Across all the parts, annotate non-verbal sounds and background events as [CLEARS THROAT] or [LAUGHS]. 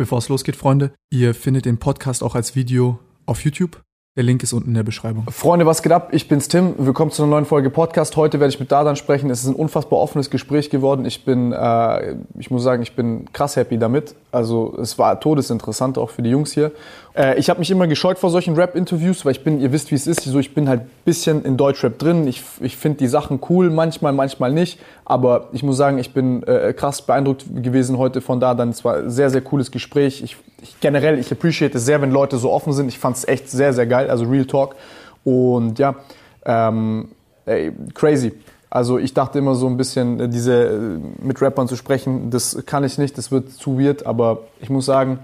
Bevor es losgeht, Freunde, ihr findet den Podcast auch als Video auf YouTube. Der Link ist unten in der Beschreibung. Freunde, was geht ab? Ich bin's Tim. Willkommen zu einer neuen Folge Podcast. Heute werde ich mit Dadan sprechen. Es ist ein unfassbar offenes Gespräch geworden. Ich bin, äh, ich muss sagen, ich bin krass happy damit. Also es war todesinteressant auch für die Jungs hier. Äh, ich habe mich immer gescheut vor solchen Rap-Interviews, weil ich bin, ihr wisst, wie es ist. So, ich bin halt ein bisschen in Deutschrap drin. Ich, ich finde die Sachen cool, manchmal, manchmal nicht. Aber ich muss sagen, ich bin äh, krass beeindruckt gewesen heute von Dadan. Es war ein sehr, sehr cooles Gespräch. Ich, ich, generell, ich appreciate es sehr, wenn Leute so offen sind. Ich fand es echt sehr, sehr geil. Also Real Talk. Und ja, ähm, ey, crazy. Also ich dachte immer so ein bisschen, äh, diese äh, mit Rappern zu sprechen, das kann ich nicht, das wird zu weird, aber ich muss sagen,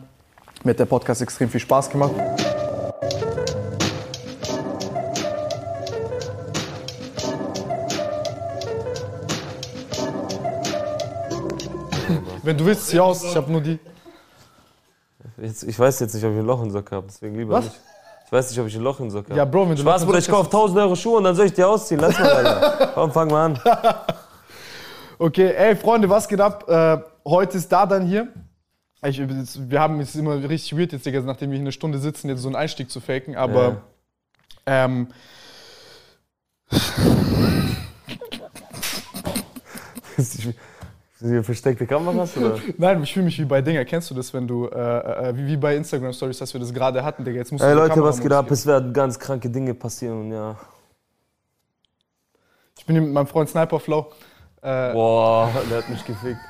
mir hat der Podcast extrem viel Spaß gemacht. Wenn du willst, zieh aus, ich habe nur die. Jetzt, ich weiß jetzt nicht, ob ich ein Loch in Sock habe, deswegen lieber Was? nicht. Ich weiß nicht, ob ich ein Loch in Sock habe. Ja, Bro, wenn du Spaß, Bruder, ich kaufe 1000 Euro Schuhe und dann soll ich die ausziehen. Lass mal, Alter. [LAUGHS] Komm, fang mal an. [LAUGHS] Okay, ey Freunde, was geht ab? Äh, heute ist Dadan hier. Ich, wir haben es ist immer richtig weird jetzt, Digga, nachdem wir hier eine Stunde sitzen, jetzt so einen Einstieg zu faken, aber ähm, [LAUGHS] Sind hier versteckte Kameras, oder? [LAUGHS] nein, ich fühle mich wie bei Dinger. Kennst du das, wenn du, äh, äh, wie, wie bei Instagram Stories, dass wir das gerade hatten, Digga? Jetzt musst du Ey, Leute, Kamera was geht ab? Es werden ganz kranke Dinge passieren ja. Ich bin hier mit meinem Freund Sniper Flow. Äh, Boah, der hat mich gefickt.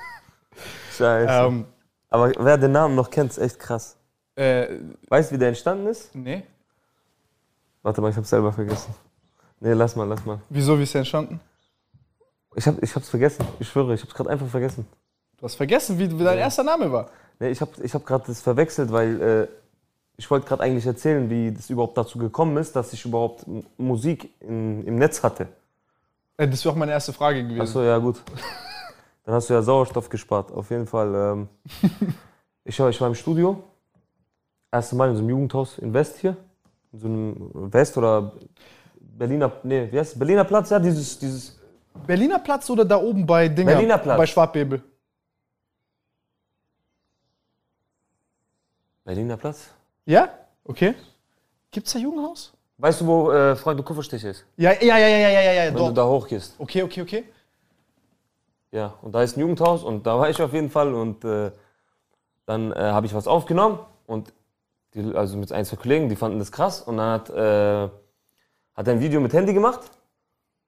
Scheiße. ähm, Aber wer den Namen noch kennt, ist echt krass. äh, Weißt du, wie der entstanden ist? nee. Warte mal, ich hab's selber vergessen. Nee, lass mal, lass mal. Wieso, wie ist der entstanden? Ich, hab, ich hab's vergessen. Ich schwöre, ich hab's gerade einfach vergessen. Du hast vergessen, wie, wie dein erster Name war. Nee, ich habe ich hab gerade das verwechselt, weil äh, ich wollte gerade eigentlich erzählen, wie das überhaupt dazu gekommen ist, dass ich überhaupt Musik in, im Netz hatte. Äh, das wäre auch meine erste Frage gewesen. Achso, ja gut. [LAUGHS] Dann hast du ja Sauerstoff gespart. Auf jeden Fall. Ähm, [LAUGHS] ich, war- ich war im Studio. Erste Mal in so einem Jugendhaus in West hier. In so einem West oder Berliner, nee, wie heißt es? Berliner Platz, ja, dieses, dieses, Berliner Platz oder da oben bei Dinger? Berliner Platz. Bei Schwabbebel. Berliner Platz. Ja? Okay. Gibt's da Jugendhaus? Weißt du, wo äh, Freund und Kupferstich ist? Ja, ja, ja, ja, ja, ja, ja, ja, Wenn du dort. da hochgehst. Okay, okay, okay. Ja, und da ist ein Jugendhaus und da war ich auf jeden Fall und äh, dann äh, habe ich was aufgenommen und die, also mit ein, zwei Kollegen, die fanden das krass und dann hat, äh, hat er ein Video mit Handy gemacht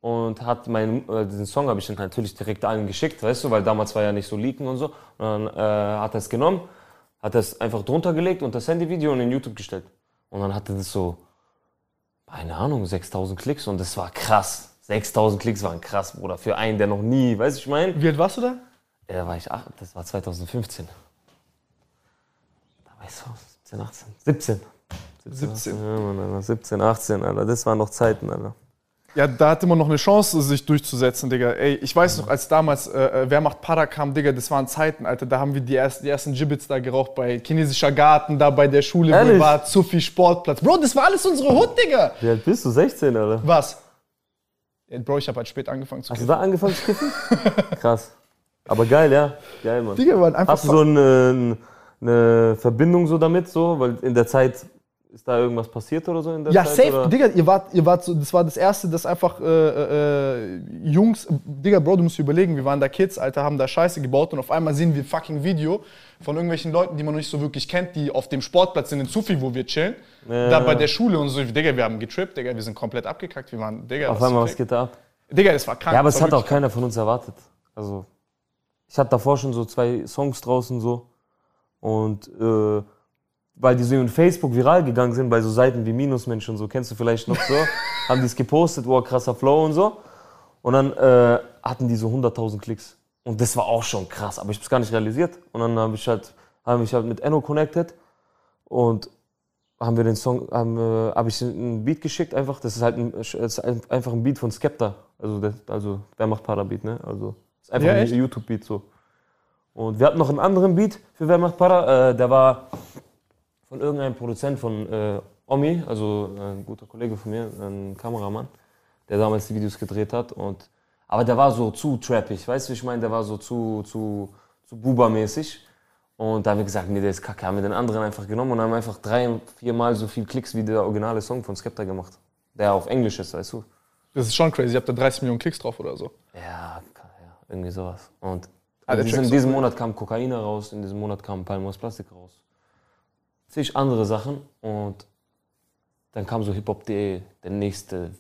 und hat meinen, äh, diesen Song habe ich dann natürlich direkt allen geschickt, weißt du, weil damals war ja nicht so leaken und so. Und dann äh, hat er es genommen, hat es einfach drunter gelegt und das Handyvideo in YouTube gestellt. Und dann hatte das so, keine Ahnung, 6000 Klicks und das war krass. 6000 Klicks waren krass, Bruder, für einen, der noch nie, weißt du, ich meine? Wie alt warst du da? Ja, da war ich acht, das war 2015. Da war ich so 17, 18, 17. 17. Ja, Mann, Alter, 17, 18, Alter. Das waren noch Zeiten, Alter. Ja, da hatte man noch eine Chance, sich durchzusetzen, Digga. Ey, ich weiß noch, als damals äh, äh, Wer macht Para kam, Digga, das waren Zeiten, Alter. Da haben wir die ersten, die ersten Gibbets da geraucht bei Chinesischer Garten, da bei der Schule, Ehrlich? Boulevard, Zufi Sportplatz. Bro, das war alles unsere Hut, Digga. Wie alt bist du? 16, Alter? Was? Ja, Bro, ich habe halt spät angefangen zu Hast du kiffen. da angefangen zu kiffen? [LAUGHS] Krass. Aber geil, ja. Geil, Mann. Digga, waren einfach Hast du so eine, eine Verbindung so damit, so? Weil in der Zeit ist da irgendwas passiert oder so in der Ja, Zeit? safe. Oder? Digga, ihr wart, ihr wart so, das war das erste, das einfach äh, äh, Jungs, Digga, Bro, du musst dir überlegen, wir waren da Kids, Alter, haben da Scheiße gebaut und auf einmal sehen wir fucking Video von irgendwelchen Leuten, die man noch nicht so wirklich kennt, die auf dem Sportplatz sind in Zufi, wo wir chillen, da bei der Schule und so, Digga, wir haben getrippt, Digga, wir sind komplett abgekackt, wir waren, Digga, Auf was einmal, was geht da ab? Digga, das war krank. Ja, aber es hat auch keiner von uns erwartet. Also, ich hatte davor schon so zwei Songs draußen so. Und äh, weil die so in Facebook viral gegangen sind, bei so Seiten wie Minusmensch und so, kennst du vielleicht noch so, [LAUGHS] haben die es gepostet, wow, krasser Flow und so. Und dann äh, hatten die so 100.000 Klicks. Und das war auch schon krass, aber ich hab's gar nicht realisiert. Und dann habe ich halt, habe mich halt mit Enno connected und haben wir den Song, haben, äh, habe ich einen Beat geschickt einfach. Das ist halt ein, ist einfach ein Beat von Skepta. Also, das, also wer macht Para-Beat, ne? Also, ist einfach Ja, ein? YouTube-Beat so. Und wir hatten noch einen anderen Beat für Wer macht Para. Äh, der war von irgendeinem Produzent von äh, Omi, also ein guter Kollege von mir, ein Kameramann, der damals die Videos gedreht hat. Und, aber der war so zu trappig, weißt du, wie ich meine? Der war so zu, zu, zu Buba-mäßig. Und da haben wir gesagt, nee, der ist kacke. Haben wir den anderen einfach genommen und haben einfach drei, viermal so viel Klicks wie der originale Song von Skepta gemacht. Der auf Englisch ist, weißt du? Das ist schon crazy. Ihr habt da 30 Millionen Klicks drauf oder so. Ja, irgendwie sowas. Und der in diesem, cool. Monat kam Kokain raus, in diesem Monat kam Palm aus Plastik raus. Zig andere Sachen und dann kam so hiphop.de, der nächste,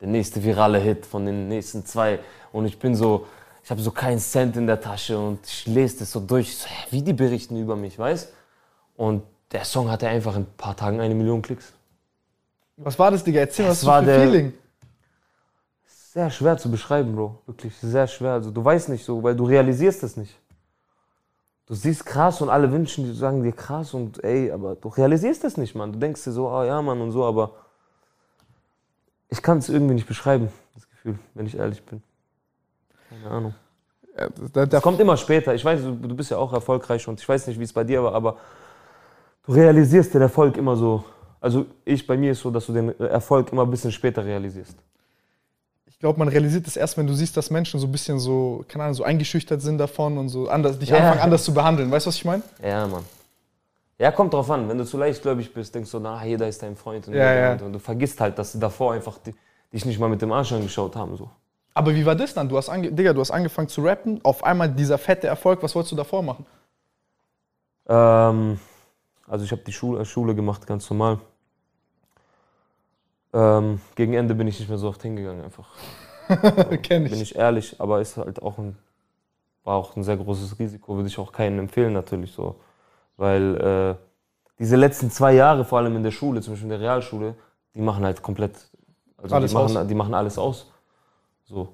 der nächste virale Hit von den nächsten zwei. Und ich bin so, ich habe so keinen Cent in der Tasche und ich lese das so durch. Ich so, wie die berichten über mich, weißt? Und der Song hatte einfach in ein paar Tagen eine Million Klicks. Was war das, Digga? Erzähl was war für der- Feeling? Sehr schwer zu beschreiben, Bro. Wirklich sehr schwer. Also du weißt nicht so, weil du realisierst es nicht. Du siehst krass und alle wünschen, die sagen dir krass und ey, aber du realisierst es nicht, Mann. Du denkst dir so, ah ja, Mann und so, aber ich kann es irgendwie nicht beschreiben, das Gefühl, wenn ich ehrlich bin. Keine Ahnung. Ja, da, da, Das kommt immer später. Ich weiß, du, du bist ja auch erfolgreich und ich weiß nicht, wie es bei dir war, aber du realisierst den Erfolg immer so. Also ich, bei mir ist so, dass du den Erfolg immer ein bisschen später realisierst. Ich glaube, man realisiert es erst, wenn du siehst, dass Menschen so ein bisschen so, keine Ahnung, so eingeschüchtert sind davon und so anders, dich Ja. anfangen anders zu behandeln. Weißt du, was ich meine? Ja, Mann. Ja, kommt drauf an. Wenn du zu leichtgläubig bist, denkst du, na, jeder ist dein Freund. Und, Ja, ja. Und du vergisst halt, dass sie davor einfach die, dich nicht mal mit dem Arsch angeschaut haben. So. Aber wie war das dann? Du hast, ange Digga, du hast angefangen zu rappen, auf einmal dieser fette Erfolg, was wolltest du davor machen? Ähm, also ich habe die Schule, Schule gemacht, ganz normal. Ähm, gegen Ende bin ich nicht mehr so oft hingegangen, einfach. [LAUGHS] Kenn Bin ich. ich ehrlich, aber ist halt auch ein, war auch ein sehr großes Risiko, würde ich auch keinen empfehlen natürlich so. Weil äh, diese letzten zwei Jahre, vor allem in der Schule, zum Beispiel in der Realschule, die machen halt komplett, also Alles die, machen, aus. die machen alles aus. So.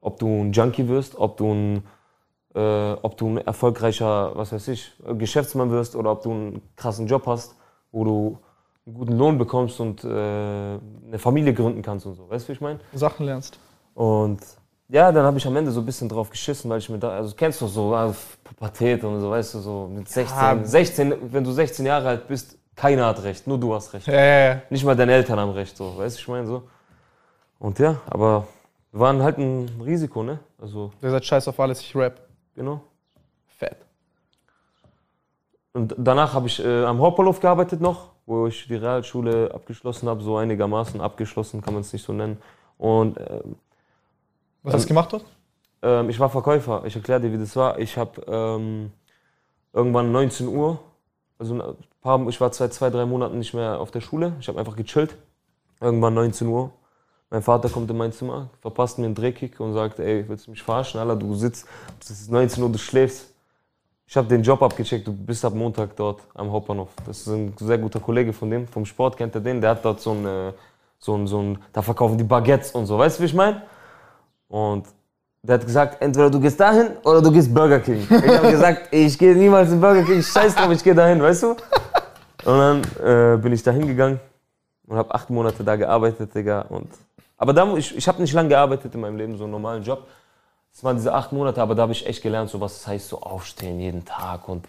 Ob du ein Junkie wirst, ob du ein, äh, ob du ein erfolgreicher, was weiß ich, Geschäftsmann wirst oder ob du einen krassen Job hast, wo du einen guten Lohn bekommst und äh, eine Familie gründen kannst und so. Weißt du, wie ich meine? Sachen lernst. Und ja, dann habe ich am Ende so ein bisschen drauf geschissen, weil ich mir da, also kennst du so, ah, Pubertät und so, weißt du, so mit 16, Ja. 16, wenn du 16 Jahre alt bist, keiner hat recht, nur du hast recht. Ja, ja. Nicht mal deine Eltern haben recht, so, weißt du, ich meine so. Und ja, aber wir waren halt ein Risiko, ne? Also, Ihr seid scheiß auf alles, ich rap. genau. Und danach habe ich äh, am Hauptbahnhof gearbeitet noch, wo ich die Realschule abgeschlossen habe, so einigermaßen abgeschlossen, kann man es nicht so nennen. Und ähm, Was hast du gemacht dort? Ähm, ich war Verkäufer. Ich erkläre dir, wie das war. Ich habe ähm, irgendwann 19 Uhr, also ein paar, ich war seit zwei, drei Monaten nicht mehr auf der Schule. Ich habe einfach gechillt. Irgendwann 19 Uhr. Mein Vater kommt in mein Zimmer, verpasst mir einen Drehkick und sagt, ey, willst du mich verarschen? Alter, du sitzt, es ist 19 Uhr, du schläfst. Ich habe den Job abgecheckt, du bist ab Montag dort am Hauptbahnhof. Das ist ein sehr guter Kollege von dem, vom Sport kennt er den. Der hat dort so ein, äh, so ein, so ein da verkaufen die Baguettes und so. Weißt du, wie ich meine? Und der hat gesagt, entweder du gehst dahin oder du gehst Burger King. Ich habe gesagt, [LAUGHS] ich gehe niemals in Burger King, scheiß drauf, ich gehe dahin, weißt du? Und dann äh, bin ich da hingegangen und habe acht Monate da gearbeitet, Digga. Und, aber da, ich, ich habe nicht lange gearbeitet in meinem Leben, so einen normalen Job. Das waren diese acht Monate, aber da habe ich echt gelernt, so was das heißt, so aufstehen jeden Tag und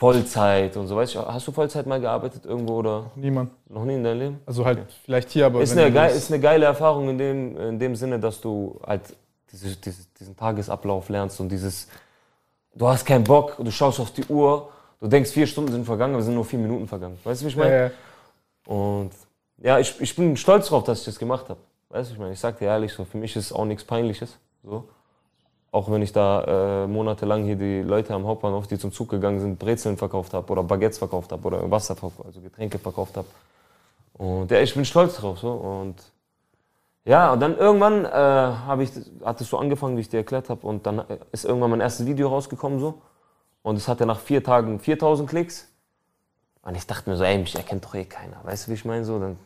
Vollzeit und so. Weißt du, hast du Vollzeit mal gearbeitet irgendwo oder Niemand. noch nie in deinem Leben? Also halt vielleicht hier, aber Ist eine, geil, ist eine geile Erfahrung in dem, in dem Sinne, dass du halt diese, dieses, diesen Tagesablauf lernst und dieses, du hast keinen Bock, du schaust auf die Uhr, du denkst, vier Stunden sind vergangen, aber es sind nur vier Minuten vergangen. Weißt du, wie ich meine? Ja, ja. Und ja, ich, ich bin stolz darauf, dass ich das gemacht habe. Weißt du, ich meine, ich sag dir ehrlich, so, für mich ist es auch nichts Peinliches. So. Auch wenn ich da äh, monatelang hier die Leute am Hauptbahnhof, die zum Zug gegangen sind, Brezeln verkauft habe oder Baguettes verkauft habe oder Wasser, verkauft- also Getränke verkauft habe. Und ja, ich bin stolz drauf. So. Und ja, und dann irgendwann äh, ich, hat es so angefangen, wie ich dir erklärt habe. Und dann äh, ist irgendwann mein erstes Video rausgekommen so. Und es hatte nach vier Tagen 4000 Klicks. Und ich dachte mir so, ey, mich erkennt doch eh keiner. Weißt du, wie ich meine? So, dann,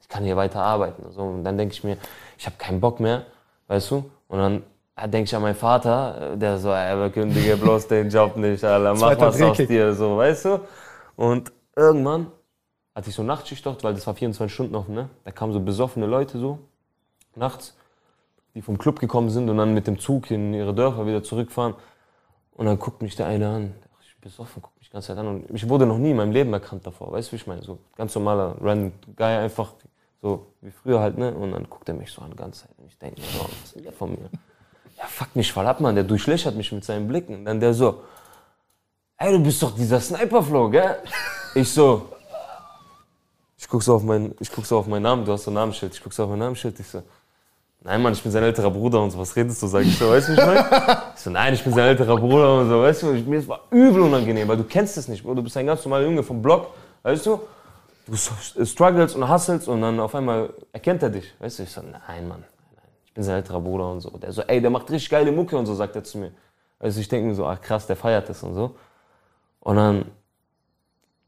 ich kann hier weiter arbeiten. und So. Und dann denke ich mir, ich habe keinen Bock mehr, weißt du? Und dann Da denke ich an meinen Vater, äh, der so, ey, kündige bloß den Job nicht, Alter, mach was aus dir, so, weißt du? Und irgendwann hatte ich so Nachtschicht dort, weil das war 24 Stunden offen, ne? Da kamen so besoffene Leute so, nachts, die vom Club gekommen sind und dann mit dem Zug in ihre Dörfer wieder zurückfahren. Und dann guckt mich der eine an, ich bin besoffen, guckt mich die ganze Zeit an. Und ich wurde noch nie in meinem Leben erkannt davor, weißt du, wie ich meine? So ganz normaler, random Guy, einfach so wie früher halt, ne? Und dann guckt er mich so an, die ganze Zeit. Und ich denke mir so, was will der von mir? Ja, fuck mich voll ab, Mann, der durchlöchert mich mit seinen Blicken. Und dann der so, ey, du bist doch dieser Sniper-Flow, gell? Ich so, ich guck so auf mein, ich guck so auf meinen Namen, du hast so ein Namensschild, ich guck so auf mein Namensschild, ich so, nein Mann, ich bin sein älterer Bruder und so, was redest du, sag ich so, weißt du, ich meine? Ich so, nein, ich bin sein älterer Bruder und so, weißt du, ich, mir war übel unangenehm, weil du kennst es nicht, Bro, du bist ein ganz normaler Junge vom Block, weißt du, du struggles und hustlest und dann auf einmal erkennt er dich, weißt du, ich so, nein Mann, bin sein älterer Bruder und so, der so, ey, der macht richtig geile Mucke und so, sagt er zu mir, also ich denke mir so, ach krass, der feiert das und so, und dann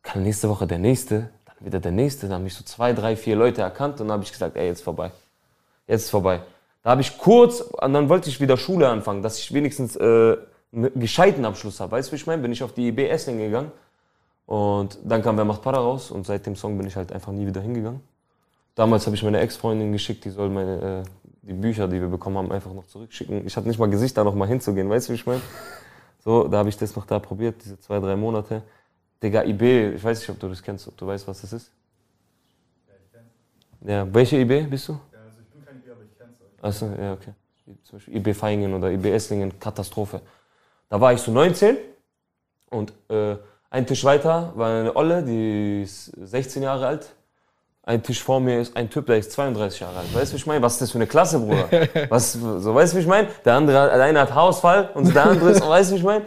kam nächste Woche der nächste, dann wieder der nächste, dann haben mich so zwei, drei, vier Leute erkannt und dann habe ich gesagt, ey, jetzt vorbei. Jetzt ist vorbei. Da habe ich kurz, und dann wollte ich wieder Schule anfangen, dass ich wenigstens äh, einen gescheiten Abschluss habe. Weißt du, wie ich meine? Bin ich auf die IB Essling gegangen und dann kam Wer macht Para raus und seit dem Song bin ich halt einfach nie wieder hingegangen. Damals habe ich meine Ex-Freundin geschickt, die soll meine, äh, die Bücher, die wir bekommen haben, einfach noch zurückschicken. Ich hatte nicht mal Gesicht, da noch mal hinzugehen, weißt du, wie ich meine? So, da habe ich das noch da probiert, diese zwei, drei Monate. Digga, IB, ich weiß nicht, ob du das kennst, ob du weißt, was das ist. Ja, welche IB bist du? Ja, also ich bin kein IB, aber ich kenn's. Achso, ja, okay. Zum Beispiel IB Feingen oder IB Esslingen, Katastrophe. Da war ich so 19 und äh, ein Tisch weiter war eine Olle, die ist 16 Jahre alt. Ein Tisch vor mir ist ein Typ, der ist 32 Jahre alt. Weißt du, wie ich meine? Was ist das für eine Klasse, Bruder? [LAUGHS] Was, so, weißt du, wie ich meine? Der andere, der eine hat Haarausfall und der andere ist, [LAUGHS] weißt du, wie ich meine?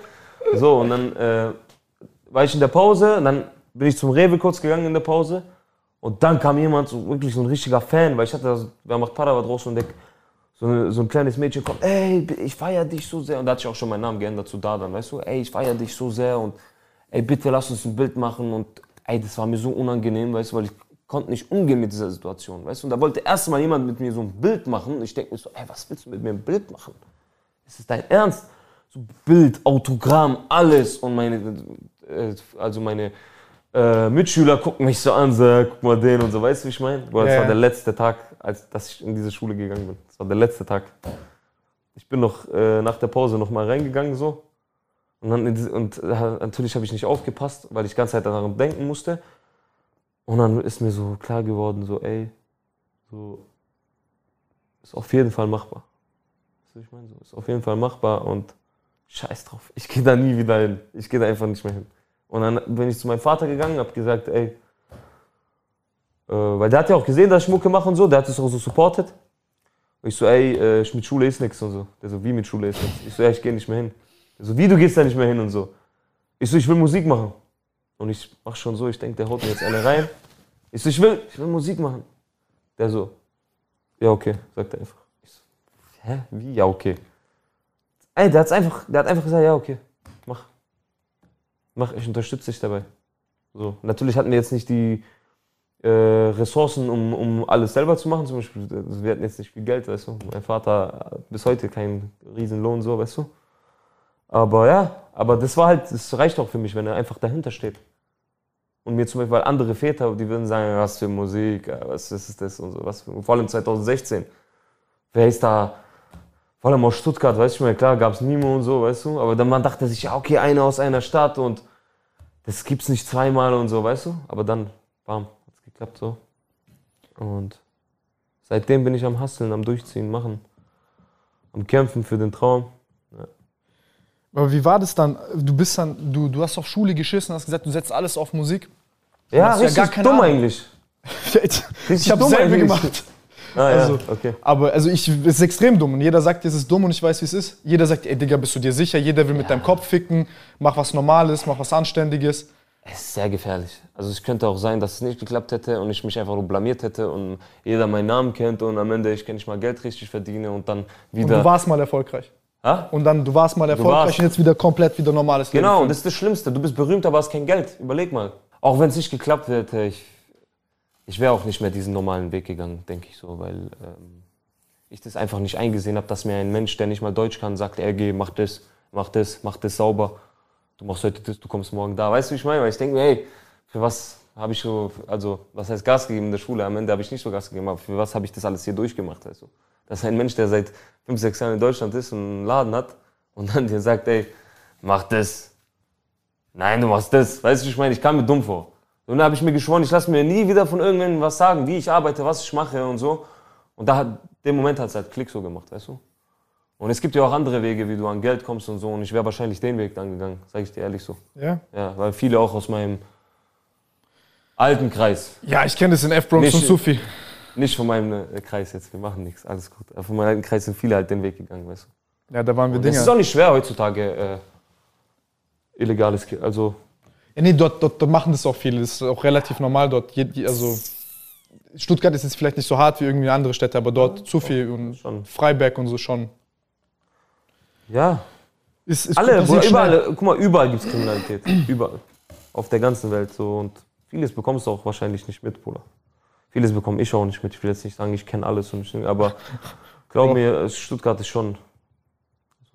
So, und dann äh, war ich in der Pause und dann bin ich zum Rewe kurz gegangen in der Pause und dann kam jemand, so wirklich so ein richtiger Fan, weil ich hatte, wer macht Para war draußen und der, so, eine, so ein kleines Mädchen kommt, ey, ich feier dich so sehr und da hatte ich auch schon meinen Namen geändert zu Dadan, weißt du, ey, ich feier dich so sehr und ey, bitte lass uns ein Bild machen und ey, das war mir so unangenehm, weißt du, weil ich konnte nicht umgehen mit dieser Situation, weißt du, und da wollte erstmal jemand mit mir so ein Bild machen und ich denke mir so, ey, was willst du mit mir ein Bild machen? Ist es dein Ernst? So Bild, Autogramm, alles. Und meine, äh, also meine äh, Mitschüler gucken mich so an, so, guck mal den und so, weißt du, wie ich meine? Boah, Das Ja, war der letzte Tag, als dass ich in diese Schule gegangen bin. Das war der letzte Tag. Ich bin noch äh, nach der Pause noch mal reingegangen so. Und, dann und äh, natürlich habe ich nicht aufgepasst, weil ich die ganze Zeit daran denken musste. Und dann ist mir so klar geworden, so, ey, so, ist auf jeden Fall machbar. Weißt ich meine? So, ist auf jeden Fall machbar und scheiß drauf. Ich gehe da nie wieder hin. Ich gehe da einfach nicht mehr hin. Und dann bin ich zu meinem Vater gegangen, habe gesagt, ey, äh, weil der hat ja auch gesehen, dass ich Mucke mache und so, der hat es auch so supportet. Und ich so, ey, äh, mit Schule ist nichts und so. Der so, wie mit Schule ist nichts? Ich so, ja, ich gehe nicht mehr hin. Der so, wie, du gehst da nicht mehr hin und so. Ich so, ich will Musik machen. Und ich mach schon so, ich denke, der haut mir jetzt alle rein. Ich so, ich will, ich will Musik machen. Der so, ja, okay, sagt er einfach. Ich so, hä, wie, ja, okay. Ey, der, hat's einfach, der hat einfach gesagt, ja, okay, mach. Mach, ich unterstütze dich dabei. So. Natürlich hatten wir jetzt nicht die äh, Ressourcen, um, um alles selber zu machen. Zum Beispiel, wir hatten jetzt nicht viel Geld, weißt du. Mein Vater hat bis heute keinen riesen Lohn, so, weißt du. Aber ja, aber das war halt, das reicht auch für mich, wenn er einfach dahinter steht. Und mir zum Beispiel andere Väter, die würden sagen, was für Musik, was ist das und so, was für, vor allem 2016. Wer ist da, vor allem aus Stuttgart, weißt du, klar gab es Nimo und so, weißt du, aber dann man dachte sich, ja, okay, einer aus einer Stadt und das gibt's nicht zweimal und so, weißt du, aber dann, bam, hat's geklappt so. Und seitdem bin ich am Hasseln, am Durchziehen, machen, am Kämpfen für den Traum. Aber wie war das dann? Du bist dann, du, du hast auf Schule geschissen, hast gesagt, du setzt alles auf Musik. Ja, hast ja richtig gar keine dumm Ahnung. eigentlich. [LAUGHS] ich habe dumm selber eigentlich. gemacht. Ah, ja, Also, okay. Aber also ich, es ist extrem dumm. Und jeder sagt, es ist dumm und ich weiß, wie es ist. Jeder sagt, ey Digga, bist du dir sicher? Jeder will mit deinem Kopf ficken. Mach was Normales, mach was Anständiges. Es ist sehr gefährlich. Also es könnte auch sein, dass es nicht geklappt hätte und ich mich einfach nur blamiert hätte und jeder meinen Namen kennt und am Ende ich kann nicht mal Geld richtig verdiene und dann Und wieder. du warst mal erfolgreich. Ha? Und dann, du warst mal erfolgreich warst- und jetzt wieder komplett wieder normales Leben. Genau, führen. das ist das Schlimmste. Du bist berühmt, aber hast kein Geld. Überleg mal. Auch wenn es nicht geklappt hätte, ich, ich wäre auch nicht mehr diesen normalen Weg gegangen, denke ich so, weil ähm, ich das einfach nicht eingesehen habe, dass mir ein Mensch, der nicht mal Deutsch kann, sagt, ey, geh, mach das, mach das, mach das sauber. Du machst heute das, du kommst morgen da. Weißt du, wie ich meine? Weil ich denke mir, hey, für was habe ich so, also, was heißt Gas gegeben in der Schule? Am Ende habe ich nicht so Gas gegeben, aber für was habe ich das alles hier durchgemacht, weißt du? Das ist ein Mensch, der seit fünf, sechs Jahren in Deutschland ist und einen Laden hat und dann dir sagt, ey, mach das. Nein, du machst das. Weißt du, ich meine, ich kam mir dumm vor. Und dann habe ich mir geschworen, ich lasse mir nie wieder von irgendjemandem was sagen, wie ich arbeite, was ich mache und so. Und da hat, dem Moment hat es halt Klick so gemacht, weißt du? Und es gibt ja auch andere Wege, wie du an Geld kommst und so. Und ich wäre wahrscheinlich den Weg dann gegangen, sage ich dir ehrlich so. Ja? Ja, weil viele auch aus meinem alten Kreis, Ja, ich kenne das in F-Bronx und Sufi. Nicht von meinem äh, Kreis jetzt, wir machen nichts, alles gut. Aber von meinem alten Kreis sind viele halt den Weg gegangen, weißt du. Ja, da waren wir Und es ist auch nicht schwer heutzutage, äh, illegales, also Ja, nee, dort, dort, dort machen das auch viele. Das ist auch relativ normal dort. Also, Stuttgart ist jetzt vielleicht nicht so hart wie irgendwie andere Städte, aber dort Sufi und schon. Freiberg und so schon. Ja, Ist, ist alle, schnell. überall, guck mal, überall gibt es Kriminalität. überall. Auf der ganzen Welt so. Und vieles bekommst du auch wahrscheinlich nicht mit, Bruder. Vieles bekomme ich auch nicht mit. Ich will jetzt nicht sagen, ich kenne alles und ich, aber glaub mir, Stuttgart ist schon,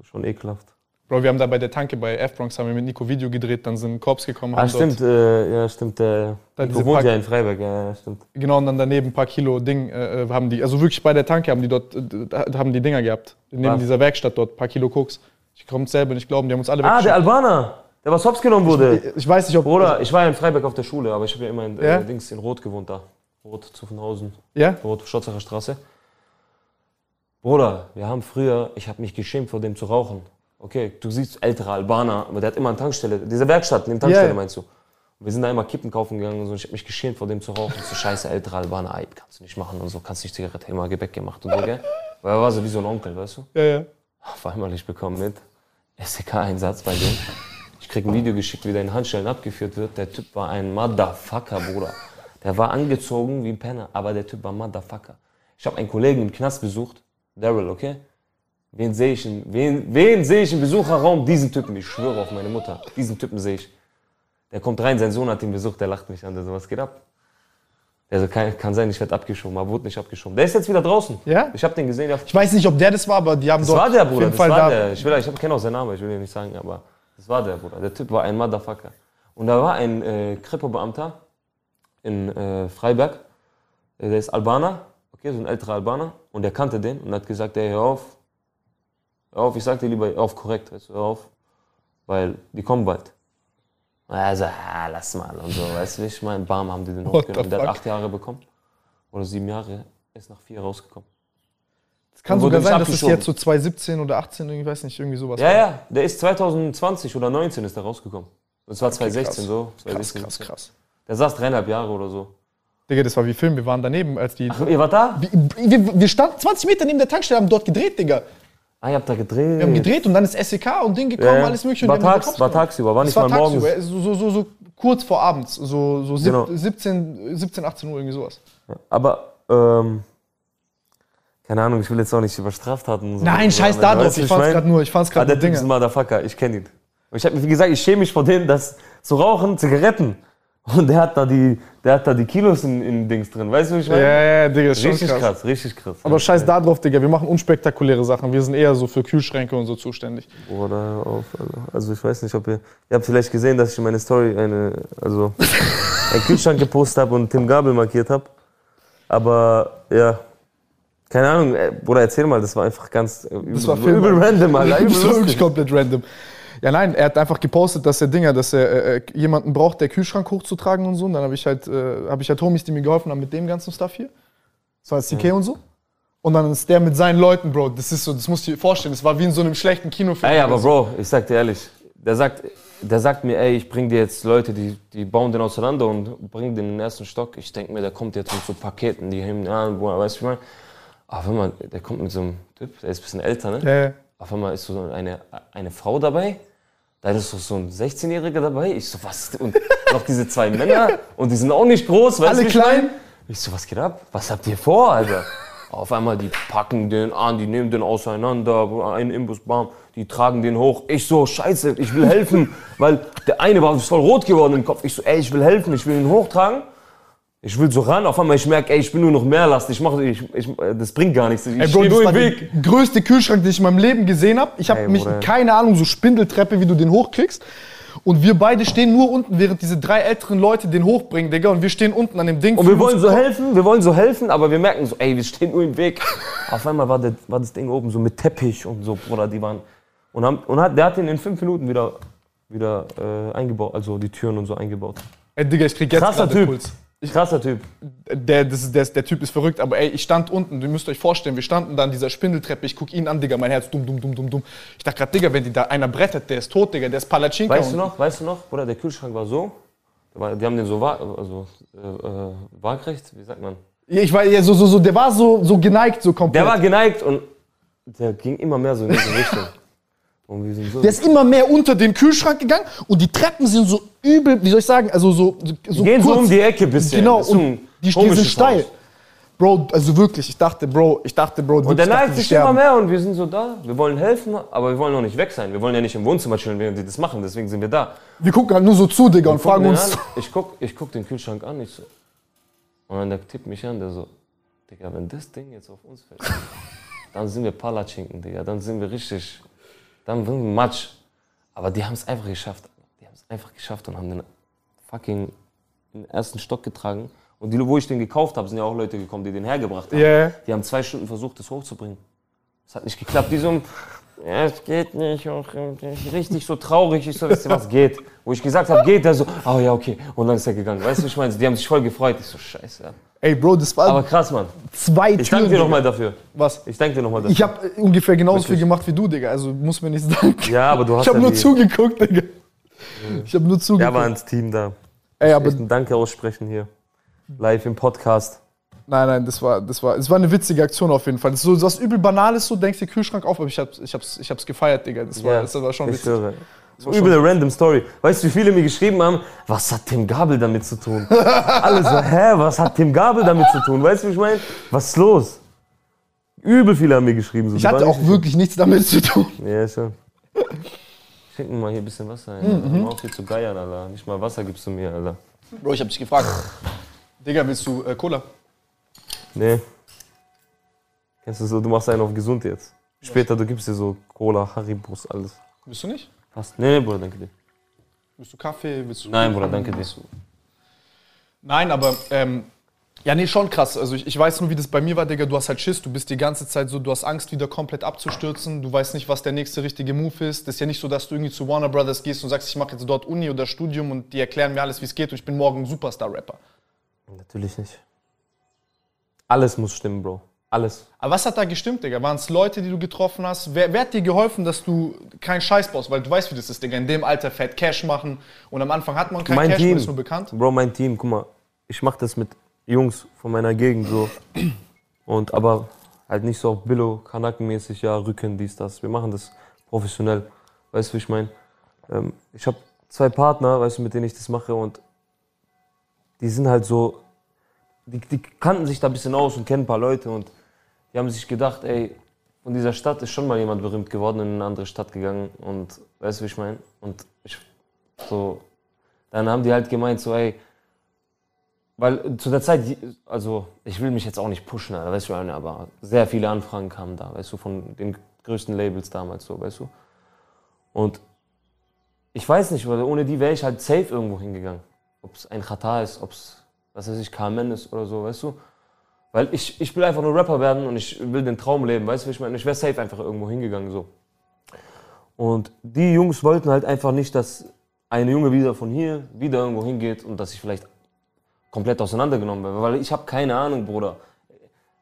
schon ekelhaft. Bro, wir haben da bei der Tanke bei F-Bronx haben wir mit Nico Video gedreht, dann sind Cops gekommen. Ah, stimmt, äh, ja, stimmt. Äh, Nico wohnt ja in Freiberg, ja, ja, stimmt. genau, und dann daneben ein paar Kilo Ding äh, äh, haben die, also wirklich bei der Tanke haben die dort, äh, haben die Dinger gehabt. Neben Was? dieser Werkstatt dort, ein paar Kilo Koks. Ich konnte selber nicht glauben, die haben uns alle Ah, der. Albaner, der was hops genommen wurde. ich, ich weiß nicht, ob. Bruder, ich war ja in Freiberg auf der Schule, aber ich habe ja immer in, Ja? äh, Dings in Rot gewohnt da. Rot, Zuffenhausen, Ja? Rot, Schotzacher Straße. Bruder, wir haben früher, ich habe mich geschämt vor dem zu rauchen. Okay, du siehst ältere Albaner, aber der hat immer eine Tankstelle, diese Werkstatt, eine Tankstelle Ja. meinst du? Und wir sind da immer Kippen kaufen gegangen und so. Ich habe mich geschämt vor dem zu rauchen. So scheiße ältere Albaner, ey, kannst du nicht machen und so, kannst nicht Zigarette, immer Gebäck gemacht und so, gell? Weil er war so wie so ein Onkel, weißt du? Ja, ja. Auf einmal, ich bekomme mit, SEK-Einsatz bei dem. Ich krieg ein Video geschickt, wie der in Handschellen abgeführt wird. Der Typ war ein Motherfucker, Bruder. Der war angezogen wie ein Penner, aber der Typ war Motherfucker. Ich habe einen Kollegen im Knast besucht, Daryl, okay? Wen sehe ich, in- wen, wen sehe ich im Besucherraum? Diesen Typen, ich schwöre auf meine Mutter. Diesen Typen sehe ich. Der kommt rein, sein Sohn hat ihn besucht, der lacht mich an, der so, was geht ab? Der so, kann, kann sein, ich werde abgeschoben, aber wurde nicht abgeschoben. Der ist jetzt wieder draußen. Ja? Ich habe den gesehen, Ich weiß nicht, ob der das war, aber die haben das dort war der Bruder, das Fall war da. der. Ich, will, ich kenne auch seinen Namen, ich will ihn nicht sagen, aber das war der Bruder. Der Typ war ein Motherfucker. Und da war ein äh, Kripo-Beamter in äh, Freiberg, äh, der ist Albaner, okay, so ein älterer Albaner, und der kannte den und hat gesagt, ey, hör auf, hör auf, ich sag dir lieber, hör auf korrekt, weißt du, hör auf, weil die kommen bald. Und er so, ah, lass mal und so, weißt du, wie ich meine, bam, haben die den [LAUGHS] hochgenommen. Der hat acht Jahre bekommen, oder sieben Jahre, ist nach vier rausgekommen. Es kann Und sogar sein, dass es jetzt so 2017 oder 18, ich weiß nicht, irgendwie sowas Ja, war. ja, der ist 2020 oder 19 ist der rausgekommen. Das war 2016 krass. so. Krass, 2016. krass, krass. Der saß dreieinhalb Jahre oder so. Digga, das war wie Film, wir waren daneben, als die. Ihr wart da? Wir, wir, wir standen 20 Meter neben der Tankstelle, haben dort gedreht, Digga. Ah, ihr habt da gedreht. Wir haben gedreht und dann ist SEK und Ding gekommen, ja, alles mögliche. War, tags, war tagsüber, war Das nicht war mal morgens. tagsüber, so, so, so, so kurz vor abends, so, so Genau. 17, 17, 18 Uhr, irgendwie sowas. Aber, ähm, keine Ahnung, ich will jetzt auch nicht über Straftaten und so. Nein, scheiß da drauf, ich fand's mein? gerade nur, ich fand's Ah, gerade der nur Typ ist ein Dinge. Motherfucker, ich kenne ihn. Und ich habe, wie gesagt, ich schäme mich vor denen, das zu rauchen, Zigaretten. Und der hat da die, der hat da die Kilos in, in Dings drin. Weißt du, wie ich Ja, meine? ja, ja, Digga, ist Richtig krass. krass. richtig krass. Aber scheiß da drauf, Digga, wir machen unspektakuläre Sachen. Wir sind eher so für Kühlschränke und so zuständig. Oder auf, also, also ich weiß nicht, ob ihr, ihr habt vielleicht gesehen, dass ich in meine Story eine, also [LAUGHS] einen Kühlschrank gepostet habe und Tim Gabel markiert habe. Aber ja, keine Ahnung, äh, Bruder, erzähl mal, das war einfach ganz äh, übel, war übel random, Alter. [LAUGHS] Das war wirklich komplett random. Ja, nein, er hat einfach gepostet, dass er Dinger, dass er äh, äh, jemanden braucht, der Kühlschrank hochzutragen und so. Und dann habe ich halt, äh, habe ich halt Homies, die mir geholfen haben mit dem ganzen Stuff hier. Das war jetzt CK und so. Und dann ist der mit seinen Leuten, Bro. Das ist so, das musst du dir vorstellen. Das war wie in so einem schlechten Kinofilm. Ey, aber Bro, ich sag dir ehrlich, der sagt, der sagt mir, ey, ich bring dir jetzt Leute, die, die bauen den auseinander und bringen den in den ersten Stock. Ich denk mir, der kommt jetzt mit so Paketen, die heben an, weißt du, wie ich meine? Aber wenn man, der kommt mit so einem Typ, der ist ein bisschen älter, ne? Ja, ja. Auf einmal ist so eine, eine Frau dabei, da ist so, so ein 16-Jähriger dabei. Ich so, was? Und noch diese zwei Männer und die sind auch nicht groß, weißt Alle klein? mein? Ich so, was geht ab? Was habt ihr vor, Alter? Auf einmal, die packen den an, die nehmen den auseinander, einen Imbus, bam, die tragen den hoch. Ich so, scheiße, ich will helfen, weil der eine war voll rot geworden im Kopf. Ich so, ey, ich will helfen, ich will ihn hochtragen. Ich will so ran, auf einmal ich merke, ey, ich bin nur noch mehr Last. Ich mache, ich, ich, das bringt gar nichts. Ich Ey, Bro, das nur im der Weg. größte Kühlschrank, den ich in meinem Leben gesehen habe. Ich habe mich, Bruder. keine Ahnung, so Spindeltreppe, wie du den hochkriegst. Und wir beide stehen nur unten, während diese drei älteren Leute den hochbringen, Digga. Und wir stehen unten an dem Ding. Und wir wollen so helfen, wir wollen so helfen, aber wir merken so, ey, wir stehen nur im Weg. Auf einmal war, der, war das Ding oben so mit Teppich und so, Bruder, die waren. Und, haben, und hat, der hat den in fünf Minuten wieder, wieder äh, eingebaut, also die Türen und so eingebaut. Ey, Digga, ich krieg jetzt Krasser Typ. Puls. Krasser Typ. Der, das der, der Typ ist verrückt, aber ey, ich stand unten, ihr müsst euch vorstellen, wir standen da an dieser Spindeltreppe, ich guck ihn an, Digga, mein Herz dumm, dumm, dumm, dumm, dumm. Ich dachte gerade, Digga, wenn die da einer brettet, der ist tot, Digga, der ist Palatschinka. Weißt du noch, weißt du noch, Bruder, der Kühlschrank war so. Die haben den so wa also, äh, äh, waagrecht, wie sagt man? Ja, Ich war, ja, so, so, so, der war so, so geneigt, so komplett. Der war geneigt und der ging immer mehr so in diese Richtung. [LAUGHS] Und so. Der ist immer mehr unter den Kühlschrank gegangen und die Treppen sind so übel, wie soll ich sagen, also so, so, so gehen so kurz. um die Ecke ein bisschen. Genau, ist so und die, die sind steil. Haus. Bro, also wirklich, ich dachte, Bro, ich dachte, Bro, Und der neigt sich immer mehr und wir sind so da. Wir wollen helfen, aber wir wollen noch nicht weg sein. Wir wollen ja nicht im Wohnzimmer chillen, während die das machen. Deswegen sind wir da. Wir gucken halt nur so zu, Digga, und fragen Gucken den uns. an. Ich guck, ich guck den Kühlschrank an, ich so. Und dann der tippt mich an, der so, Digga, wenn das Ding jetzt auf uns fällt, [LAUGHS] dann sind wir Palatschinken, Digga. Dann sind wir richtig, dann sind wir Matsch. Aber die haben es einfach geschafft. Die haben es einfach geschafft und haben den fucking in den ersten Stock getragen. Und die, wo ich den gekauft habe, sind ja auch Leute gekommen, die den hergebracht haben. Yeah. Die haben zwei Stunden versucht, das hochzubringen. Es hat nicht geklappt. Die so, es geht nicht. Auch, äh, richtig so traurig. Ich so, wisst ihr was, geht. Wo ich gesagt habe, geht, der so, oh ja, okay. Und dann ist er gegangen. Weißt du, ich meine, die haben sich voll gefreut. Ich so, scheiße. Ja. Ey, Bro, das war Aber krass, Mann. zwei Ich danke Türen. dir nochmal dafür. Was? Ich danke dir nochmal dafür. Ich habe ungefähr genauso viel Wirklich. gemacht wie du, Digga. Also muss mir nichts danken. ja, aber du hast ich habe ja nur die, zugeguckt, Digga. Ich habe nur Ja, zugeguckt. war ins Team da. Ey, aber Echt ein Danke aussprechen hier. Live im Podcast. Nein, nein, das war, das war, es war eine witzige Aktion auf jeden Fall. Das ist so was übel Banales, so denkst du Kühlschrank auf, aber ich hab's, ich hab's, ich hab's gefeiert, Digga. Das war, Ja, das war schon witzig. höre. So übel eine random Story. Weißt du, wie viele mir geschrieben haben, was hat Tim Gabel damit zu tun? Alle so, hä, was hat Tim Gabel damit zu tun? Weißt du, wie ich meine? Was ist los? Übel viele haben mir geschrieben. So, Ich hatte auch wirklich nichts damit zu tun. Ja, schon. Mir mal hier ein bisschen Wasser ein. Mhm. Auf hier zu geiern, Alter. Nicht mal Wasser gibst du mir, Alter. Bro, ich hab dich gefragt. Digga, willst du äh, Cola? Nee. Kennst du so, du machst einen auf gesund jetzt. Später, du gibst dir so Cola, Haribus, alles. Willst du nicht? Passt. Nee, nee, Bruder, danke dir. Willst du Kaffee? Willst du Nein, Bruder, danke dir. Nein, aber ähm, ja, nee, schon krass. Also ich, ich weiß nur, wie das bei mir war, Digga. Du hast halt Schiss, du bist die ganze Zeit so, du hast Angst, wieder komplett abzustürzen. Du weißt nicht, was der nächste richtige Move ist. Das ist ja nicht so, dass du irgendwie zu Warner Brothers gehst und sagst, ich mache jetzt dort Uni oder Studium und die erklären mir alles, wie es geht und ich bin morgen Superstar-Rapper. Natürlich nicht. Alles muss stimmen, Bro. Alles. Aber was hat da gestimmt, Digga? Waren es Leute, die du getroffen hast? Wer, wer hat dir geholfen, dass du keinen Scheiß baust? Weil du weißt, wie das ist, Digga. In dem Alter fett Cash machen und am Anfang hat man keinen Mein Cash, Team. man ist nur bekannt. Bro, mein Team, guck mal, ich mach das mit Jungs von meiner Gegend so. Und aber halt nicht so auf Billo, Kanakenmäßig, ja, Rücken, dies, das. Wir machen das professionell. Weißt du, wie ich meine? Ähm, ich habe zwei Partner, weißt du, mit denen ich das mache und die sind halt so, die, die kannten sich da ein bisschen aus und kennen ein paar Leute und die haben sich gedacht, ey, von dieser Stadt ist schon mal jemand berühmt geworden und in eine andere Stadt gegangen und weißt du, wie ich meine? Und ich so, dann haben die halt gemeint, so, ey, weil zu der Zeit, also ich will mich jetzt auch nicht pushen, Alter, weißt du, aber sehr viele Anfragen kamen da, weißt du, von den größten Labels damals so, weißt du. Und ich weiß nicht, weil ohne die wäre ich halt safe irgendwo hingegangen. Ob es ein Qatar ist, ob es, was weiß ich, Carmen ist oder so, weißt du. Weil ich, ich will einfach nur Rapper werden und ich will den Traum leben, weißt du, ich meine? Ich wäre safe einfach irgendwo hingegangen, so. Und die Jungs wollten halt einfach nicht, dass ein Junge wieder von hier wieder irgendwo hingeht und dass ich vielleicht komplett auseinandergenommen werde. Weil ich habe keine Ahnung, Bruder.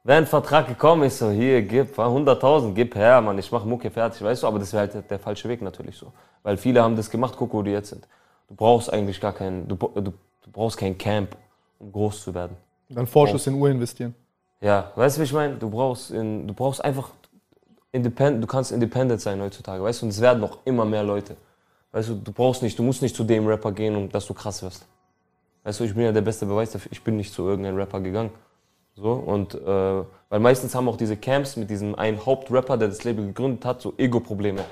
Wäre ein Vertrag gekommen, ich so, hier, gib, 100.000, gib her, Mann, ich mache Mucke fertig, weißt du, aber das wäre halt der, falsche Weg natürlich so. Weil viele haben das gemacht, guck, wo die jetzt sind. Du brauchst eigentlich gar keinen, du, du, du brauchst kein Camp, groß zu werden. Dann Vorschuss in Uhr investieren. Ja, weißt du, wie ich meine? Du brauchst, in, du brauchst einfach, independent, du kannst independent sein heutzutage, weißt du, und es werden noch immer mehr Leute. Weißt du, du brauchst nicht, du musst nicht zu dem Rapper gehen, um dass du krass wirst. Weißt du, ich bin ja der beste Beweis dafür, ich bin nicht zu irgendeinem Rapper gegangen. So, und, äh, weil meistens haben auch diese Camps mit diesem einen Hauptrapper, der das Label gegründet hat, so Ego-Probleme.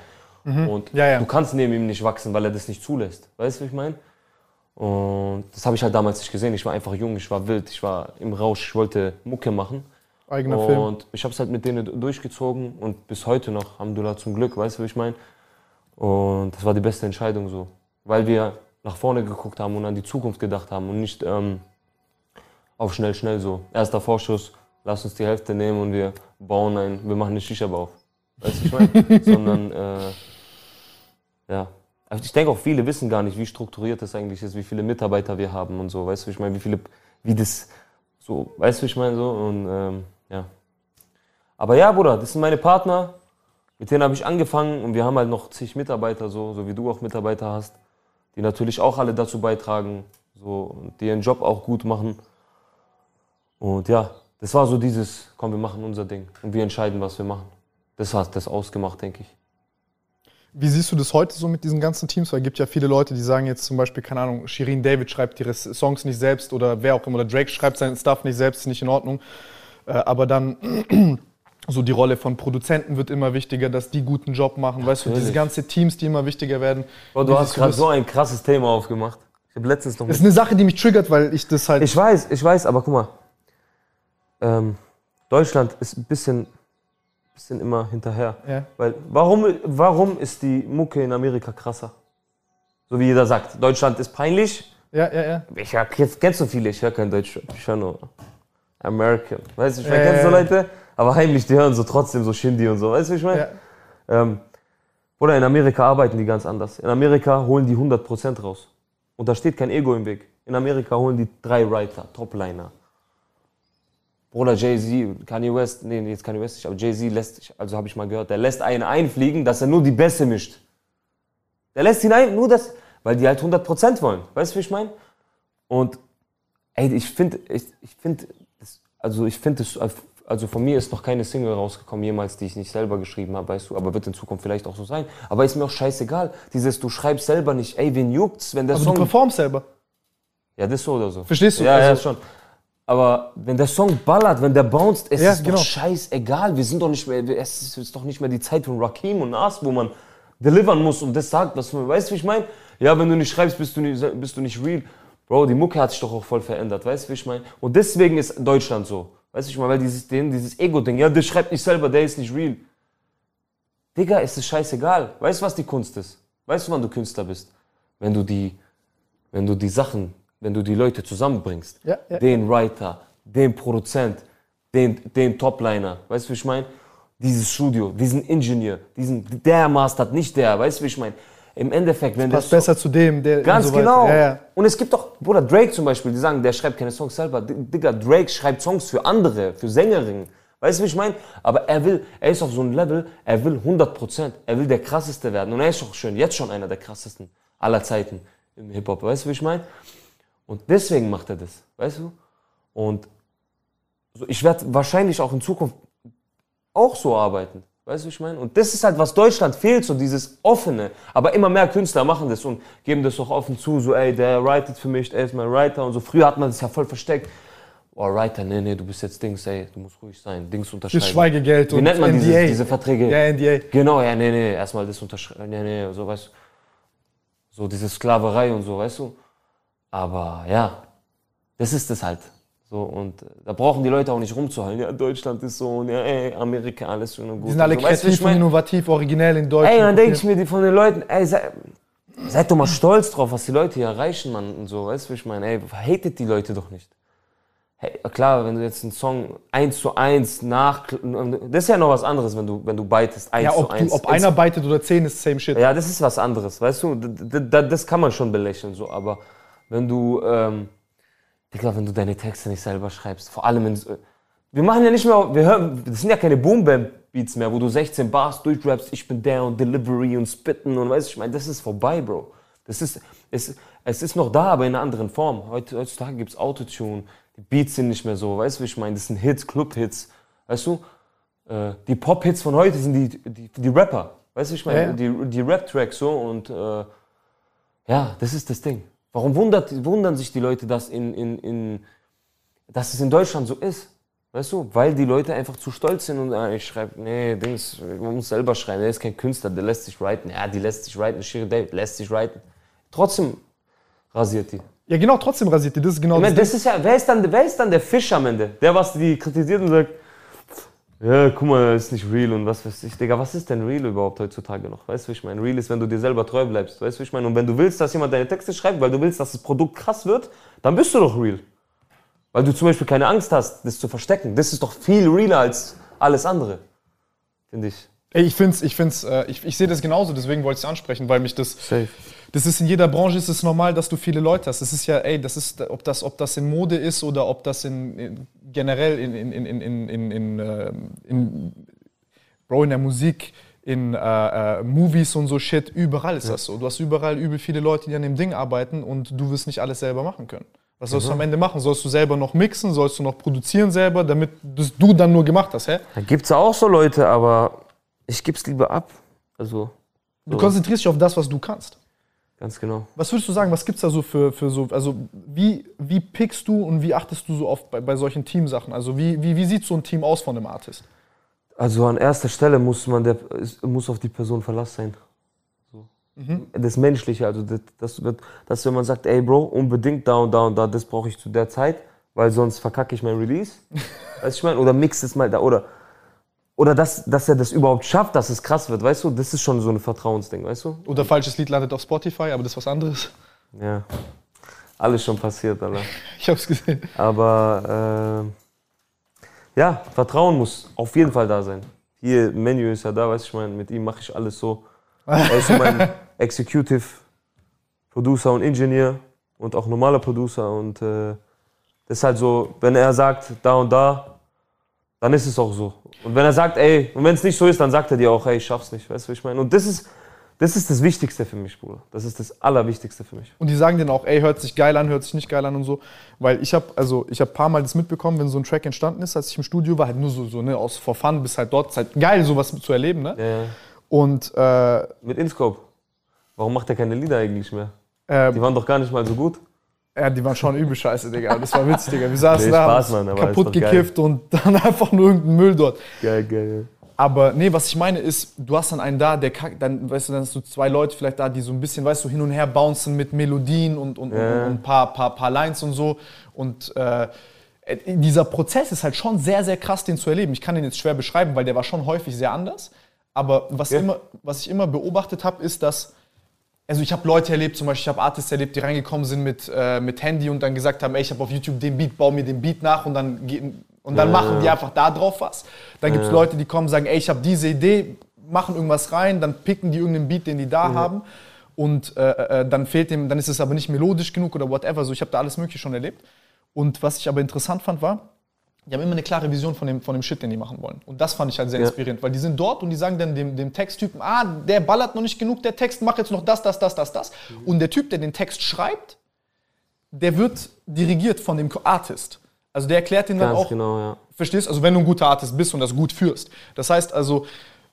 Und Ja, ja. du kannst neben ihm nicht wachsen, weil er das nicht zulässt. Weißt du, wie ich meine? Und das habe ich halt damals nicht gesehen. Ich war einfach jung, ich war wild, ich war im Rausch, ich wollte Mucke machen. Eigener Film. Und ich habe es halt mit denen durchgezogen und bis heute noch, Alhamdulillah, zum Glück, weißt du, wie ich meine? Und das war die beste Entscheidung so. Weil wir nach vorne geguckt haben und an die Zukunft gedacht haben und nicht ähm, auf schnell, schnell so. Erster Vorschuss, lass uns die Hälfte nehmen und wir bauen ein, wir machen eine Shisha-Bar auf. Weißt du, ich meine? [LAUGHS] Sondern, äh, ja. Also ich denke auch, viele wissen gar nicht, wie strukturiert das eigentlich ist, wie viele Mitarbeiter wir haben und so. Weißt du, ich meine, wie viele, wie das so, weißt du, ich meine, so. Und, ähm, ja. Aber ja, Bruder, das sind meine Partner. Mit denen habe ich angefangen und wir haben halt noch zig Mitarbeiter, so, so wie du auch Mitarbeiter hast, die natürlich auch alle dazu beitragen, so, und die ihren Job auch gut machen. Und ja, das war so dieses, komm, wir machen unser Ding und wir entscheiden, was wir machen. Das hat das ausgemacht, denke ich. Wie siehst du das heute so mit diesen ganzen Teams? Weil es gibt ja viele Leute, die sagen jetzt zum Beispiel, keine Ahnung, Shirin David schreibt ihre Songs nicht selbst oder wer auch immer, oder Drake schreibt seinen Stuff nicht selbst, ist nicht in Ordnung. Äh, aber dann [CLEARS THROAT] so die Rolle von Produzenten wird immer wichtiger, dass die guten Job machen. Weißt du, diese Natürlich. ganze Teams, die immer wichtiger werden. Bro, du hast gerade so ein krasses Thema aufgemacht. Ich habe letztens noch Das ist eine Sache, die mich triggert, weil ich das halt. Ich weiß, ich weiß, aber guck mal. Ähm, Deutschland ist ein bisschen, bisschen immer hinterher. Ja. Weil, warum, warum ist die Mucke in Amerika krasser? So wie jeder sagt, Deutschland ist peinlich. ja, ja, ja. Ich hör, jetzt kennst du viele, ich höre kein Deutsch. Ich höre nur American. Weißt du, ich meine, Ja, kennst du ja. Leute? Aber heimlich, die hören so trotzdem so Shindy und so. Weißt du, wie ich meine? Ähm, oder in Amerika arbeiten die ganz anders. In Amerika holen die 100% raus. Und da steht kein Ego im Weg. In Amerika holen die drei Writer, Topliner. Bruder Jay-Z, Kanye West, nee, jetzt Kanye West nicht, aber Jay-Z lässt, also habe ich mal gehört, der lässt einen einfliegen, dass er nur die Bässe mischt. Der lässt ihn ein, nur das, weil die halt 100% wollen. Weißt du, wie ich meine? Und, ey, ich finde, ich, ich finde, also ich finde es, also von mir ist noch keine Single rausgekommen jemals, die ich nicht selber geschrieben habe, weißt du, aber wird in Zukunft vielleicht auch so sein. Aber ist mir auch scheißegal. Dieses, du schreibst selber nicht, ey, wen juckt's, wenn der Also du Song... performst selber. Ja, das so oder so. Verstehst du? Ja, ja, Also- schon. Aber wenn der Song ballert, wenn der bounced, es Ja, ist genau. doch scheißegal. Wir sind doch nicht mehr, es ist doch nicht mehr die Zeit von Rakim und Nas, wo man delivern muss und das sagt, was man, weißt du, wie ich meine? Ja, wenn du nicht schreibst, bist du nicht, bist du nicht real. Bro, die Mucke hat sich doch auch voll verändert, weißt du, wie ich meine? Und deswegen ist Deutschland so. Weißt du, ich meine, weil dieses, dieses Ego-Ding, ja, der schreibt nicht selber, der ist nicht real. Digga, es ist scheißegal. Weißt du, was die Kunst ist? Weißt du, wann du Künstler bist? Wenn du die, wenn du die Sachen, wenn du die Leute zusammenbringst. Ja, ja. Den Writer, den Produzent, den, den Topliner. Weißt du, wie ich meine? Dieses Studio, diesen Ingenieur, diesen, der mastert, nicht der. Weißt du, wie ich meine? Im Endeffekt, wenn Passt der besser zu dem, der. Ganz und so genau. Ja. Und es gibt doch, Bruder, Drake zum Beispiel, die sagen, der schreibt keine Songs selber. Digga, Drake schreibt Songs für andere, für Sängerinnen. Weißt du, wie ich meine? Aber er will, er ist auf so einem Level, er will 100%, er will der krasseste werden. Und er ist doch schön, jetzt schon einer der krassesten aller Zeiten im Hip-Hop. Weißt du, wie ich meine? Und deswegen macht er das, weißt du? Und so, ich werde wahrscheinlich auch in Zukunft auch so arbeiten. Weißt du, ich meine? Und das ist halt, was Deutschland fehlt, so dieses Offene. Aber immer mehr Künstler machen das und geben das auch offen zu, so, ey, der writet für mich, er ist mein Writer und so. Früher hat man das ja voll versteckt. Oh, Writer, nee, nee, du bist jetzt Dings, ey, du musst ruhig sein, Dings unterschreiben. Das Schweigegeld Wie und nennt man NDA. diese, diese Verträge? Ja, NDA. Genau, ja, nee, nee, erstmal das unterschreiben, nee, nee, so, weißt du. So diese Sklaverei und so, weißt du. Aber ja, das ist es halt. So, und äh, da brauchen die Leute auch nicht rumzuhalten. Ja, Deutschland ist so und ja, ey, Amerika, alles schön und gut. Die sind alle so. Weißt kreativ ich und mein? innovativ, originell in Deutsch. Ey, dann denke ich mir die von den Leuten, ey, sei, seid doch mal stolz drauf, was die Leute hier erreichen, Mann, und so, weißt du, wie ich meine? Ey, hatet die Leute doch nicht. Hey, klar, wenn du jetzt einen Song eins zu eins nach, das ist ja noch was anderes, wenn du, wenn du beitest, eins Ja, zu ob, eins. du, ob einer beitet oder zehn ist same shit. Ja, das ist was anderes, weißt du? Das kann man schon belächeln, so. Aber wenn du, ähm, Digga, wenn du deine Texte nicht selber schreibst, vor allem in, wir machen ja nicht mehr, wir hören, das sind ja keine Boom Bap Beats mehr, wo du 16 Bars durchrappst, ich bin der und Delivery und Spitten und weißt du, ich meine, das ist vorbei, Bro. Das ist, es, es ist noch da, aber in einer anderen Form. Heut, heutzutage gibt's Autotune, die Beats sind nicht mehr so, weißt du, wie ich meine? Das sind Hits, Club-Hits, weißt du? Äh, die Pop-Hits von heute sind die, die, die Rapper, weißt du, wie ich meine? Ja, ja. Die, die Rap-Tracks so und äh, ja, das ist das Ding. Warum wundert, wundern sich die Leute, dass, in, in, in, dass es in Deutschland so ist? Weißt du? Weil die Leute einfach zu stolz sind und ah, ich schreibe, nee, Dings, man muss selber schreiben, der ist kein Künstler, der lässt sich writen. Ja, die lässt sich writen, Shiri David lässt sich writen. Trotzdem rasiert die. Ja, genau, trotzdem rasiert die. Das ist genau Ich meine, das. das ist ja, wer ist, dann, wer ist dann der Fisch am Ende? Der, was die kritisiert und sagt, ja, guck mal, das ist nicht real und was weiß ich. Digga, was ist denn real überhaupt heutzutage noch? Weißt du, wie ich meine? Real ist, wenn du dir selber treu bleibst. Weißt du, wie ich meine? Und wenn du willst, dass jemand deine Texte schreibt, weil du willst, dass das Produkt krass wird, dann bist du doch real. Weil du zum Beispiel keine Angst hast, das zu verstecken. Das ist doch viel realer als alles andere. Finde ich. Ey, ich find's, ich find's, äh, ich, ich sehe das genauso, deswegen wollte ich es ansprechen, weil mich das. Safe. Das ist in jeder Branche ist es normal, dass du viele Leute hast. Das ist ja, ey, das ist, ob das, ob das in Mode ist oder ob das in, in generell in, in, in, in, in, in, in, ähm, in Bro, in der Musik, in äh, äh, Movies und so Shit, überall ist das so. Du hast überall übel viele Leute, die an dem Ding arbeiten und du wirst nicht alles selber machen können. Was sollst du am Ende machen? Sollst du selber noch mixen? Sollst du noch produzieren selber, damit das du dann nur gemacht hast, hä? Da gibt's auch so Leute, aber ich gib's lieber ab. Also, Du konzentrierst dich auf das, was du kannst. Ganz genau. Was würdest du sagen, was gibt es da so für, für so, also wie, wie pickst du und wie achtest du so oft bei, bei solchen Teamsachen? Also wie, wie, wie sieht so ein Team aus von einem Artist? Also an erster Stelle muss man der, muss auf die Person Verlass sein. So. Das Menschliche, also das, das wird, dass wenn man sagt, ey Bro, unbedingt da und da und da, das brauche ich zu der Zeit, weil sonst verkacke ich mein Release. [LAUGHS] weißt du, ich meine? Oder mix es mal da. Oder, oder dass, dass er das überhaupt schafft, dass es krass wird, weißt du? Das ist schon so ein Vertrauensding, weißt du? Oder falsches Lied landet auf Spotify, aber das ist was anderes. Ja. Alles schon passiert, Alter. [LAUGHS] Ich hab's gesehen. Aber äh, ja, Vertrauen muss auf jeden Fall da sein. Hier, Menü ist ja da, weißt du, ich meine, mit ihm mache ich alles so. Er ist mein [LAUGHS] Executive Producer und Engineer und auch normaler Producer. Und äh, das ist halt so, wenn er sagt, da und da, dann ist es auch so. Und wenn er sagt, ey, und wenn es nicht so ist, dann sagt er dir auch, ey, ich schaff's nicht, weißt du, wie ich meine? Und das ist, das ist das Wichtigste für mich, Bruder. Das ist das Allerwichtigste für mich. Und die sagen dann auch, ey, hört sich geil an, hört sich nicht geil an und so. Weil ich habe also ich habe ein paar Mal das mitbekommen, wenn so ein Track entstanden ist, als ich im Studio war, halt nur so, so ne, aus for fun bis halt dort. Ist halt geil, sowas zu erleben, ne? Ja, ja. Und äh, Mit Inscope. Warum macht er keine Lieder eigentlich mehr? äh, Die waren doch gar nicht mal so gut. Ja, die waren schon übel scheiße, Digga. Das war witzig, Digga. Wir saßen Nee, da, Spaß, haben Mann, kaputt gekifft und [LAUGHS] dann einfach nur irgendein Müll dort. Geil, geil. Aber nee, was ich meine ist, du hast dann einen da, der kackt, dann, weißt du, dann hast du zwei Leute vielleicht da, die so ein bisschen, weißt du, hin und her bouncen mit Melodien und, und, Ja. und, und ein paar, paar, paar Lines und so. Und äh, dieser Prozess ist halt schon sehr, sehr krass, den zu erleben. Ich kann den jetzt schwer beschreiben, weil der war schon häufig sehr anders. Aber was, Ja. immer, was ich immer beobachtet habe, ist, dass also ich habe Leute erlebt, zum Beispiel ich habe Artists erlebt, die reingekommen sind mit, äh, mit Handy und dann gesagt haben, ey, ich habe auf YouTube den Beat, bau mir den Beat nach und dann, und dann machen die einfach da drauf was. Dann gibt es Leute, die kommen und sagen, ey, ich habe diese Idee, machen irgendwas rein, dann picken die irgendeinen Beat, den die da haben und äh, äh, dann fehlt dem, dann ist es aber nicht melodisch genug oder whatever. So, ich habe da alles Mögliche schon erlebt. Und was ich aber interessant fand, war, die haben immer eine klare Vision von dem, von dem Shit, den die machen wollen. Und das fand ich halt sehr Ja. inspirierend, weil die sind dort und die sagen dann dem, dem Texttypen, ah, der ballert noch nicht genug, der Text, mach jetzt noch das, das, das, das, das. Und der Typ, der den Text schreibt, der wird dirigiert von dem Artist. Also der erklärt ihn dann auch, genau, ja. verstehst? Also wenn du ein guter Artist bist und das gut führst. Das heißt also,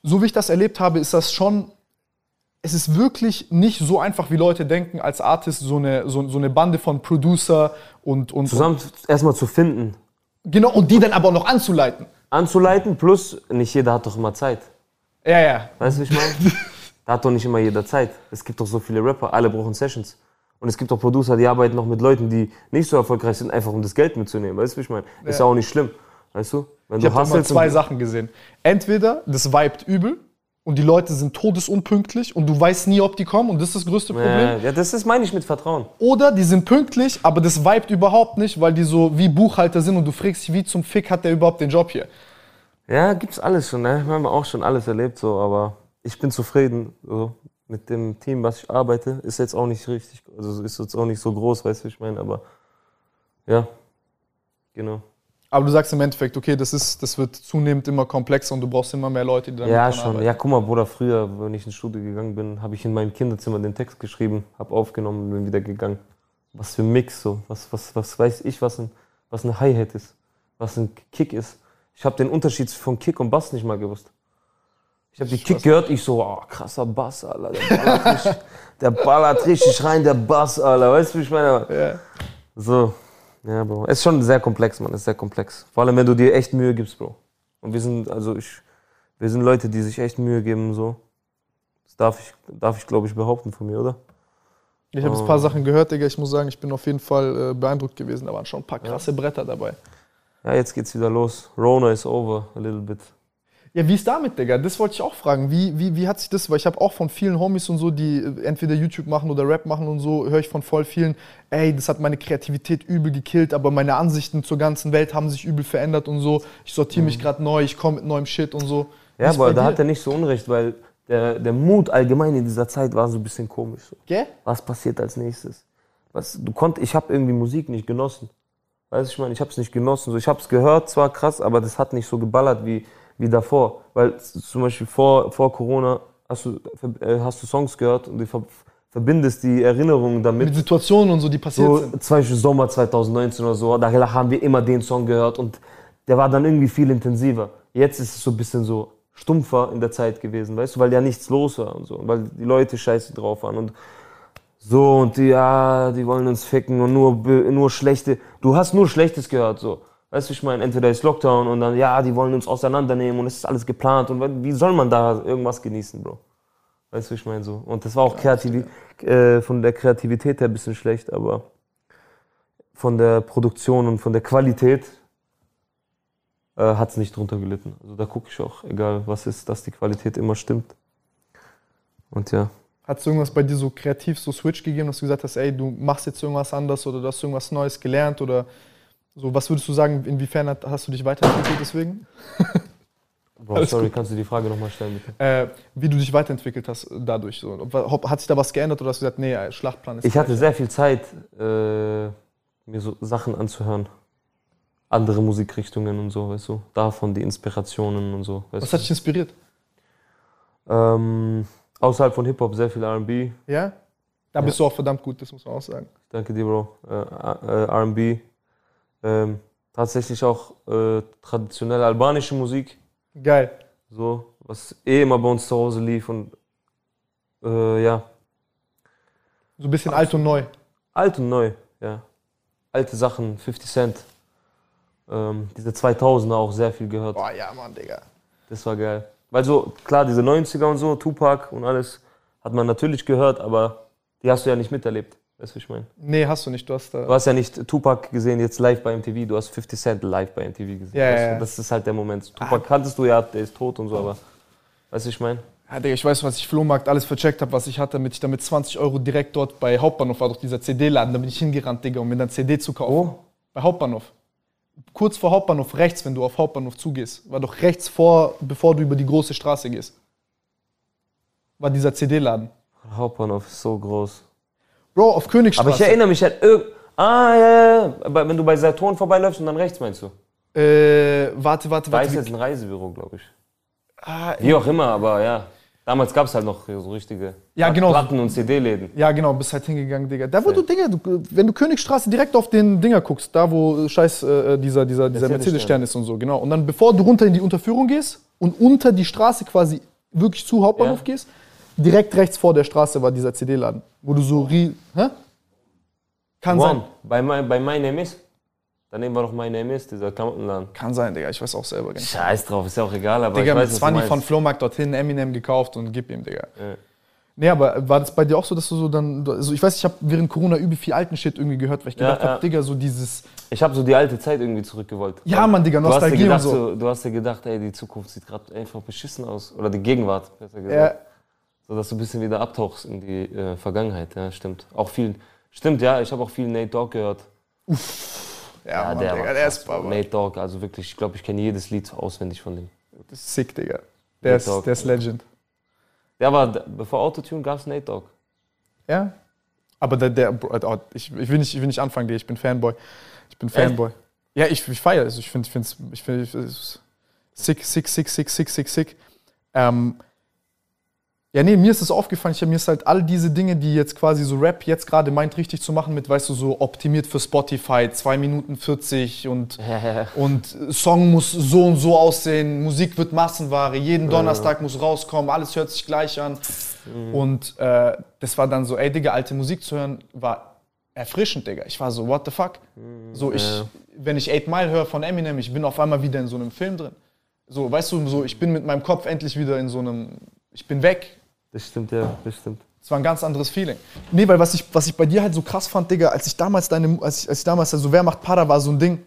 so wie ich das erlebt habe, ist das schon, es ist wirklich nicht so einfach, wie Leute denken, als Artist so eine, so, so eine Bande von Producer und, und, Zusammen erstmal zu finden, genau, und die dann aber auch noch anzuleiten. anzuleiten, plus nicht jeder hat doch immer Zeit. Ja, ja. Weißt du, wie ich meine? [LAUGHS] da hat doch nicht immer jeder Zeit. Es gibt doch so viele Rapper, alle brauchen Sessions. Und es gibt auch Producer, die arbeiten noch mit Leuten, die nicht so erfolgreich sind, einfach um das Geld mitzunehmen. Weißt du, wie ich meine? Ist ja auch nicht schlimm. Weißt du? Wenn Ich habe hustlest zwei Sachen gesehen. Entweder das vibet übel und die Leute sind todesunpünktlich und du weißt nie, ob die kommen und das ist das größte Problem. Ja, das ist, meine ich mit Vertrauen. Oder die sind pünktlich, aber das vibet überhaupt nicht, weil die so wie Buchhalter sind und du fragst dich, wie zum Fick hat der überhaupt den Job hier? Ja, gibt's alles schon, ne? Wir haben auch schon alles erlebt, so, aber ich bin zufrieden. So. Mit dem Team, was ich arbeite, ist jetzt auch nicht richtig, also ist jetzt auch nicht so groß, weißt du, ich meine, aber ja, genau. Aber du sagst im Endeffekt, okay, das, ist, das wird zunehmend immer komplexer und du brauchst immer mehr Leute, die damit Ja, schon. arbeiten. Ja, guck mal, Bruder, früher, wenn ich ins Studio gegangen bin, habe ich in meinem Kinderzimmer den Text geschrieben, habe aufgenommen und bin wieder gegangen. Was für ein Mix so. Was, was, was weiß ich, was ein, was eine Hi-Hat ist, was ein Kick ist. Ich habe den Unterschied von Kick und Bass nicht mal gewusst. Ich habe die Kick gehört, ich so, oh, krasser Bass, Alter. Der ballert, richtig, [LAUGHS] der ballert richtig rein, der Bass, Alter. Weißt du, wie ich meine? Ja. So, ja, Bro. Es ist schon sehr komplex, Mann. Es ist sehr komplex. Vor allem, wenn du dir echt Mühe gibst, Bro. Und wir sind, also ich, wir sind Leute, die sich echt Mühe geben, so. Das darf ich, darf ich glaube ich, behaupten von mir, oder? Ich habe jetzt ein paar Sachen gehört, Digga. Ich muss sagen, ich bin auf jeden Fall äh, beeindruckt gewesen. Da waren schon ein paar krasse Bretter dabei. Ja, jetzt geht's wieder los. Rona is over, a little bit. Ja, wie ist damit, Digga? Das wollte ich auch fragen. Wie, wie, wie hat sich das, weil ich habe auch von vielen Homies und so, die äh, entweder YouTube machen oder Rap machen und so, höre ich von voll vielen, ey, das hat meine Kreativität übel gekillt, aber meine Ansichten zur ganzen Welt haben sich übel verändert und so. Ich sortiere mich gerade neu, ich komme mit neuem Shit und so. Ja, aber da hat er nicht so unrecht, weil der, der Mut allgemein in dieser Zeit war so ein bisschen komisch. So. Gell? Was passiert als nächstes? Was, du konnt, ich habe irgendwie Musik nicht genossen. Weißt du, ich meine, ich habe es nicht genossen. So, ich habe es gehört, zwar krass, aber das hat nicht so geballert wie, wie davor. Weil zum Beispiel vor, vor Corona hast du, äh, hast du Songs gehört und du ver verbindest die Erinnerungen damit. Mit Situationen und so, die passiert So, sind. zum Beispiel Sommer 2019 oder so, da haben wir immer den Song gehört und der war dann irgendwie viel intensiver. Jetzt ist es so ein bisschen so stumpfer in der Zeit gewesen, weißt du, weil ja nichts los war und so, und weil die Leute scheiße drauf waren und so und die, ja, die wollen uns ficken und nur, nur schlechte, du hast nur Schlechtes gehört, so. Weißt du, ich meine, entweder ist Lockdown und dann, ja, die wollen uns auseinandernehmen und es ist alles geplant und wie soll man da irgendwas genießen, Bro? Weißt du, ich meine so. Und das war auch kreativ, äh, von der Kreativität her ein bisschen schlecht, aber von der Produktion und von der Qualität äh, hat es nicht drunter gelitten. Also da gucke ich auch, egal was ist, dass die Qualität immer stimmt. Und ja. Hat es irgendwas bei dir so kreativ so Switch gegeben, dass du gesagt hast, ey, du machst jetzt irgendwas anders oder du hast irgendwas Neues gelernt oder so? Was würdest du sagen, inwiefern hast du dich weiterentwickelt deswegen? [LAUGHS] Bro, Alles sorry, gut. kannst du die Frage nochmal stellen, bitte? Äh, wie du dich weiterentwickelt hast dadurch. So. Ob- Hat sich da was geändert oder hast du gesagt, nee, äh, Schlachtplan ist Ich hatte sehr viel Zeit, äh, mir so Sachen anzuhören. Andere Musikrichtungen und so, weißt du. Davon die Inspirationen und so. Weißt Was hat dich inspiriert? du? Ähm, außerhalb von Hip-Hop sehr viel RB. Ja? Da bist du auch verdammt gut, das muss man auch sagen. Danke dir, Bro. Äh, äh, RB. Ähm, tatsächlich auch äh, traditionelle albanische Musik. Geil. So, was eh immer bei uns zu Hause lief und äh, ja, So ein bisschen alt und neu. alt und neu, ja. Alte Sachen, 50 Cent. Ähm, diese 2000er auch sehr viel gehört. Boah, ja, Mann, Digga. Das war geil. Weil so, klar, diese 90er und so, Tupac und alles, hat man natürlich gehört, aber die hast du ja nicht miterlebt. Weißt du, wie ich meine? Nee, hast du nicht. Du hast da. Du hast ja nicht Tupac gesehen jetzt live bei MTV, du hast 50 Cent live bei MTV gesehen. Ja, weißt du? ja. Das ist halt der Moment. Tupac kanntest du ja, der ist tot und so, aber weißt du, ich meine? Ja, Digga, ich weiß, was ich Flohmarkt alles vercheckt habe, was ich hatte, damit ich damit 20 Euro direkt dort bei Hauptbahnhof war, doch dieser CD-Laden, da bin ich hingerannt, Digga, um mir dann CD zu kaufen. Wo? Bei Hauptbahnhof. Kurz vor Hauptbahnhof, rechts, wenn du auf Hauptbahnhof zugehst. War doch rechts vor, bevor du über die große Straße gehst. War dieser CD-Laden. Hauptbahnhof ist so groß. Bro, auf Königstraße. Aber ich erinnere mich halt irg Ah, ja, ja, ja. Wenn du bei Saturn vorbeiläufst und dann rechts meinst du? Äh, warte, warte, Da ist warte. jetzt ein Reisebüro, glaube ich. Ah, Wie auch immer, aber ja. Damals gab es halt noch so richtige Ja, genau. Platten- und CD-Läden. Ja, genau, bist halt hingegangen, Digga. Da, wo du, Digga, du, wenn du Königstraße direkt auf den Dinger guckst, da, wo scheiß äh, dieser, dieser, dieser Mercedes-Stern. Mercedes-Stern ist und so, genau. Und dann, bevor du runter in die Unterführung gehst und unter die Straße quasi wirklich zu Hauptbahnhof Ja. gehst, direkt rechts vor der Straße war dieser CD-Laden. Wo du so rie. Hä? Kann One. sein. Bei, My- bei My Name Is. Daneben war doch My Name Is, dieser Klamottenladen. Kann sein, Digga. Ich weiß auch selber gar nicht. Scheiß drauf, ist ja auch egal, aber Digga, ich weiß, mit was 20 du von. Flohmarkt dorthin Eminem gekauft und gib ihm, Digga. Ja. Nee, aber war das bei dir auch so, dass du so dann, also ich weiß, ich habe während Corona übel viel alten Shit irgendwie gehört, weil ich Ja, gedacht ja. habe, Digga, so dieses, Ich habe so die alte Zeit irgendwie zurückgewollt. Ja, Mann, Digga, du hast, dir Nostalgie und gedacht, so. du hast dir gedacht, ey, die Zukunft sieht gerade einfach beschissen aus. Oder die Gegenwart, besser gesagt. ja, So dass du ein bisschen wieder abtauchst in die äh, Vergangenheit. Ja, stimmt. Auch viel. Stimmt, ja, ich habe auch viel Nate Dogg gehört. ja, Mann, der Digga, war der ist. Baba. Nate Dogg, also wirklich, ich glaube, ich kenne jedes Lied auswendig von dem. Das ist sick, Digga. Der ist, Dogg. der ist Legend. Der war, bevor Autotune gab es Nate Dogg. Ja? Aber der, der Bro, Alter, ich, ich, will nicht, ich will nicht anfangen, Digga, ich bin Fanboy. Ich bin Fanboy. Ja, ich, ich feiere es. Ich finde es ich find, ich sick, sick, sick, sick, sick, sick, sick. Ähm, ja, nee, mir ist es aufgefallen, ich, mir ist halt all diese Dinge, die jetzt quasi so Rap jetzt gerade meint, richtig zu machen, mit, weißt du, so optimiert für Spotify, 2 Minuten 40 und, [LAUGHS] und Song muss so und so aussehen, Musik wird Massenware, jeden Donnerstag muss rauskommen, alles hört sich gleich an. Und äh, das war dann so, ey, Digga, alte Musik zu hören, war erfrischend, Digga. Ich war so, what the fuck? So, ich, Ja. wenn ich 8 Mile höre von Eminem, ich bin auf einmal wieder in so einem Film drin. So, weißt du, so, ich bin mit meinem Kopf endlich wieder in so einem, ich bin weg. Das stimmt, ja, das stimmt. Das war ein ganz anderes Feeling. Nee, weil was ich, was ich bei dir halt so krass fand, Digga, als ich damals deine, als ich, als ich damals, also wer macht Para war so ein Ding.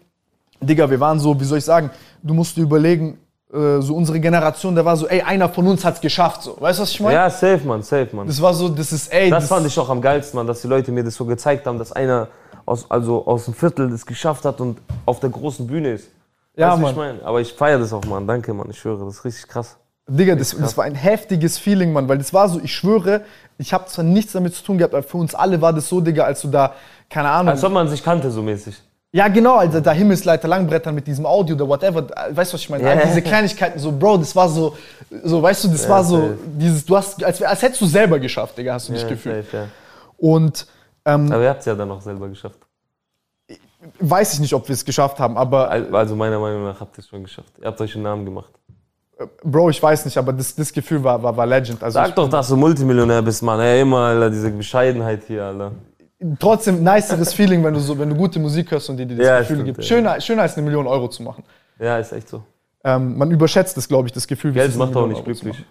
Digga, wir waren so, wie soll ich sagen, du musst dir überlegen, äh, so unsere Generation, der war so, ey, einer von uns hat's geschafft, so. Weißt du, was ich meine? Ja, safe, Mann, safe, Mann. Das war so, das ist, ey, Das fand ich auch am geilsten, Mann, dass die Leute mir das so gezeigt haben, dass einer aus, also aus dem Viertel das geschafft hat und auf der großen Bühne ist. Ja, weißt, Mann. Ich mein? Aber ich feiere das auch, Mann. Danke, Mann. Ich schwöre, das ist richtig krass. Digga, das, das war ein heftiges Feeling, Mann, weil das war so, ich schwöre, ich habe zwar nichts damit zu tun gehabt, aber für uns alle war das so, Digga, als du da, keine Ahnung. Als ob man sich kannte, so mäßig. ja, genau, also da Himmelsleiter Langbrettern mit diesem Audio oder whatever, weißt du, was ich meine? All diese Kleinigkeiten, so, Bro, das war so, so, weißt du, das war so, safe. dieses, du hast, als, als hättest du selber geschafft, Digga, hast du dich Ja, gefühlt. safe, ja. Und ähm, Aber ihr habt es ja dann auch selber geschafft. weiß ich nicht, ob wir es geschafft haben, aber Al- Also meiner Meinung nach habt ihr es schon geschafft. Ihr habt euch einen Namen gemacht. Bro, ich weiß nicht, aber das, das Gefühl war, war, war legend. Also Sag doch, dass du Multimillionär bist, Mann. Ey, immer, Alter, diese Bescheidenheit hier, Alter. trotzdem niceres Feeling, wenn du so, wenn du gute Musik hörst und dir das Ja, Gefühl stimmt, gibt. Schöner, schöner als eine Million Euro zu machen. Ja, ist echt so. Ähm, man überschätzt das, glaube ich, das Gefühl. wie es Geld macht auch nicht Euro glücklich.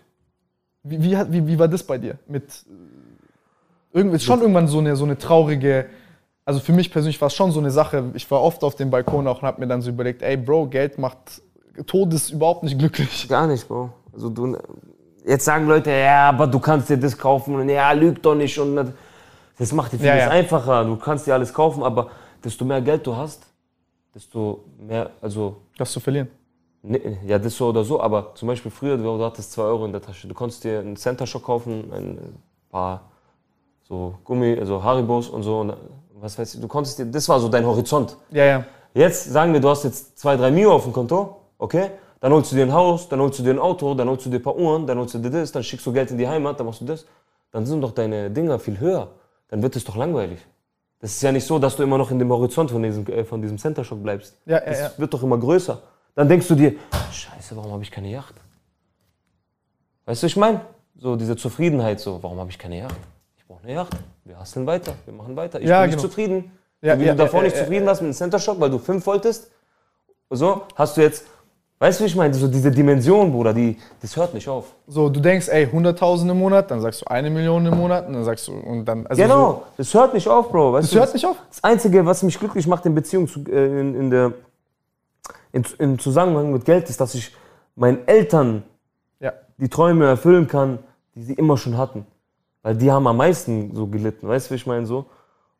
Wie, wie, wie war das bei dir? Mit äh, irgendwie ist schon irgendwann so eine, so eine traurige. Also für mich persönlich war es schon so eine Sache. Ich war oft auf dem Balkon auch und habe mir dann so überlegt, ey Bro, Geld macht Tod ist überhaupt nicht glücklich. Gar nicht, Bro. Also du, jetzt sagen Leute, ja, aber du kannst dir das kaufen und ja, lüg doch nicht und das- das macht dir vieles Ja, ja. einfacher. Du kannst dir alles kaufen, aber desto mehr Geld du hast, desto mehr, also Das zu verlieren. Ne, Ja, das so oder so, aber zum Beispiel früher, du du hattest 2 Euro in der Tasche. Du konntest dir einen Center Shock kaufen, ein paar so Gummi, also Haribos und so. Und was weiß ich, du konntest dir, das war so dein Horizont. Ja, ja. Jetzt sagen wir, du hast jetzt 2, 3 Mio auf dem Konto, okay? Dann holst du dir ein Haus, dann holst du dir ein Auto, dann holst du dir ein paar Uhren, dann holst du dir das, dann schickst du Geld in die Heimat, dann machst du das. Dann sind doch deine Dinger viel höher. Dann wird es doch langweilig. Das ist ja nicht so, dass du immer noch in dem Horizont von diesem, äh, von diesem Center Shock bleibst. Ja, ja, das ja. wird doch immer größer. Dann denkst du dir, scheiße, warum habe ich keine Yacht? Weißt du, ich meine? So diese Zufriedenheit, so, warum habe ich keine Yacht? Ich brauche eine Yacht. Wir hasseln weiter, wir machen weiter. Ich Ja, bin nicht genau. zufrieden. Ja, so wie ja, du davor nicht zufrieden warst mit dem Center Shock, weil du 5 wolltest. So, hast du jetzt, weißt du, wie ich meine? So diese Dimension, Bruder, die, das hört nicht auf. So, du denkst, ey, 100.000 im Monat, dann sagst du eine Million im Monat und dann sagst du, und dann, also so, Genau, das hört nicht auf, Bro. Weißt das du, hört nicht auf. Das Einzige, was mich glücklich macht in Beziehung zu, äh, in, in der, in, im Zusammenhang mit Geld, ist, dass ich meinen Eltern Ja. die Träume erfüllen kann, die sie immer schon hatten. Weil die haben am meisten so gelitten, weißt du, wie ich meine so?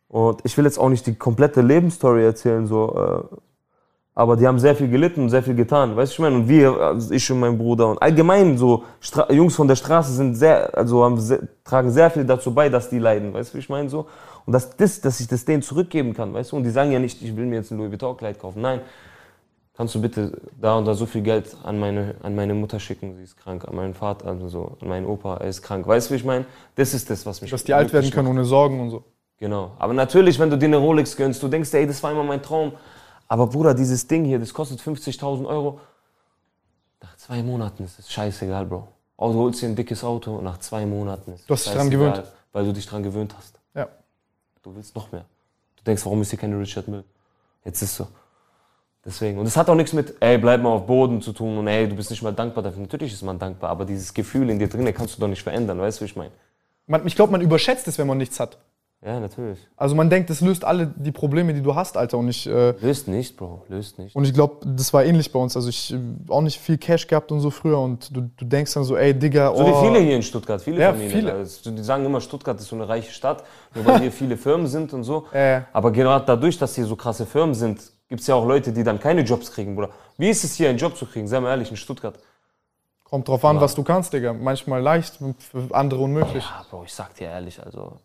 Und ich will jetzt auch nicht die komplette Lebensstory erzählen, so, äh, aber die haben sehr viel gelitten und sehr viel getan, weißt du, ich meine? Und wir, also ich und mein Bruder und allgemein so, Stra Jungs von der Straße sind sehr, also sehr, tragen sehr viel dazu bei, dass die leiden, weißt du, wie ich meine so? Und dass, das, dass ich das denen zurückgeben kann, weißt du? Und die sagen ja nicht, ich will mir jetzt ein Louis Vuitton-Kleid kaufen, nein. Kannst du bitte da und da so viel Geld an meine, an meine Mutter schicken, sie ist krank, an meinen Vater, also so, an meinen Opa, er ist krank. Weißt du, wie ich meine? Das ist das, was mich Dass die alt werden können macht. ohne Sorgen und so. Genau. Aber natürlich, wenn du dir eine Rolex gönnst, du denkst, ey, das war immer mein Traum. Aber Bruder, dieses Ding hier, das kostet 50.000 Euro. Nach zwei Monaten ist es scheißegal, Bro. Oh, du holst dir ein dickes Auto und nach zwei Monaten ist es Du hast dich dran scheißegal, gewöhnt. Weil du dich dran gewöhnt hast. Ja. Du willst noch mehr. Du denkst, warum ist hier keine Richard Mill? Jetzt ist so. Deswegen. Und es hat auch nichts mit, ey, bleib mal auf Boden zu tun und ey, du bist nicht mal dankbar dafür. Natürlich ist man dankbar, aber dieses Gefühl in dir drin, kannst du doch nicht verändern, weißt du, wie ich meine? Ich glaube, man überschätzt es, wenn man nichts hat. Ja, natürlich. Also man denkt, das löst alle die Probleme, die du hast, Alter. Und ich, äh, Löst nicht, Bro, löst nicht. und ich glaube, das war ähnlich bei uns. Also ich äh, auch nicht viel Cash gehabt und so früher. Und du, du denkst dann so, ey, Digga, oh. So wie viele hier in Stuttgart, viele Ja, Familien. viele. Also, die sagen immer, Stuttgart ist so eine reiche Stadt, nur weil hier viele Firmen sind und so. Ja, ja. Aber gerade dadurch, dass hier so krasse Firmen sind, gibt es ja auch Leute, die dann keine Jobs kriegen, Bruder. Wie ist es hier, einen Job zu kriegen? Sei mal ehrlich, in Stuttgart. Kommt drauf an, was du kannst, Digga. Manchmal leicht, für andere unmöglich. Ja, Bro, ich sag dir ehrlich, also.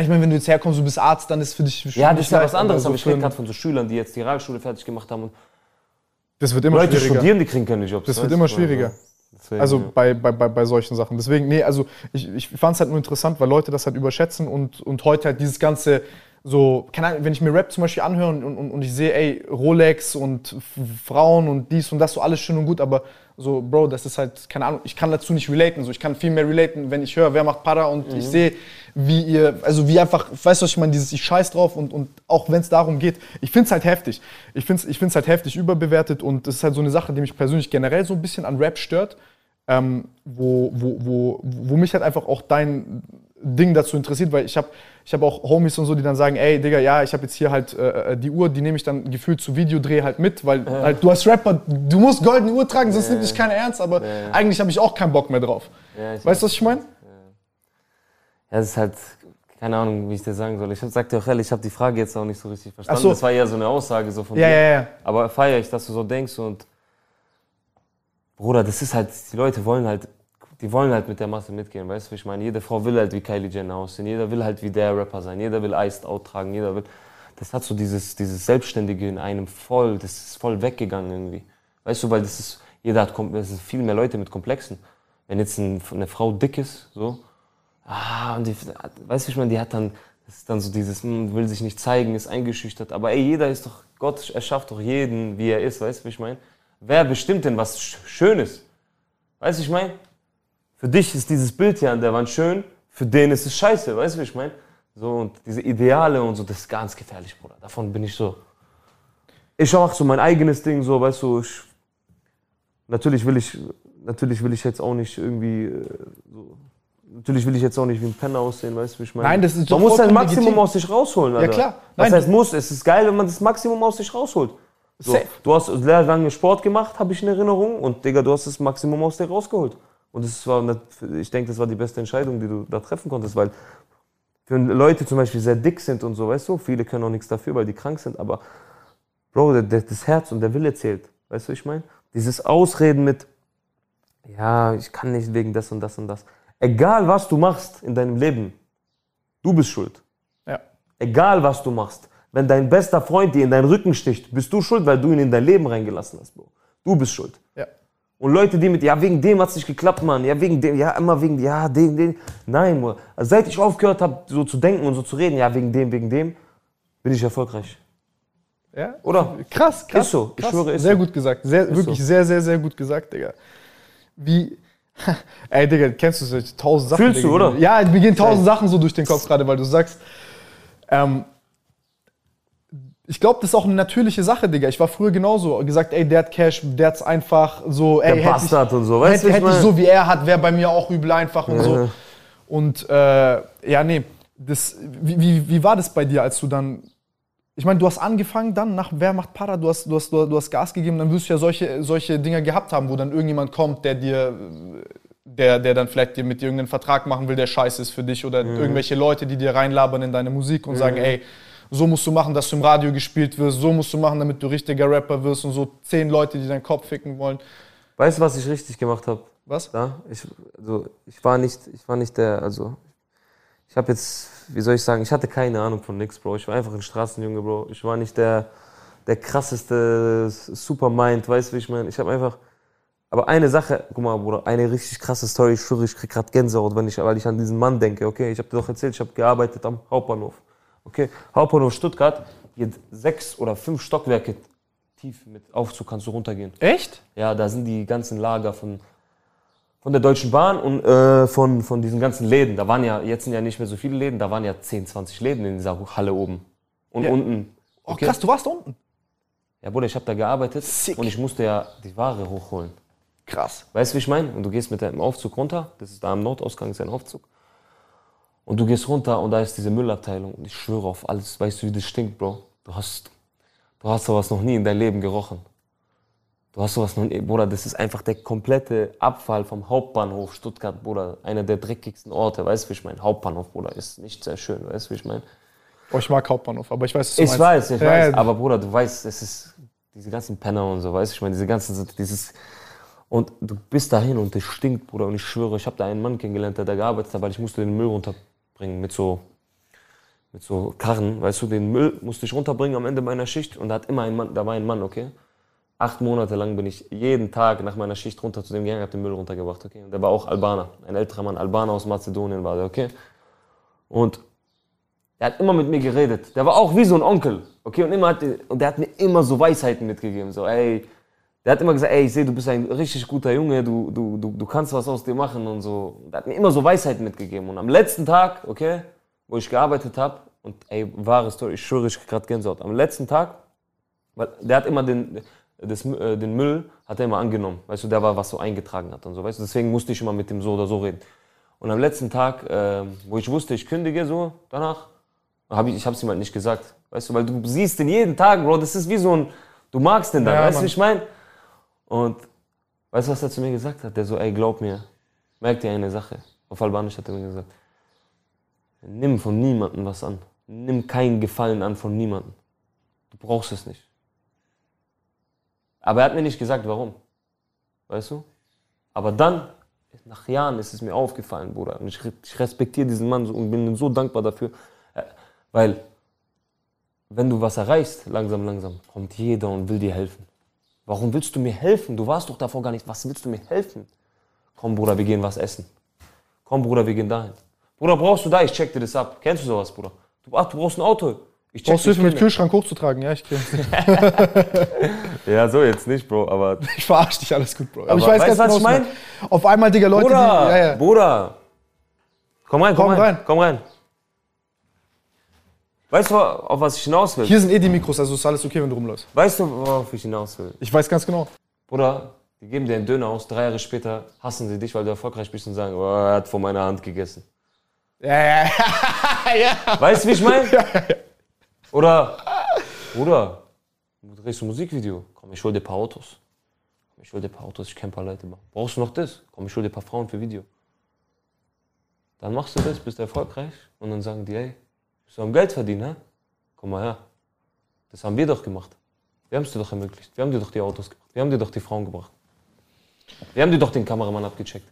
Ich meine, wenn du jetzt herkommst, du bist Arzt, dann ist für dich Ja, das ist ja was anderes, so aber ich für rede gerade von so Schülern, die jetzt die Realschule fertig gemacht haben und Das wird immer Leute schwieriger. studieren, die kriegen keine Jobs. Das wird immer schwieriger. Deswegen, Also ja. bei, bei, bei, bei solchen Sachen. Deswegen, nee, also ich, ich fand es halt nur interessant, weil Leute das halt überschätzen und, und heute halt dieses ganze so, keine Ahnung, wenn ich mir Rap zum Beispiel anhöre und, und, und ich sehe, ey, Rolex und Frauen und dies und das, so alles schön und gut, aber so, Bro, das ist halt, keine Ahnung, ich kann dazu nicht relaten. So, ich kann viel mehr relaten, wenn ich höre, wer macht Para und ich sehe, wie ihr, also wie einfach, weißt du, was ich meine, dieses ich scheiß drauf und, und auch wenn es darum geht, ich finde es halt heftig. Ich finde es ich find's halt heftig überbewertet und das ist halt so eine Sache, die mich persönlich generell so ein bisschen an Rap stört ähm, wo, wo, wo, wo mich halt einfach auch dein, Ding dazu interessiert, weil ich habe ich hab auch Homies und so, die dann sagen, ey Digga, ja, ich habe jetzt hier halt äh, die Uhr, die nehme ich dann gefühlt zu Videodreh halt mit, weil halt, du als Rapper, du musst goldene Uhr tragen, sonst nimmt dich keiner ernst, aber eigentlich habe ich auch keinen Bock mehr drauf. Ja, Weißt du, was ich meine? Ja, es ist halt, keine Ahnung, wie ich dir sagen soll. Ich sag dir auch ehrlich, ich habe die Frage jetzt auch nicht so richtig verstanden. Ach so. Das war eher so eine Aussage so von Ja, dir. ja, ja. Aber feiere ich, dass du so denkst und Bruder, das ist halt, die Leute wollen halt, die wollen halt mit der Masse mitgehen, weißt du, wie ich meine? Jede Frau will halt wie Kylie Jenner aussehen, jeder will halt wie der Rapper sein, jeder will Iced Out tragen, jeder will, das hat so dieses, dieses Selbstständige in einem voll, das ist voll weggegangen irgendwie. Weißt du, weil das ist, jeder hat, es sind viel mehr Leute mit Komplexen. Wenn jetzt ein, eine Frau dick ist, so, ah, und die, weißt du, wie ich meine, die hat dann, das ist dann so dieses, hm, will sich nicht zeigen, ist eingeschüchtert. Aber ey, jeder ist doch, Gott erschafft doch jeden, wie er ist, weißt du, wie ich meine? Wer bestimmt denn, was sch- schön ist? Weißt du, ich meine? Für dich ist dieses Bild hier an der Wand schön, für den ist es scheiße, weißt du, wie ich meine? So, und diese Ideale und so, das ist ganz gefährlich, Bruder. Davon bin ich so. Ich mach so mein eigenes Ding, so, weißt du, ich, natürlich will ich, natürlich will ich jetzt auch nicht irgendwie, äh, so, natürlich will ich jetzt auch nicht wie ein Penner aussehen, weißt du, wie ich meine? Nein, das ist doch Man muss sein Maximum legitim. aus sich rausholen, Alter. klar. Was Nein, heißt muss? Es ist geil, wenn man das Maximum aus sich rausholt. So, du hast sehr lange Sport gemacht, habe ich in Erinnerung. Und Digga, du hast das Maximum aus dir rausgeholt. Und das war, ich denke, das war die beste Entscheidung, die du da treffen konntest, weil für Leute zum Beispiel sehr dick sind und so, weißt du, viele können auch nichts dafür, weil die krank sind, aber Bro, das Herz und der Wille zählt. Weißt du, was ich meine? Dieses Ausreden mit, ja, ich kann nicht wegen das und das und das. Egal, was du machst in deinem Leben, du bist schuld. Ja. Egal, was du machst. Wenn dein bester Freund dir in deinen Rücken sticht, bist du schuld, weil du ihn in dein Leben reingelassen hast, Bro. Du bist schuld. Und Leute, die mit, ja, wegen dem hat's nicht geklappt, Mann. Ja, wegen dem, ja, immer wegen, ja, dem, dem. Nein. Also seit ich aufgehört habe, so zu denken und so zu reden, ja, wegen dem, wegen dem, bin ich erfolgreich. ja. Oder? Krass, krass. Ist so, ich krass. schwöre, ist Sehr so. gut gesagt. Sehr, wirklich so. sehr, sehr, sehr gut gesagt, Digga. Wie. [LAUGHS] Ey, Digga, kennst du solche tausend Sachen? Fühlst du, Digga, oder? Ja, mir gehen tausend Sachen so durch den Kopf gerade, weil du sagst. Ähm, ich glaube, das ist auch eine natürliche Sache, Digga. Ich war früher genauso. Gesagt, ey, der hat Cash, der hat's einfach so, ey, Der hätte ich, und so, weißt hätte, ich hätte ich so wie er hat, wäre bei mir auch übel einfach und Ja. so. Und äh, ja, nee, das, wie, wie, wie war das bei dir, als du dann ich meine, du hast angefangen dann nach Wer macht Para, du hast, du hast, du hast Gas gegeben, dann wirst du ja solche, solche Dinger gehabt haben, wo dann irgendjemand kommt, der dir, der, der dann vielleicht dir mit dir irgendeinen Vertrag machen will, der scheiße ist für dich oder irgendwelche Leute, die dir reinlabern in deine Musik und sagen, ey, so musst du machen, dass du im Radio gespielt wirst, so musst du machen, damit du richtiger Rapper wirst und so zehn Leute, die deinen Kopf ficken wollen. Weißt du, was ich richtig gemacht habe? Was? Da? Ich, also, ich war nicht, ich war nicht der, also ich habe jetzt, wie soll ich sagen, ich hatte keine Ahnung von nix, Bro. Ich war einfach ein Straßenjunge, Bro. Ich war nicht der, der krasseste Supermind, weißt du, wie ich meine? Ich habe einfach, aber eine Sache, guck mal, Bruder, eine richtig krasse Story, ich schwöre, ich krieg grad Gänsehaut, wenn ich, weil ich an diesen Mann denke, okay? Ich habe dir doch erzählt, ich habe gearbeitet am Hauptbahnhof, okay? Hauptbahnhof Stuttgart, hier sechs oder fünf Stockwerke tief mit Aufzug kannst du runtergehen. Echt? Ja, da sind die ganzen Lager von, von der Deutschen Bahn und äh, von, von diesen ganzen Läden. Da waren ja, jetzt sind ja nicht mehr so viele Läden, da waren ja 10, 20 Läden in dieser Halle oben. Und Ja. unten. Oh okay? krass, du warst da unten. Ja, Bruder, ich habe da gearbeitet Sick. und ich musste ja die Ware hochholen. Krass. Weißt du, wie ich meine? Und du gehst mit deinem Aufzug runter, das ist da am Nordausgang, ist ein Aufzug. Und du gehst runter und da ist diese Müllabteilung. Und ich schwöre auf alles, weißt du, wie das stinkt, Bro? Du hast, du hast sowas noch nie in deinem Leben gerochen. Du hast sowas noch nie, Bruder, das ist einfach der komplette Abfall vom Hauptbahnhof Stuttgart, Bruder. Einer der dreckigsten Orte, weißt du, wie ich meine? Hauptbahnhof, Bruder, ist nicht sehr schön, weißt du, wie ich meine? Oh, ich mag Hauptbahnhof, aber ich weiß, was du Ich meinst. weiß, ich Ja, weiß, ja. aber Bruder, du weißt, es ist diese ganzen Penner und so, weißt du, ich meine, diese ganzen, dieses, und du bist dahin und es stinkt, Bruder, und ich schwöre, ich habe da einen Mann kennengelernt, der da gearbeitet hat, weil ich musste den Müll runterbringen mit so, mit so Karren, weißt du, den Müll musste ich runterbringen am Ende meiner Schicht und da hat immer ein Mann, da war ein Mann, okay? Acht Monate lang bin ich jeden Tag nach meiner Schicht runter zu dem gegangen, habe den Müll runtergebracht, okay? Und der war auch Albaner, ein älterer Mann, Albaner aus Mazedonien war der, okay? Und der hat immer mit mir geredet. Der war auch wie so ein Onkel. Okay, und, immer hat, und der hat mir immer so Weisheiten mitgegeben. So, ey, der hat immer gesagt, ey, ich sehe, du bist ein richtig guter Junge, du, du, du, du kannst was aus dir machen und so. Der hat mir immer so Weisheiten mitgegeben. Und am letzten Tag, okay, wo ich gearbeitet habe, und ey, wahre Story, ich schwöre, ich krieg grad Gänsehaut. Am letzten Tag, weil der hat immer den, das, äh, den Müll, hat er immer angenommen. Weißt du, der war, was so eingetragen hat und so. Weißt du, deswegen musste ich immer mit dem so oder so reden. Und am letzten Tag, ähm, wo ich wusste, ich kündige so danach, hab ich, ich habe es ihm halt nicht gesagt. Weißt du, weil du siehst den jeden Tag, Bro, das ist wie so ein, du magst den dann, Ja, weißt du, ich meine? Und weißt du, was er zu mir gesagt hat? Der so, ey, glaub mir, merk dir eine Sache. Auf Albanisch hat er mir gesagt, nimm von niemandem was an. Nimm keinen Gefallen an von niemandem. Du brauchst es nicht. Aber er hat mir nicht gesagt, warum. Weißt du? Aber dann, nach Jahren, ist es mir aufgefallen, Bruder. Und ich, ich respektiere diesen Mann so und bin so dankbar dafür. Äh, Weil, wenn du was erreichst, langsam, langsam, kommt jeder und will dir helfen. Warum willst du mir helfen? Du warst doch davor gar nicht. Was willst du mir helfen? Komm, Bruder, wir gehen was essen. Komm, Bruder, wir gehen dahin. Bruder, brauchst du da? Ich check dir das ab. Kennst du sowas, Bruder? Du, ach, du brauchst ein Auto. Ich check Brauchst Hilfe mit Kühlschrank hochzutragen? Ja, ich kenn dich. [LAUGHS] Ja, so jetzt nicht, Bro, aber. Ich verarsch dich, alles gut, Bro. Aber, ich Aber weiß weißt ganz was genau, ich was du mein? meinst. Auf einmal, Digga, Leute, Bruder, die. Ja, ja. Bruder. Komm rein, komm, Komm rein, rein. Komm rein. Weißt du, auf was ich hinaus will? Hier sind eh die Mikros, also ist alles okay, wenn du rumläufst. Weißt du, worauf ich hinaus will? Ich weiß ganz genau. Bruder, die geben dir einen Döner aus, drei Jahre später hassen sie dich, weil du erfolgreich bist und sagen, oh, er hat von meiner Hand gegessen. Ja, ja, ja. [LAUGHS] Weißt du, wie ich meine? [LAUGHS] Oder, Bruder, du drehst ein Musikvideo. Komm, ich hol dir ein paar Autos. Komm, ich hol dir ein paar Autos, ich kenn ein paar Leute. Brauchst du noch das? Komm, ich hol dir ein paar Frauen für Video. Dann machst du das, bist erfolgreich und dann sagen die, ey, bist du am Geld verdienen, hä? Komm mal her. Das haben wir doch gemacht. Wir haben es dir doch ermöglicht. Wir haben dir doch die Autos gebracht. Wir haben dir doch die Frauen gebracht. Wir haben dir doch den Kameramann abgecheckt.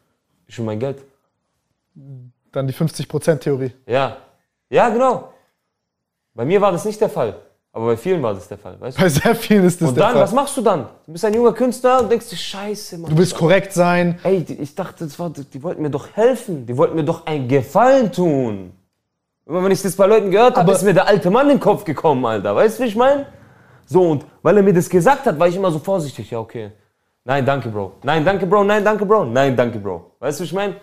Ich will mein Geld. Dann die 50%-Theorie. Ja. Ja, genau. Bei mir war das nicht der Fall. Aber bei vielen war das der Fall, weißt du? Bei sehr vielen ist das Und der dann, Fall. was machst du dann? Du bist ein junger Künstler und denkst dir, scheiße, Mann. Du willst korrekt sein. Ey, ich dachte, das war, die wollten mir doch helfen. Die wollten mir doch einen Gefallen tun. Immer wenn ich das bei Leuten gehört habe, ist mir der alte Mann in den Kopf gekommen, Alter. Weißt du, wie ich meine? So, und weil er mir das gesagt hat, war ich immer so vorsichtig. Ja, okay. Nein, danke, Bro. Nein, danke, Bro. Nein, danke, Bro. Nein, danke, Bro. Weißt du, wie ich meine?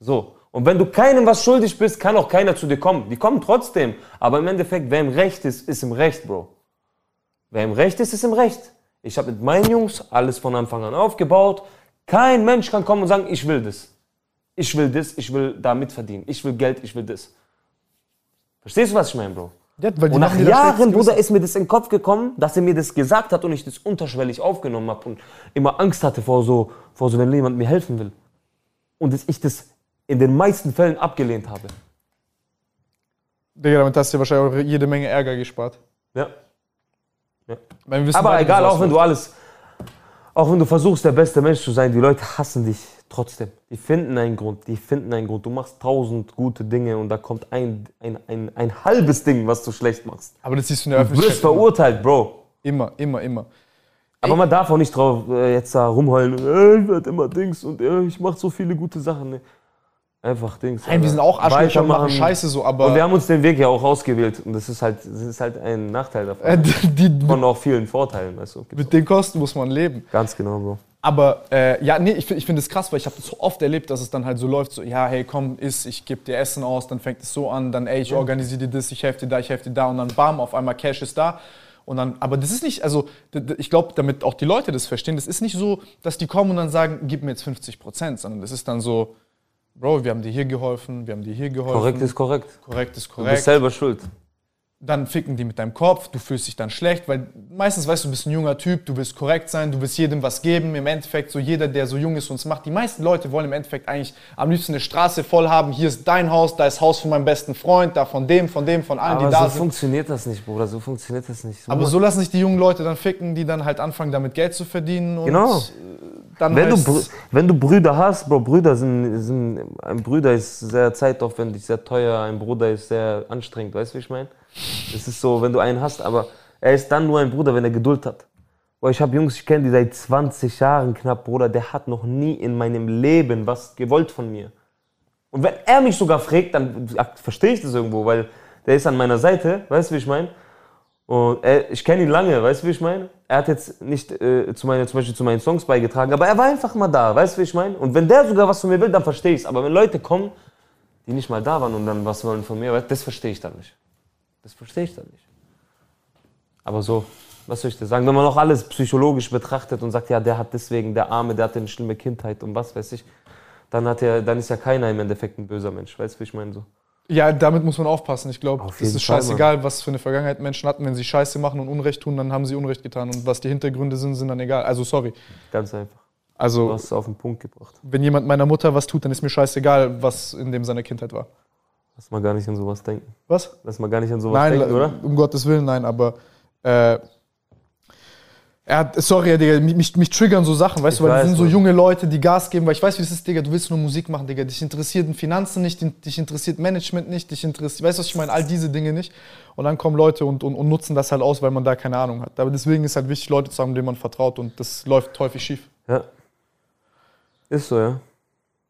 So. Und wenn du keinem was schuldig bist, kann auch keiner zu dir kommen. Die kommen trotzdem. Aber im Endeffekt, wer im Recht ist, ist im Recht, Bro. Wer im Recht ist, ist im Recht. Ich habe mit meinen Jungs alles von Anfang an aufgebaut. Kein Mensch kann kommen und sagen, ich will das. Ich will das, ich will da mitverdienen. Ich will Geld, ich will das. Verstehst du, was ich meine, Bro? Ja, Und nach Jahren, Bruder, ist mir das in den Kopf gekommen, dass er mir das gesagt hat und ich das unterschwellig aufgenommen habe und immer Angst hatte vor so, vor so, wenn jemand mir helfen will. Und dass ich das in den meisten Fällen abgelehnt habe. Digga, damit hast du dir wahrscheinlich auch jede Menge Ärger gespart. Ja. Wissen Aber egal, auch wenn du alles, auch wenn du versuchst, der beste Mensch zu sein, die Leute hassen dich trotzdem. Die finden einen Grund, die finden einen Grund. Du machst tausend gute Dinge und da kommt ein, ein, ein, ein halbes Ding, was du schlecht machst. Aber das siehst du in der Du wirst Öffentlichkeit. verurteilt, Bro. Immer, immer, immer. Aber man darf auch nicht drauf äh, jetzt da rumheulen, äh, ich werde immer Dings und äh, ich mache so viele gute Sachen. Nee. Einfach Dings. Nein, wir sind auch Arschlöcher und machen. Scheiße so, aber. Und wir haben uns den Weg ja auch ausgewählt und das ist halt, das ist halt ein Nachteil davon. äh, die, die, Von auch vielen Vorteilen, weißt du. Mit den Kosten muss man leben. Ganz genau, Bro. Aber äh, ja, nee, ich, ich finde es krass, weil ich habe das so oft erlebt, dass es dann halt so läuft, so, ja, hey, komm, iss, ich gebe dir Essen aus, dann fängt es so an, dann, ey, ich organisiere dir das, ich helfe dir da, ich helfe dir da und dann bam, auf einmal Cash ist da. Und dann, aber das ist nicht, also ich glaube, damit auch die Leute das verstehen, das ist nicht so, dass die kommen und dann sagen, gib mir jetzt 50 Prozent, sondern das ist dann so, Bro, wir haben dir hier geholfen, wir haben dir hier geholfen. Korrekt ist korrekt. korrekt ist Du bist korrekt. selber schuld. Dann ficken die mit deinem Kopf, du fühlst dich dann schlecht, weil meistens weißt du, du bist ein junger Typ, du willst korrekt sein, du willst jedem was geben. Im Endeffekt, so jeder, der so jung ist und es macht, die meisten Leute wollen im Endeffekt eigentlich am liebsten eine Straße voll haben. Hier ist dein Haus, da ist Haus von meinem besten Freund, da von dem, von dem, von allen, Aber die da so sind. funktioniert das nicht, Bruder. So funktioniert das nicht. Aber so lassen sich die jungen Leute dann ficken, die dann halt anfangen, damit Geld zu verdienen. Genau. äh, Dann wenn, du, wenn du Brüder hast, Bro, Brüder sind, sind. Ein Bruder ist sehr zeitaufwendig, sehr teuer. Ein Bruder ist sehr anstrengend. Weißt du, wie ich meine? Es ist so, wenn du einen hast, aber er ist dann nur ein Bruder, wenn er Geduld hat. Boah, ich habe Jungs, ich kenne die seit 20 Jahren knapp, Bruder. Der hat noch nie in meinem Leben was gewollt von mir. Und wenn er mich sogar fragt, dann verstehe ich das irgendwo, weil der ist an meiner Seite, weißt du, wie ich meine? Und er, ich kenne ihn lange, weißt du, wie ich meine? Er hat jetzt nicht äh, zu meine, zum Beispiel zu meinen Songs beigetragen, aber er war einfach mal da, weißt du, wie ich meine? Und wenn der sogar was von mir will, dann verstehe ich es. Aber wenn Leute kommen, die nicht mal da waren und dann was wollen von mir, das verstehe ich dann nicht. Das verstehe ich dann nicht. Aber so, was soll ich dir sagen? Wenn man auch alles psychologisch betrachtet und sagt, ja, der hat deswegen, der Arme, der hatte eine schlimme Kindheit und was weiß ich, dann, hat er, dann ist ja keiner im Endeffekt ein böser Mensch. Weißt du, wie ich meine? So. Ja, damit muss man aufpassen. Ich glaube, Auf es ist Fall, scheißegal, was für eine Vergangenheit Menschen hatten. Wenn sie Scheiße machen und Unrecht tun, dann haben sie Unrecht getan. Und was die Hintergründe sind, sind dann egal. Also sorry. Ganz einfach. Du Also hast es auf den Punkt gebracht. wenn jemand meiner Mutter was tut, dann ist mir scheißegal, was in dem seine Kindheit war. Lass mal gar nicht an sowas denken. Was? Lass mal gar nicht an sowas Nein, denken, oder? um Gottes Willen, nein, aber äh, er hat, sorry, Digga, mich, mich, triggern so Sachen, weißt Ich du, weil das weiß, sind so junge Leute, die Gas geben, weil ich weiß, wie das ist, Digga, du willst nur Musik machen, Digga, dich interessiert Finanzen nicht, dich interessiert Management nicht, dich interessiert, weißt du, was ich meine, all diese Dinge nicht. Und dann kommen Leute und, und, und nutzen das halt aus, weil man da keine Ahnung hat. Aber deswegen ist halt wichtig, Leute zu haben, denen man vertraut und das läuft häufig schief. Ja. Ist so, ja.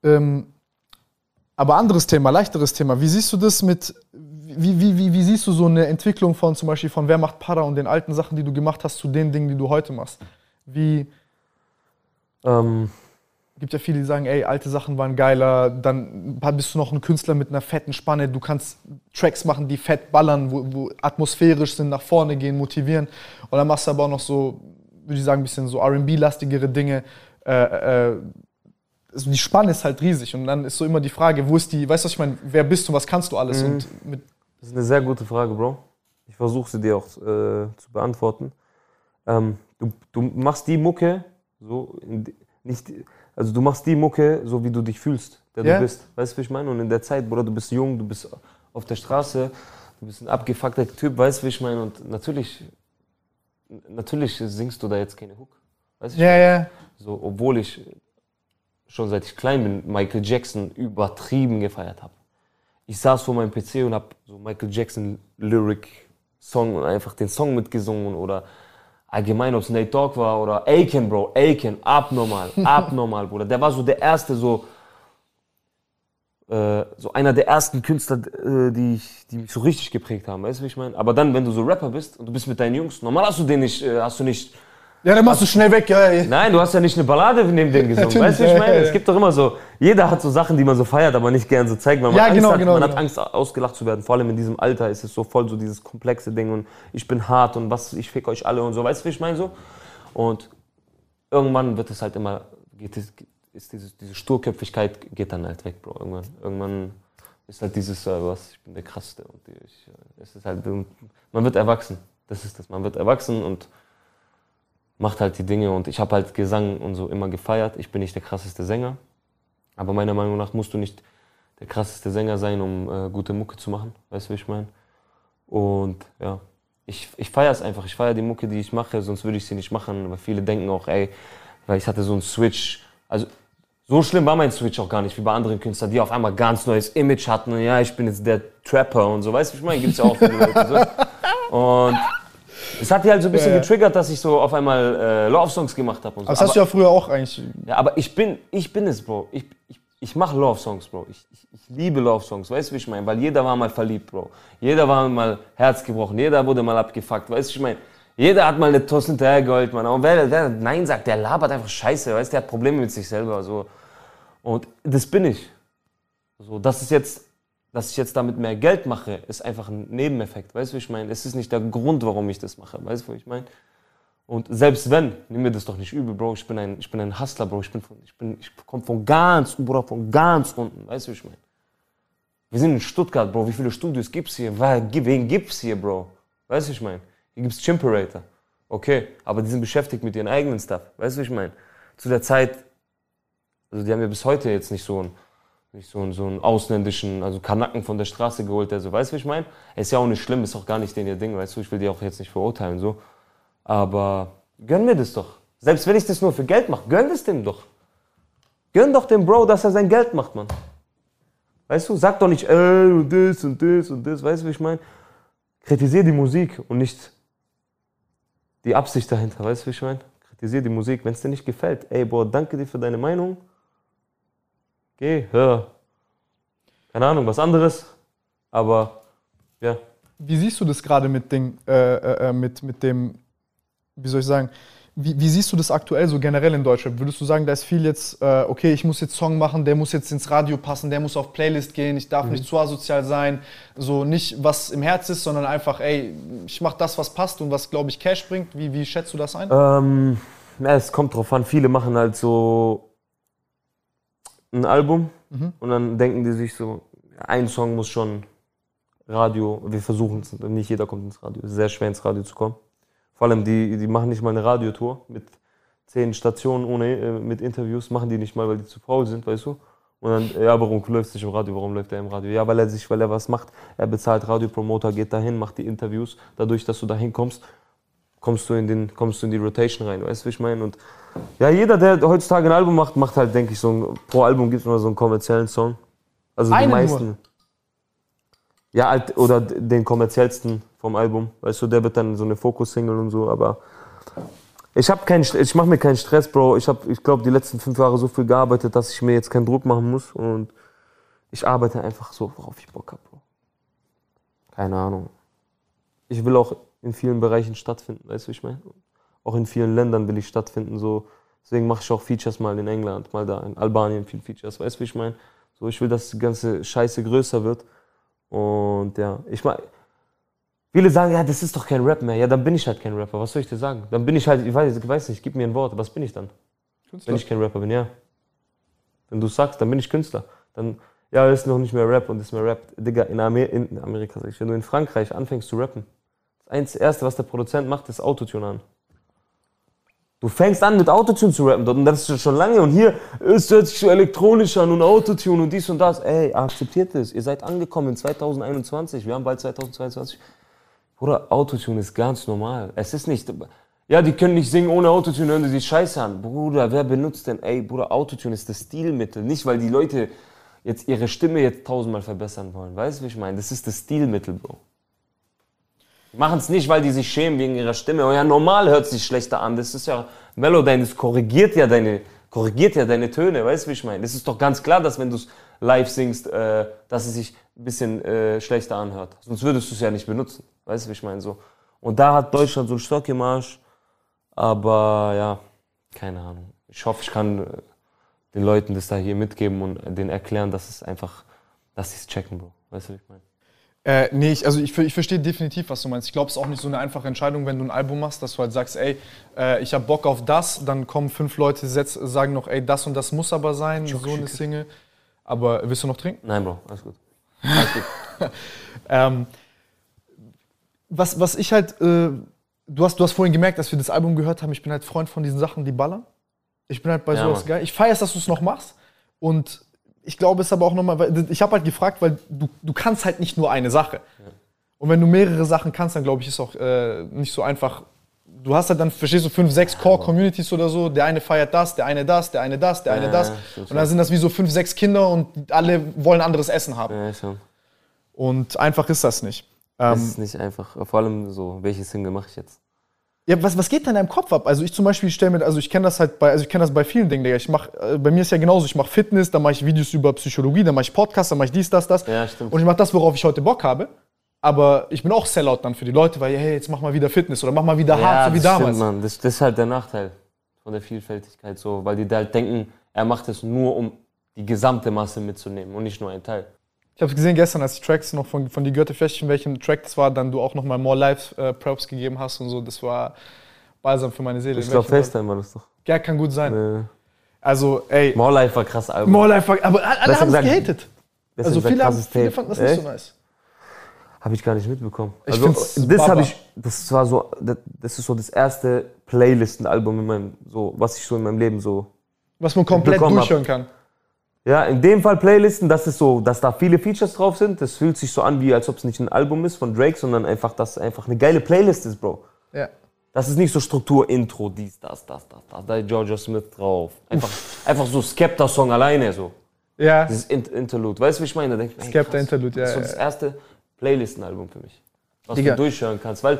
Ähm, aber anderes Thema, leichteres Thema. Wie siehst du das mit, wie, wie, wie, wie siehst du so eine Entwicklung von zum Beispiel von Wer macht Para und den alten Sachen, die du gemacht hast, zu den Dingen, die du heute machst? Wie, Ähm, gibt ja viele, die sagen, ey, alte Sachen waren geiler, dann bist du noch ein Künstler mit einer fetten Spanne, du kannst Tracks machen, die fett ballern, wo, wo atmosphärisch sind, nach vorne gehen, motivieren. Und dann machst du aber auch noch so, würde ich sagen, ein bisschen so RB-lastigere Dinge. Äh, äh, also die Spanne ist halt riesig und dann ist so immer die Frage, wo ist die, weißt du, was ich meine, wer bist du, was kannst du alles? Mhm. Das ist eine sehr gute Frage, Bro. Ich versuche sie dir auch äh, zu beantworten. Ähm, du, du machst die Mucke so, nicht, also du machst die Mucke so, wie du dich fühlst, der Ja. du bist. Weißt du, wie ich meine? Und in der Zeit, Bruder, du bist jung, du bist auf der Straße, du bist ein abgefuckter Typ, weißt du, wie ich meine? Und natürlich, natürlich singst du da jetzt keine Hook. Weißt du, ja, ja. so, obwohl ich schon seit ich klein bin Michael Jackson übertrieben gefeiert habe. Ich saß vor meinem PC und habe so Michael Jackson Lyric Song und einfach den Song mitgesungen oder allgemein, ob es Nate Dogg war oder Aiken, Bro, Aiken, abnormal, [LAUGHS] abnormal, Bruder. Der war so der erste so äh, so einer der ersten Künstler, äh, die, ich, die mich so richtig geprägt haben, weißt du, wie ich meine? Aber dann, wenn du so Rapper bist und du bist mit deinen Jungs, normal hast du den nicht, äh, hast du nicht Ja, dann machst du schnell weg, ja. ja. Nein, du hast ja nicht eine Ballade neben dem gesungen. Natürlich, weißt du, wie ich meine? Es gibt doch immer so, jeder hat so Sachen, die man so feiert, aber nicht gern so zeigt, weil man Ja, Angst genau, hat. genau, man hat genau. Angst, ausgelacht zu werden. Vor allem in diesem Alter ist es so voll so dieses komplexe Ding und ich bin hart und was, ich fick euch alle und so. Weißt du, wie ich meine so? Und irgendwann wird es halt immer, geht es, ist diese, diese Sturköpfigkeit geht dann halt weg, Bro. Irgendwann, irgendwann ist halt dieses, äh, was, ich bin der Krasseste und ich, äh, es ist halt, man wird erwachsen. Das ist das, man wird erwachsen und macht halt die Dinge und ich habe halt Gesang und so immer gefeiert. Ich bin nicht der krasseste Sänger, aber meiner Meinung nach musst du nicht der krasseste Sänger sein, um äh, gute Mucke zu machen. Weißt du, wie ich meine? Und ja, ich, ich feiere es einfach. Ich feiere die Mucke, die ich mache, sonst würde ich sie nicht machen. Weil viele denken auch, ey, weil ich hatte so einen Switch. Also so schlimm war mein Switch auch gar nicht, wie bei anderen Künstlern, die auf einmal ganz neues Image hatten. Und ja, ich bin jetzt der Trapper und so. Weißt du, wie ich meine? Gibt's ja auch viele Leute so. [LAUGHS] Und es hat die halt so ein bisschen Ja, ja. getriggert, dass ich so auf einmal äh, Love-Songs gemacht habe so. Aber das hast du ja früher auch eigentlich. Ja, aber ich bin, ich bin es, Bro. Ich, ich, ich mache Love-Songs, Bro. Ich, ich, ich liebe Love-Songs, weißt du, wie ich meine? Weil jeder war mal verliebt, Bro. Jeder war mal Herz gebrochen, jeder wurde mal abgefuckt, weißt du, ich meine? Jeder hat mal eine Toss hinterhergeholt, Mann. Und wer, wer Nein sagt, der labert einfach Scheiße, weißt du, der hat Probleme mit sich selber, so. Und das bin ich. So, das ist jetzt, dass ich jetzt damit mehr Geld mache, ist einfach ein Nebeneffekt, weißt du, wie ich meine? Es ist nicht der Grund, warum ich das mache, weißt du, wie ich meine? Und selbst wenn, nimm mir das doch nicht übel, Bro. Ich bin ein, ich bin ein Hustler, Bro. Ich bin von, ich bin, ich komme von ganz, Bro, von ganz unten. Weißt du, wie ich meine? Wir sind in Stuttgart, Bro. Wie viele Studios gibt's hier? Wer- Wen gibt's hier, Bro? Weißt du, wie ich meine? Hier gibt's Chimperator. Okay, aber die sind beschäftigt mit ihren eigenen Stuff. Weißt du, wie ich meine? Zu der Zeit, also die haben ja bis heute jetzt nicht so einen, nicht so so einen ausländischen, also Kanacken von der Straße geholt, der so, weißt du, wie ich meine? Ist ja auch nicht schlimm, ist auch gar nicht den ihr Ding, weißt du? Ich will die auch jetzt nicht verurteilen, so. Aber gönn mir das doch. Selbst wenn ich das nur für Geld mache, gönn das dem doch. Gönn doch dem Bro, dass er sein Geld macht, Mann. Weißt du, sag doch nicht, ey, und das und das und das, weißt du, wie ich meine? Kritisier die Musik und nicht die Absicht dahinter, weißt du, wie ich meine? Kritisier die Musik, wenn es dir nicht gefällt. Ey, Bro, danke dir für deine Meinung. Geh, hör. Keine Ahnung, was anderes. Aber, ja. Wie siehst du das gerade mit, Ding, äh, äh, äh, mit, mit dem, wie soll ich sagen, wie, wie siehst du das aktuell so generell in Deutschland? Würdest du sagen, da ist viel jetzt, äh, okay, ich muss jetzt Song machen, der muss jetzt ins Radio passen, der muss auf Playlist gehen, ich darf nicht zu asozial sein, so nicht was im Herz ist, sondern einfach, ey, ich mach das, was passt und was, glaube ich, Cash bringt. Wie, wie schätzt du das ein? Ähm, ja, es kommt drauf an. Viele machen halt so ein Album und dann denken die sich so, ein Song muss schon Radio, wir versuchen es, nicht jeder kommt ins Radio, es ist sehr schwer ins Radio zu kommen. Vor allem, die, die machen nicht mal eine Radiotour mit zehn Stationen ohne, äh, mit Interviews, machen die nicht mal, weil die zu faul sind, weißt du? Und dann, ja, warum läuft es nicht im Radio, warum läuft er im Radio? Ja, weil er sich, weil er was macht, er bezahlt Radiopromoter, geht dahin, macht die Interviews, dadurch, dass du dahin kommst, kommst du in, den, kommst du in die Rotation rein, weißt du, wie ich meine? Und ja, jeder, der heutzutage ein Album macht, macht halt, denke ich, so ein, pro Album gibt es immer so einen kommerziellen Song. Also Einen die nur? meisten. Ja, halt, oder den kommerziellsten vom Album. Weißt du, der wird dann so eine Fokus-Single und so, aber ich habe keinen, St- ich mache mir keinen Stress, Bro. Ich habe, ich glaube, die letzten fünf Jahre so viel gearbeitet, dass ich mir jetzt keinen Druck machen muss und ich arbeite einfach so, worauf ich Bock habe, Bro. Keine Ahnung. Ich will auch in vielen Bereichen stattfinden, weißt du, ich meine? Auch in vielen Ländern will ich stattfinden, so. Deswegen mache ich auch Features mal in England, mal da in Albanien viel Features, weißt du, wie ich meine? So, ich will, dass die ganze Scheiße größer wird. Und ja, ich meine, viele sagen, ja, das ist doch kein Rap mehr. Ja, dann bin ich halt kein Rapper. Was soll ich dir sagen? Dann bin ich halt, ich weiß, ich weiß nicht, gib mir ein Wort. Was bin ich dann? Wenn ich kein Rapper bin, ja. Wenn du sagst, dann bin ich Künstler. Dann, ja, ist noch nicht mehr Rap und ist mehr Rap. Digga, in, Amer in Amerika, sag ich, wenn du in Frankreich anfängst zu rappen, das Erste, was der Produzent macht, ist Autotune an. Du fängst an mit Autotune zu rappen dort und das ist schon lange und hier, es hört sich so elektronisch an und Autotune und dies und das. Ey, akzeptiert es. Ihr seid angekommen in 2021, wir haben bald 2022. Bruder, Autotune ist ganz normal. Es ist nicht, ja, die können nicht singen ohne Autotune, hören die sich scheiße an. Bruder, wer benutzt denn, ey, Bruder, Autotune ist das Stilmittel. Nicht, weil die Leute jetzt ihre Stimme jetzt tausendmal verbessern wollen. Weißt du, wie ich meine? Das ist das Stilmittel, Bro. Machen es nicht, weil die sich schämen wegen ihrer Stimme. Oh ja, normal hört es sich schlechter an. Das ist ja, Melodyne, das korrigiert ja deine, korrigiert ja deine Töne. Weißt du, wie ich meine? Das ist doch ganz klar, dass wenn du es live singst, äh, dass es sich ein bisschen äh, schlechter anhört. Sonst würdest du es ja nicht benutzen. Weißt du, wie ich meine? So. Und da hat Deutschland so einen Stock im Arsch. Aber ja, keine Ahnung. Ich hoffe, ich kann äh, den Leuten das da hier mitgeben und denen erklären, dass es einfach, dass sie es checken, Bro. Weißt du, wie ich meine? Äh, nee, ich, also ich, ich verstehe definitiv, was du meinst. Ich glaube, es ist auch nicht so eine einfache Entscheidung, wenn du ein Album machst, dass du halt sagst, ey, äh, ich habe Bock auf das, dann kommen fünf Leute, setz, sagen noch, ey, das und das muss aber sein, so eine Single. Aber willst du noch trinken? Nein, Bro, alles gut. Alles gut. [LAUGHS] Ähm, was, was ich halt, äh, du, hast, du hast vorhin gemerkt, als wir das Album gehört haben, ich bin halt Freund von diesen Sachen, die ballern. Ich bin halt bei Ja, sowas Mann. geil. Ich feiere es, dass du es noch machst. Und ich glaube es aber auch nochmal, weil ich habe halt gefragt, weil du, du kannst halt nicht nur eine Sache. Und wenn du mehrere Sachen kannst, dann glaube ich, ist auch äh, nicht so einfach. Du hast halt dann, verstehst du, fünf, sechs Core-Communities oder so. Der eine feiert das, der eine das, der eine das, der eine Ja, das. ja, Und dann sind das wie so fünf, sechs Kinder und alle wollen anderes Essen haben. Ja, schon. Und einfach ist das nicht. Das Ähm, ist nicht einfach. Vor allem so, welche Single mache ich jetzt? Ja, was, was geht da in deinem Kopf ab? Also ich zum Beispiel stelle mir, also ich kenne das halt bei, also ich kenne das bei vielen Dingen, Digga. Ich mach, äh, bei mir ist ja genauso, ich mache Fitness, dann mache ich Videos über Psychologie, dann mache ich Podcasts, dann mache ich dies, das, das. Ja, stimmt. Und ich mache das, worauf ich heute Bock habe. Aber ich bin auch Sellout dann für die Leute, weil, hey, jetzt mach mal wieder Fitness oder mach mal wieder hart, so wie damals. Stimmt, Mann. Das, das ist halt der Nachteil von der Vielfältigkeit, so, weil die da halt denken, er macht es nur, um die gesamte Masse mitzunehmen und nicht nur ein Teil. Ich habe gesehen gestern, als die Tracks noch von, von die Goethe-Festchen, welchem Track das war, dann du auch nochmal More Live-Props gegeben hast und so. Das war balsam für meine Seele. Ich glaube, FaceTime war das doch. Ja, kann gut sein. Äh, Also, ey, More Life war krass Album. More Life war, aber alle haben es gehatet. Also viele, haben, viele fanden das nicht so nice. Habe ich gar nicht mitbekommen. Ich also, das habe ich, das war so, das, das ist so das erste Playlisten-Album in meinem, so, was ich so in meinem Leben so Was man komplett bekommen hab. durchhören kann. Ja, in dem Fall Playlisten, das ist so, dass da viele Features drauf sind. Das fühlt sich so an, wie als ob es nicht ein Album ist von Drake, sondern einfach, dass es einfach eine geile Playlist ist, Bro. Ja. Das ist nicht so Struktur, Intro, dies, das, das, das, das. Da ist Georgia Smith drauf. Einfach, einfach so Skepta-Song alleine so. Ja, Dieses Int Interlude. Weißt du, wie ich meine? Da denk ich, ey, Skepta krass. Interlude, ja, Das ist so das erste Playlisten-Album für mich. Was Digga. du durchhören kannst. Weil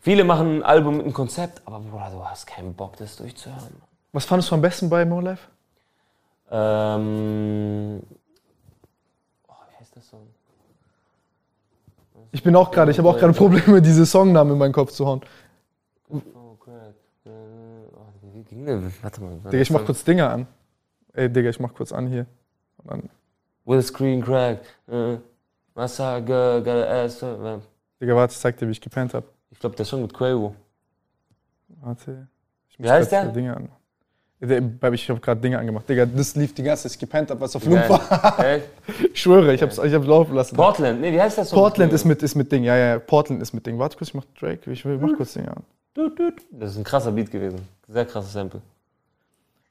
viele machen ein Album mit einem Konzept, aber Bruder, du hast keinen Bock, das durchzuhören. was fandest du am besten bei More Life? Ähm. Oh, wie heißt das Song? Ich bin auch gerade, ich habe auch gerade Probleme, diese Songnamen in meinen Kopf zu hauen. Oh, oh, wie ging der? Warte mal. Digga, ich mach kurz Dinger an. Ey, Digga, ich mach kurz an hier. Und dann, Will screen crack. Äh, Massager, got a ass. äh, Digga, warte, ich zeig dir, wie ich gepennt hab. Ich glaube, der Song mit Quavo. Warte. Ich Wie heißt kurz der? Dinge an. Ich habe gerade Dinge angemacht. Digga, das lief die ganze Zeit. Ich gepennt habe, was auf. Loop war. Echt? Ich schwöre, ich hab's, ich hab's laufen lassen. Portland, nee, wie heißt das? Song? Portland ist mit, ist mit Ding. Ja, ja, Portland ist mit Ding. Warte kurz, ich mach Drake. Ich mach kurz Ding an. Das ist ein krasser Beat gewesen. Sehr krasses Sample.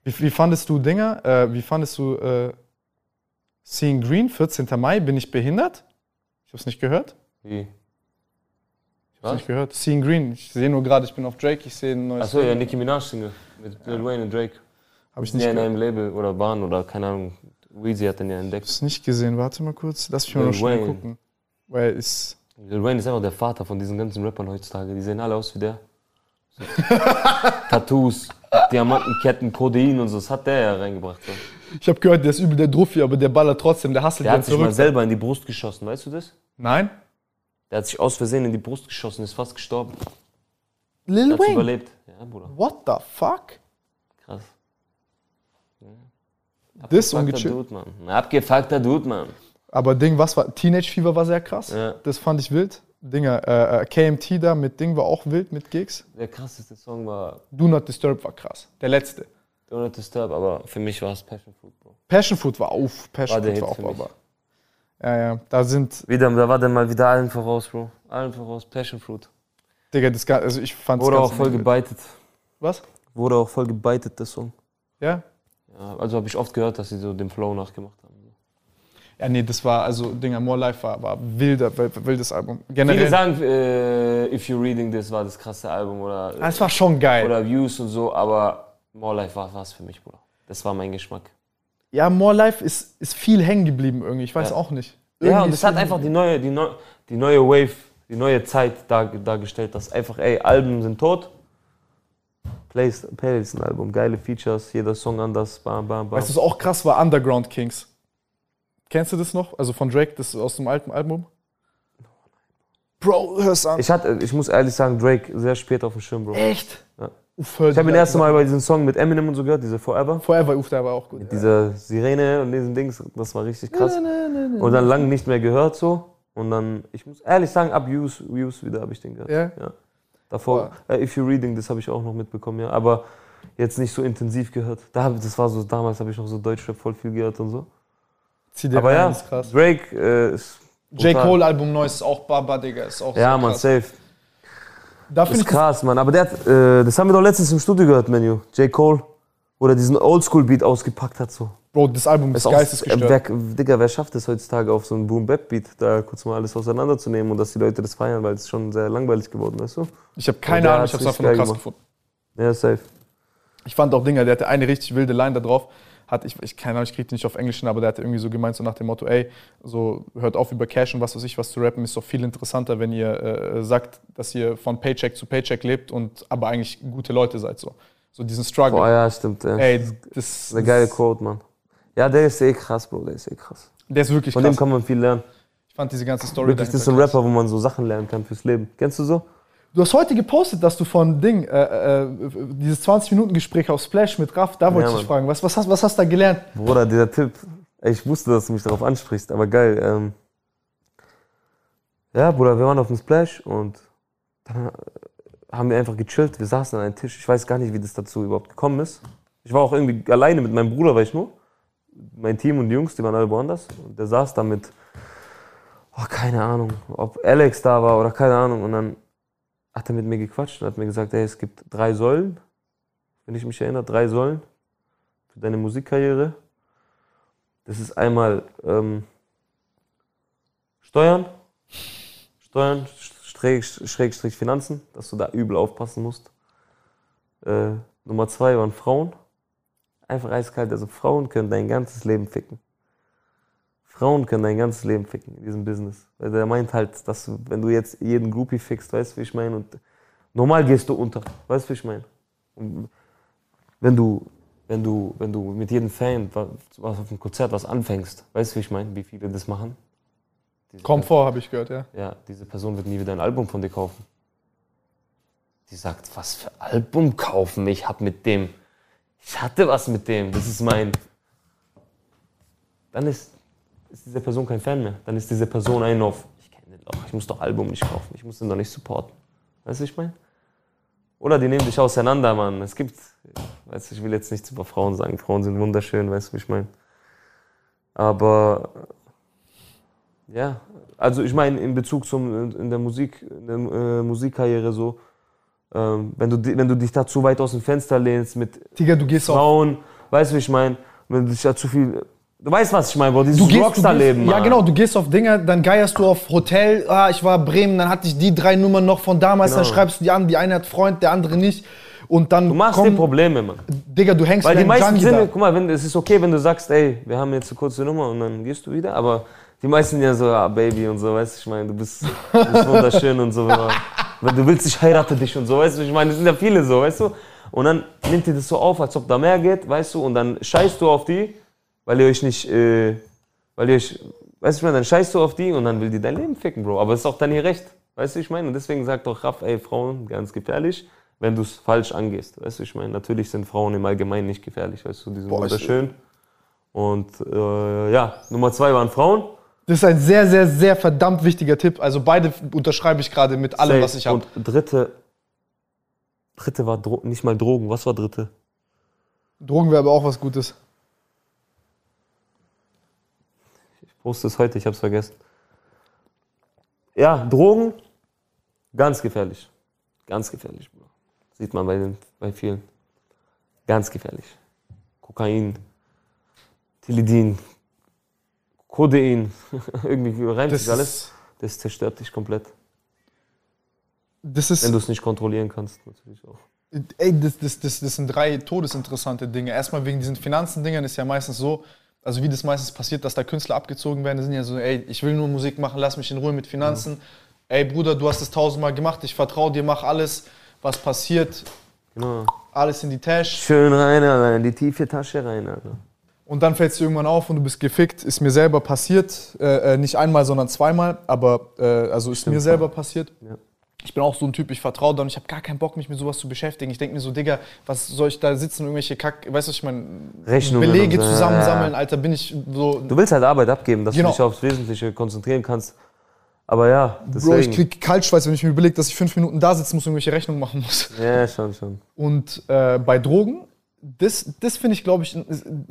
Wie, wie fandest du Dinger? Äh, wie fandest du äh, Seeing Green, 14. Mai? Bin ich behindert? Ich hab's nicht gehört. Wie? Ich hab's Was? nicht gehört. Seeing Green. Ich sehe nur gerade, ich bin auf Drake. Ich sehe ein neues. Achso, ja, Nicki Minaj Single mit Lil Wayne und Drake. Habe ich nicht, ja in einem Label oder Bahn oder keine Ahnung. Weezy hat den ja entdeckt. hab's nicht gesehen. Warte mal kurz. Lass mich mal noch schnell Wayne. gucken. Weil es. Lil Wayne ist einfach der Vater von diesen ganzen Rappern heutzutage. Die sehen alle aus wie der. So. [LAUGHS] Tattoos, Diamantenketten, Codein und so. Das hat der ja reingebracht. So. Ich habe gehört, der ist übel der Druffi, aber der ballert trotzdem. Der hustelt Der hat sich mal zurück. selber in die Brust geschossen, weißt du das? Nein? Der hat sich aus Versehen in die Brust geschossen, ist fast gestorben. Lil Hat Wayne? überlebt. Ja, Bruder. What the fuck? Krass. Das ist ungechillt. Dude, Mann. Ein abgefuckter Dude, Mann. Aber Ding, was war? Teenage Fever war sehr krass. Ja. Das fand ich wild. Dinger, äh, äh, KMT da mit Ding war auch wild mit Gigs. Der krasseste Song war Do Not Disturb war krass. Der letzte. Don't Let Disturb, aber für mich war es Passion Fruit, Bro. Passion Fruit war auf. Passion War Fruit war auch aber. Ja, ja. Da sind, Wieder, da war der mal wieder allen voraus, Bro. Allen voraus, Passion Fruit. Digga, das also ich fand Wurde auch voll gebeitet. Was? Wurde auch voll gebeitet, der Song. Ja? Ja, also habe ich oft gehört, dass sie so den Flow nachgemacht haben. Ja, nee, das war, also Dinger, More Life war, war wilder, wild- wildes Album. Generell. Viele sagen, äh, If You Reading This war das krasse Album oder, Ah, es war schon geil. oder Views und so, aber More Life war was für mich, Bruder. Das war mein Geschmack. Ja, More Life ist, ist viel hängen geblieben irgendwie. Ich weiß Ja. auch nicht. Ja, Irgendwie und ist das hat einfach die neue, die, neu, die neue Wave, die neue Zeit dar, dargestellt, dass einfach, ey, Alben sind tot. Plays, Playlist ein Album, geile Features, jeder Song anders, bam, bam, bam. Weißt du, was auch krass war? Underground Kings. Kennst du das noch? Also von Drake, das ist aus dem alten Album? Bro, hör's an. Ich, hatte, ich muss ehrlich sagen, Drake sehr spät auf dem Schirm, Bro. Echt? Ja. Uff, Ich habe ihn erst alten Mal bei diesem Song mit Eminem und so gehört, diese Forever. Forever, uff, der war auch gut. Mit dieser Sirene und diesen Dings, das war richtig krass. Und dann lange nicht mehr gehört so. Und dann, ich muss ehrlich sagen, ab Use, Use wieder habe ich den gehört. Ja? Davor, äh, If You Reading, das habe ich auch noch mitbekommen, ja. Aber jetzt nicht so intensiv gehört. Da, das war so, damals habe ich noch so Deutschrap voll viel gehört und so. Zieh dir Aber rein, ja, ist krass. Drake äh, ist. J. Cole Album Neues ist auch Baba, Digga, ist auch Ja, so man, safe. Da Das ist krass, Mann. Aber der hat, äh, das haben wir doch letztens im Studio gehört, Menu. J. Cole. Oder diesen Oldschool-Beat ausgepackt hat so. Bro, das Album ist auch- geistesgestört. Wer, Digga, wer schafft es heutzutage auf so einen Boom-Bap-Beat, da kurz mal alles auseinanderzunehmen und dass die Leute das feiern, weil es schon sehr langweilig geworden ist, weißt du? Ich habe keine Ahnung, ich habe es einfach nur krass gemacht. gefunden. Ja, safe. Ich fand auch Dinger, der hatte eine richtig wilde Line da drauf. Hat, ich, ich keine Ahnung, ich krieg die nicht auf Englisch hin, aber der hatte irgendwie so gemeint, so nach dem Motto, ey, so hört auf über Cash und was weiß ich, was zu rappen, ist doch viel interessanter, wenn ihr äh, sagt, dass ihr von Paycheck zu Paycheck lebt und aber eigentlich gute Leute seid. So, so diesen Struggle. Boah, ja, stimmt. Ja. Ey, das, Das ist eine geile Quote, Mann. Ja, der ist eh krass, Bro, der ist eh krass. Der ist wirklich Von dem krass. kann man viel lernen. Ich fand diese ganze Story Wirklich, das ist ein krass. Rapper, wo man so Sachen lernen kann fürs Leben. Kennst du so? Du hast heute gepostet, dass du von Ding, äh, äh, dieses 20-Minuten-Gespräch auf Splash mit Raff, da wollte Ja, ich dich fragen, was, was, hast, was hast du da gelernt? Bruder, dieser Tipp. Ich wusste, dass du mich darauf ansprichst, aber geil. Ähm ja, Bruder, wir waren auf dem Splash und dann äh, haben wir einfach gechillt. Wir saßen an einem Tisch. Ich weiß gar nicht, wie das dazu überhaupt gekommen ist. Ich war auch irgendwie alleine mit meinem Bruder, war ich nur. Mein Team und die Jungs, die waren alle woanders. Und der saß da mit, oh, keine Ahnung, ob Alex da war oder keine Ahnung. Und dann hat er mit mir gequatscht und hat mir gesagt, ey, es gibt drei Säulen, wenn ich mich erinnere, drei Säulen für deine Musikkarriere. Das ist einmal ähm, Steuern, Steuern, Schräg, Schrägstrich Finanzen, dass du da übel aufpassen musst. Äh, Nummer zwei waren Frauen. Einfach eiskalt, also Frauen können dein ganzes Leben ficken. Frauen können dein ganzes Leben ficken in diesem Business. Weil der meint halt, dass du, wenn du jetzt jeden Groupie fickst, weißt du, wie ich meine? Und normal gehst du unter, weißt du, wie ich meine? Und wenn du, wenn du, wenn du mit jedem Fan was, auf dem Konzert was anfängst, weißt du, wie ich meine, wie viele das machen? Diese Kommt vor, habe ich gehört, ja. ja, diese Person wird nie wieder ein Album von dir kaufen. Die sagt, was für Album kaufen? Ich hab mit dem, ich hatte was mit dem, das ist mein. Dann ist, ist diese Person kein Fan mehr. Dann ist diese Person ein auf, ich kenne den doch, ich muss doch Album nicht kaufen, ich muss den doch nicht supporten. Weißt du, ich meine? Oder die nehmen dich auseinander, Mann. Es gibt, weißt du, ich will jetzt nichts über Frauen sagen. Frauen sind wunderschön, weißt du, wie ich meine. Aber ja, also ich meine in Bezug zum in der Musik, in der äh, Musikkarriere so, ähm, wenn du wenn du dich da zu weit aus dem Fenster lehnst mit Digga, du gehst auf. Frauen, weißt du, wie ich meine, wenn du dich da zu viel, du weißt was ich meine, Bro, dieses Du gehst, du Rockstar-Leben. ja genau, du gehst auf Dinger, dann geierst du auf Hotel, ah, ich war Bremen, dann hatte ich die drei Nummern noch von damals, dann Genau. schreibst du die an, die eine hat Freund, der andere nicht. Und dann Du machst komm, dir Probleme, Mann. Digga, du hängst Weil die meisten Junkie sind, da. guck mal, wenn, es ist okay, wenn du sagst, ey, wir haben jetzt eine kurze Nummer und dann gehst du wieder, aber die meisten ja so, ah, Baby und so, weißt du, ich meine, du bist, du bist wunderschön und so. Wenn du willst, ich heirate dich und so, weißt du, ich meine, es sind ja viele so, weißt du. Und dann nimmt ihr das so auf, als ob da mehr geht, weißt du, und dann scheißt du auf die, weil ihr euch nicht, äh, weil ihr euch, weißt du, ich meine, dann scheißt du auf die und dann will die dein Leben ficken, Bro. Aber es ist auch dann ihr Recht, weißt du, ich meine. Und deswegen sagt doch Raff, ey, Frauen, ganz gefährlich, wenn du es falsch angehst, weißt du, ich meine. Natürlich sind Frauen im Allgemeinen nicht gefährlich, weißt du, die sind Boah, wunderschön. Und äh, ja, Nummer zwei waren Frauen. Das ist ein sehr, sehr, sehr verdammt wichtiger Tipp. Also beide unterschreibe ich gerade mit allem, Safe. was ich habe. Und dritte, dritte war Dro nicht mal Drogen. Was war dritte? Drogen wäre aber auch was Gutes. Ich poste es heute, ich habe es vergessen. Ja, Drogen, ganz gefährlich. Ganz gefährlich, Bro. Sieht man bei, den, bei vielen. Ganz gefährlich. Kokain, Tilidin, Codein, [LAUGHS] irgendwie reimt Das sich alles. Das zerstört dich komplett. das Wenn ist du es nicht kontrollieren kannst, natürlich auch. Ey, das, das, das, das sind drei todesinteressante Dinge. Erstmal wegen diesen Finanzendingern ist ja meistens so, also wie das meistens passiert, dass da Künstler abgezogen werden. Die sind ja so, ey, ich will nur Musik machen, lass mich in Ruhe mit Finanzen. Ey, Bruder, du hast es tausendmal gemacht, ich vertraue dir, mach alles, was passiert, Genau. alles in die Tasche. Schön rein, Alter, in die tiefe Tasche rein, Alter. Und dann fällt es dir irgendwann auf und du bist gefickt. Ist mir selber passiert. Äh, äh, nicht einmal, sondern zweimal. Aber äh, also ist mir selber passiert. Ja. Ich bin auch so ein Typ, ich vertraue da und ich habe gar keinen Bock, mich mit sowas zu beschäftigen. Ich denke mir so, Digga, was soll ich da sitzen, irgendwelche Kack, weißt du, was ich meine, Rechnungen Belege und so, zusammensammeln, ja. Alter, bin ich so. Du willst halt Arbeit abgeben, dass Genau. du dich aufs Wesentliche konzentrieren kannst. Aber ja, Bro, deswegen. ich krieg Kaltschweiß, wenn ich mir überlege, dass ich fünf Minuten da sitzen muss und irgendwelche Rechnungen machen muss. ja, schon, schon. Und äh, bei Drogen, das, das finde ich, glaube ich,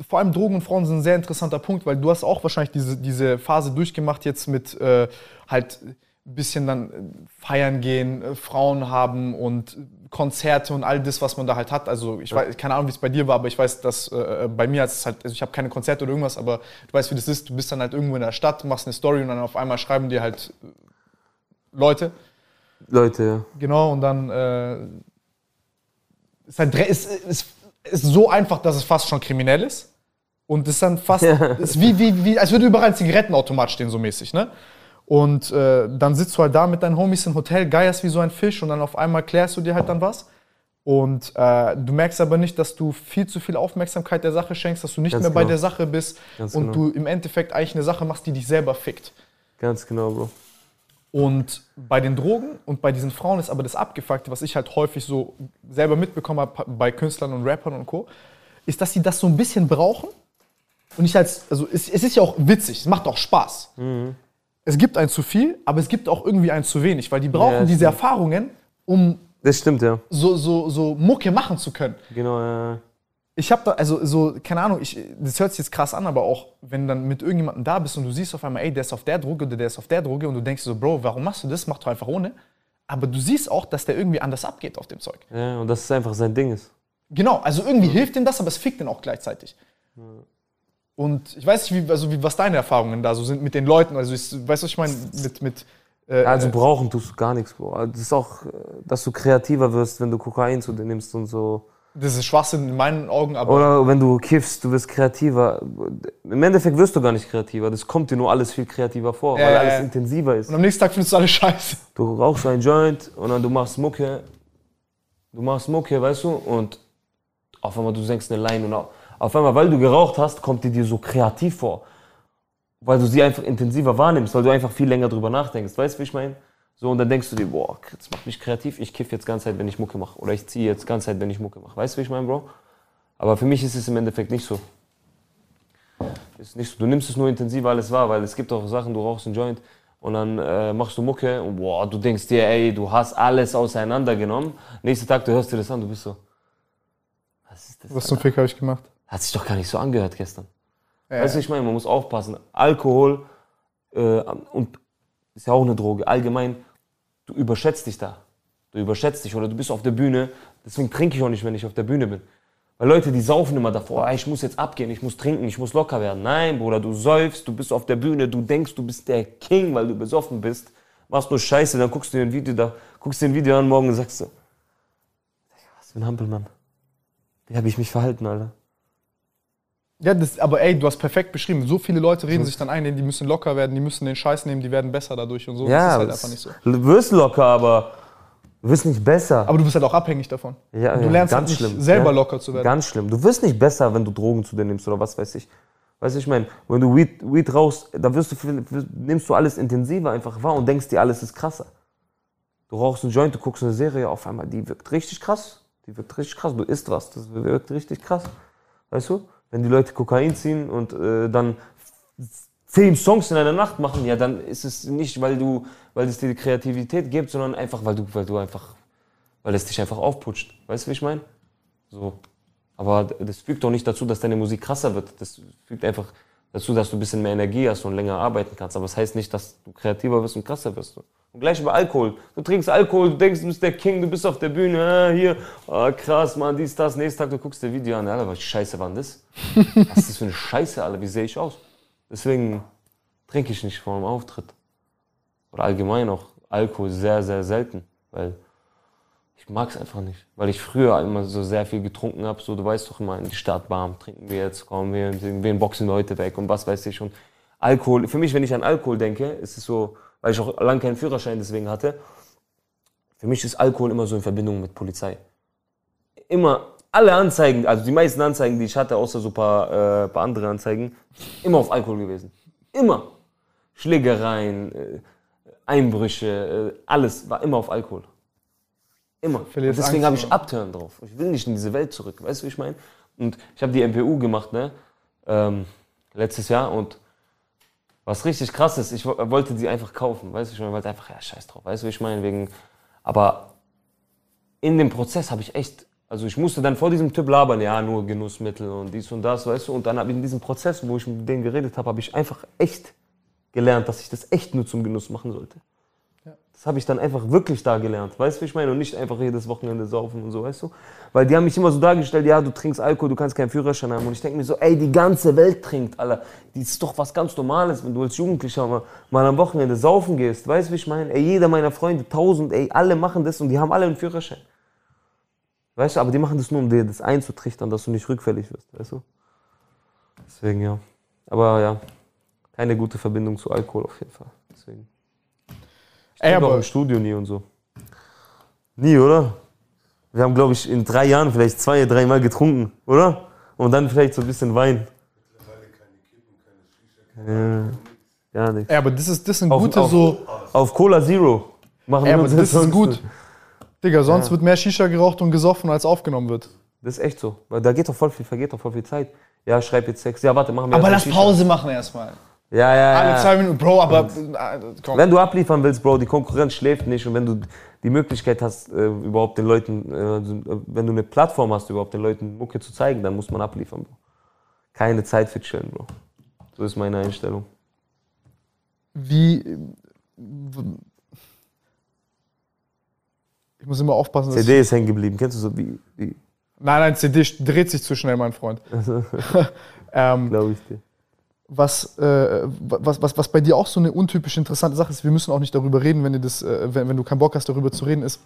vor allem Drogen und Frauen sind ein sehr interessanter Punkt, weil du hast auch wahrscheinlich diese, diese Phase durchgemacht jetzt mit äh, halt ein bisschen dann äh, feiern gehen, äh, Frauen haben und Konzerte und all das, was man da halt hat. Also ich weiß, keine Ahnung, wie es bei dir war, aber ich weiß, dass äh, bei mir ist es halt, also ich habe keine Konzerte oder irgendwas, aber du weißt, wie das ist. Du bist dann halt irgendwo in der Stadt, machst eine Story und dann auf einmal schreiben dir halt äh, Leute. Leute, ja. Genau, und dann äh, ist halt ist, ist, ist so einfach, dass es fast schon kriminell ist. Und es ist dann fast, [LAUGHS] ist wie, wie, wie, als würde überall ein Zigarettenautomat stehen, so mäßig, ne? Und äh, dann sitzt du halt da mit deinen Homies im Hotel, geierst wie so ein Fisch und dann auf einmal klärst du dir halt dann was. Und äh, du merkst aber nicht, dass du viel zu viel Aufmerksamkeit der Sache schenkst, dass du nicht Ganz mehr bei genau. der Sache bist Ganz und genau. du im Endeffekt eigentlich eine Sache machst, die dich selber fickt. Ganz genau, Bro. Und bei den Drogen und bei diesen Frauen ist aber das Abgefuckte, was ich halt häufig so selber mitbekommen habe bei Künstlern und Rappern und Co., ist, dass sie das so ein bisschen brauchen. Und ich als, also es, es ist ja auch witzig, es macht auch Spaß. Es gibt ein zu viel, aber es gibt auch irgendwie ein zu wenig, weil die brauchen Ja, diese. Erfahrungen, um Das stimmt, ja. so, so, so Mucke machen zu können. Genau, ja. Ich habe da, also so, keine Ahnung, ich, das hört sich jetzt krass an, aber auch, wenn dann mit irgendjemandem da bist und du siehst auf einmal, ey, der ist auf der Droge oder der ist auf der Droge und du denkst so, Bro, warum machst du das? Mach doch einfach ohne. Aber du siehst auch, dass der irgendwie anders abgeht auf dem Zeug. ja. Und dass es einfach sein Ding ist. Genau, also irgendwie hilft ihm das, aber es fickt ihn auch gleichzeitig. Und ich weiß nicht, wie, also wie, was deine Erfahrungen da so sind mit den Leuten. Also, ich, weißt du, was ich meine? Mit, mit, äh, Also äh, brauchen tust du gar nichts, Bro. Das ist auch, äh, dass du kreativer wirst, wenn du Kokain zu dir nimmst und so. Das ist Schwachsinn in meinen Augen, aber Oder wenn du kiffst, du wirst kreativer. Im Endeffekt wirst du gar nicht kreativer. Das kommt dir nur alles viel kreativer vor, Ja, weil alles intensiver ist. und am nächsten Tag findest du alles scheiße. Du rauchst ein Joint und dann du machst Mucke. Du machst Mucke, weißt du, und auf einmal du senkst eine Line und auf, auf einmal, weil du geraucht hast, kommt die dir so kreativ vor. Weil du sie einfach intensiver wahrnimmst, weil du einfach viel länger drüber nachdenkst. Weißt du, wie ich meine? So, und dann denkst du dir, boah, das macht mich kreativ, ich kiff jetzt ganze Zeit, wenn ich Mucke mache. Oder ich ziehe jetzt ganze Zeit, wenn ich Mucke mache. Weißt du, wie ich meine, Bro? Aber für mich ist es im Endeffekt nicht so. Ist nicht so. Du nimmst es nur intensiver alles wahr, weil es gibt auch Sachen, du rauchst einen Joint, und dann äh, machst du Mucke und boah, du denkst dir, ey, du hast alles auseinandergenommen. Nächsten Tag, du hörst dir das an, du bist so, was ist das? Was zum Fick habe ich gemacht? Hat sich doch gar nicht so angehört gestern. Ja. Weißt du, ich meine, man muss aufpassen. Alkohol äh, und ist ja auch eine Droge. Allgemein, du überschätzt dich da. Du überschätzt dich oder du bist auf der Bühne. Deswegen trinke ich auch nicht, wenn ich auf der Bühne bin. Weil Leute, die saufen immer davor, ah, ich muss jetzt abgehen, ich muss trinken, ich muss locker werden. Nein, Bruder, du säufst, du bist auf der Bühne, du denkst, du bist der King, weil du besoffen bist. Machst nur Scheiße, dann guckst du dir ein Video, da, guckst dir ein Video an morgen und sagst so, was für ein Hampelmann. Wie habe ich mich verhalten, Alter? Ja, das, aber ey, du hast perfekt beschrieben. So viele Leute reden sich dann ein, die müssen locker werden, die müssen den Scheiß nehmen, die werden besser dadurch und so. Ja, das ist halt einfach nicht so. Du wirst locker, aber du wirst nicht besser. Aber du bist halt auch abhängig davon. Ja, du ja, lernst halt ganz nicht schlimm. selber Ja, locker zu werden. Ganz schlimm. Du wirst nicht besser, wenn du Drogen zu dir nimmst oder was weiß ich. Weißt du, ich meine, wenn du Weed, Weed rauchst, dann wirst du, nimmst du alles intensiver einfach wahr und denkst dir, alles ist krasser. Du rauchst einen Joint, du guckst eine Serie, auf einmal, die wirkt richtig krass. Die wirkt richtig krass. Du isst was, das wirkt richtig krass. Weißt du? Wenn die Leute Kokain ziehen und äh, dann zehn Songs in einer Nacht machen, ja, dann ist es nicht, weil du, weil es dir die Kreativität gibt, sondern einfach, weil du, weil du einfach, weil es dich einfach aufputscht. Weißt du, wie ich meine? So. Aber das fügt doch nicht dazu, dass deine Musik krasser wird. Das fügt einfach dazu, dass du ein bisschen mehr Energie hast und länger arbeiten kannst. Aber es das heißt nicht, dass du kreativer wirst und krasser wirst. Und gleich über Alkohol. Du trinkst Alkohol, du denkst, du bist der King, du bist auf der Bühne, ah, hier, ah, krass, Mann, dies, das. Nächsten Tag, du guckst dir Video an, Alter, was Scheiße war das? [LAUGHS] Was ist das für eine Scheiße, Alter, wie sehe ich aus? Deswegen trinke ich nicht vor dem Auftritt. Oder allgemein auch Alkohol sehr, sehr selten. Weil ich mag es einfach nicht. Weil ich früher immer so sehr viel getrunken habe. So, du weißt doch immer, in die Stadt warm, trinken wir jetzt, kommen wir, wen boxen Leute weg und was weiß ich. Und Alkohol, für mich, wenn ich an Alkohol denke, ist es so, weil ich auch lange keinen Führerschein deswegen hatte, für mich ist Alkohol immer so in Verbindung mit Polizei. Immer, alle Anzeigen, also die meisten Anzeigen, die ich hatte, außer so ein paar, äh, paar andere Anzeigen, immer auf Alkohol gewesen. Immer. Schlägereien, äh, Einbrüche, äh, alles war immer auf Alkohol. Immer. Und deswegen habe ich? Abturn drauf. Ich will nicht in diese Welt zurück. Weißt du, wie ich meine? Und ich habe die MPU gemacht, ne? Ähm, letztes Jahr und was richtig krass ist, ich wo- wollte die einfach kaufen. Weißt du, ich meine, wollte einfach, ja, scheiß drauf. Weißt du, wie ich meine? Wegen, aber in dem Prozess habe ich echt, also ich musste dann vor diesem Typ labern, ja, nur Genussmittel und dies und das, weißt du, und dann habe ich in diesem Prozess, wo ich mit denen geredet habe, habe ich einfach echt gelernt, dass ich das echt nur zum Genuss machen sollte. Das habe ich dann einfach wirklich da gelernt, weißt du, wie ich meine? Und nicht einfach jedes Wochenende saufen und so, weißt du? Weil die haben mich immer so dargestellt, ja, du trinkst Alkohol, du kannst keinen Führerschein haben. Und ich denke mir so, ey, die ganze Welt trinkt, Alter. Das ist doch was ganz Normales, wenn du als Jugendlicher mal, mal am Wochenende saufen gehst. Weißt du, wie ich meine? Ey, jeder meiner Freunde, tausend, ey, alle machen das und die haben alle einen Führerschein. Weißt du, aber die machen das nur, um dir das einzutrichtern, dass du nicht rückfällig wirst, weißt du? Deswegen, ja. Aber ja, keine gute Verbindung zu Alkohol auf jeden Fall. Ey, aber- im Studio nie und so. Nie, oder? Wir haben, glaube ich, in drei Jahren vielleicht zwei, dreimal getrunken, oder? Und dann vielleicht so ein bisschen Wein. Ja, ja nichts. Ey, aber das, ist, das sind Auf- gute auf- so. Auf Cola Zero machen Ey, wir aber unsere das ist gut. Digga, sonst wird mehr Shisha geraucht und gesoffen, als aufgenommen wird. Das ist echt so. Weil da geht doch voll viel, vergeht doch voll viel Zeit. Ja, schreib jetzt Sex. Ja, warte, machen wir Aber lass Shisha. Pause machen erstmal. Ja, ja, Alle ja. zwei Minuten, Bro, aber. äh, komm. Wenn du abliefern willst, Bro, die Konkurrenz schläft nicht und wenn du die Möglichkeit hast, äh, überhaupt den Leuten, äh, also, äh, wenn du eine Plattform hast, überhaupt den Leuten Mucke zu zeigen, dann muss man abliefern, Bro. Keine Zeit für chillen, Bro. So ist meine Einstellung. Wie. äh, Ich muss immer aufpassen, dass. CD ist hängen geblieben. Kennst du so wie, wie Nein, nein, CD dreht sich zu schnell, mein Freund. [LAUGHS] [LAUGHS] ähm, glaube ich dir. Was, äh, was, was, was bei dir auch so eine untypisch interessante Sache ist, wir müssen auch nicht darüber reden, wenn, dir das, äh, wenn, wenn du keinen Bock hast, darüber zu reden, ist,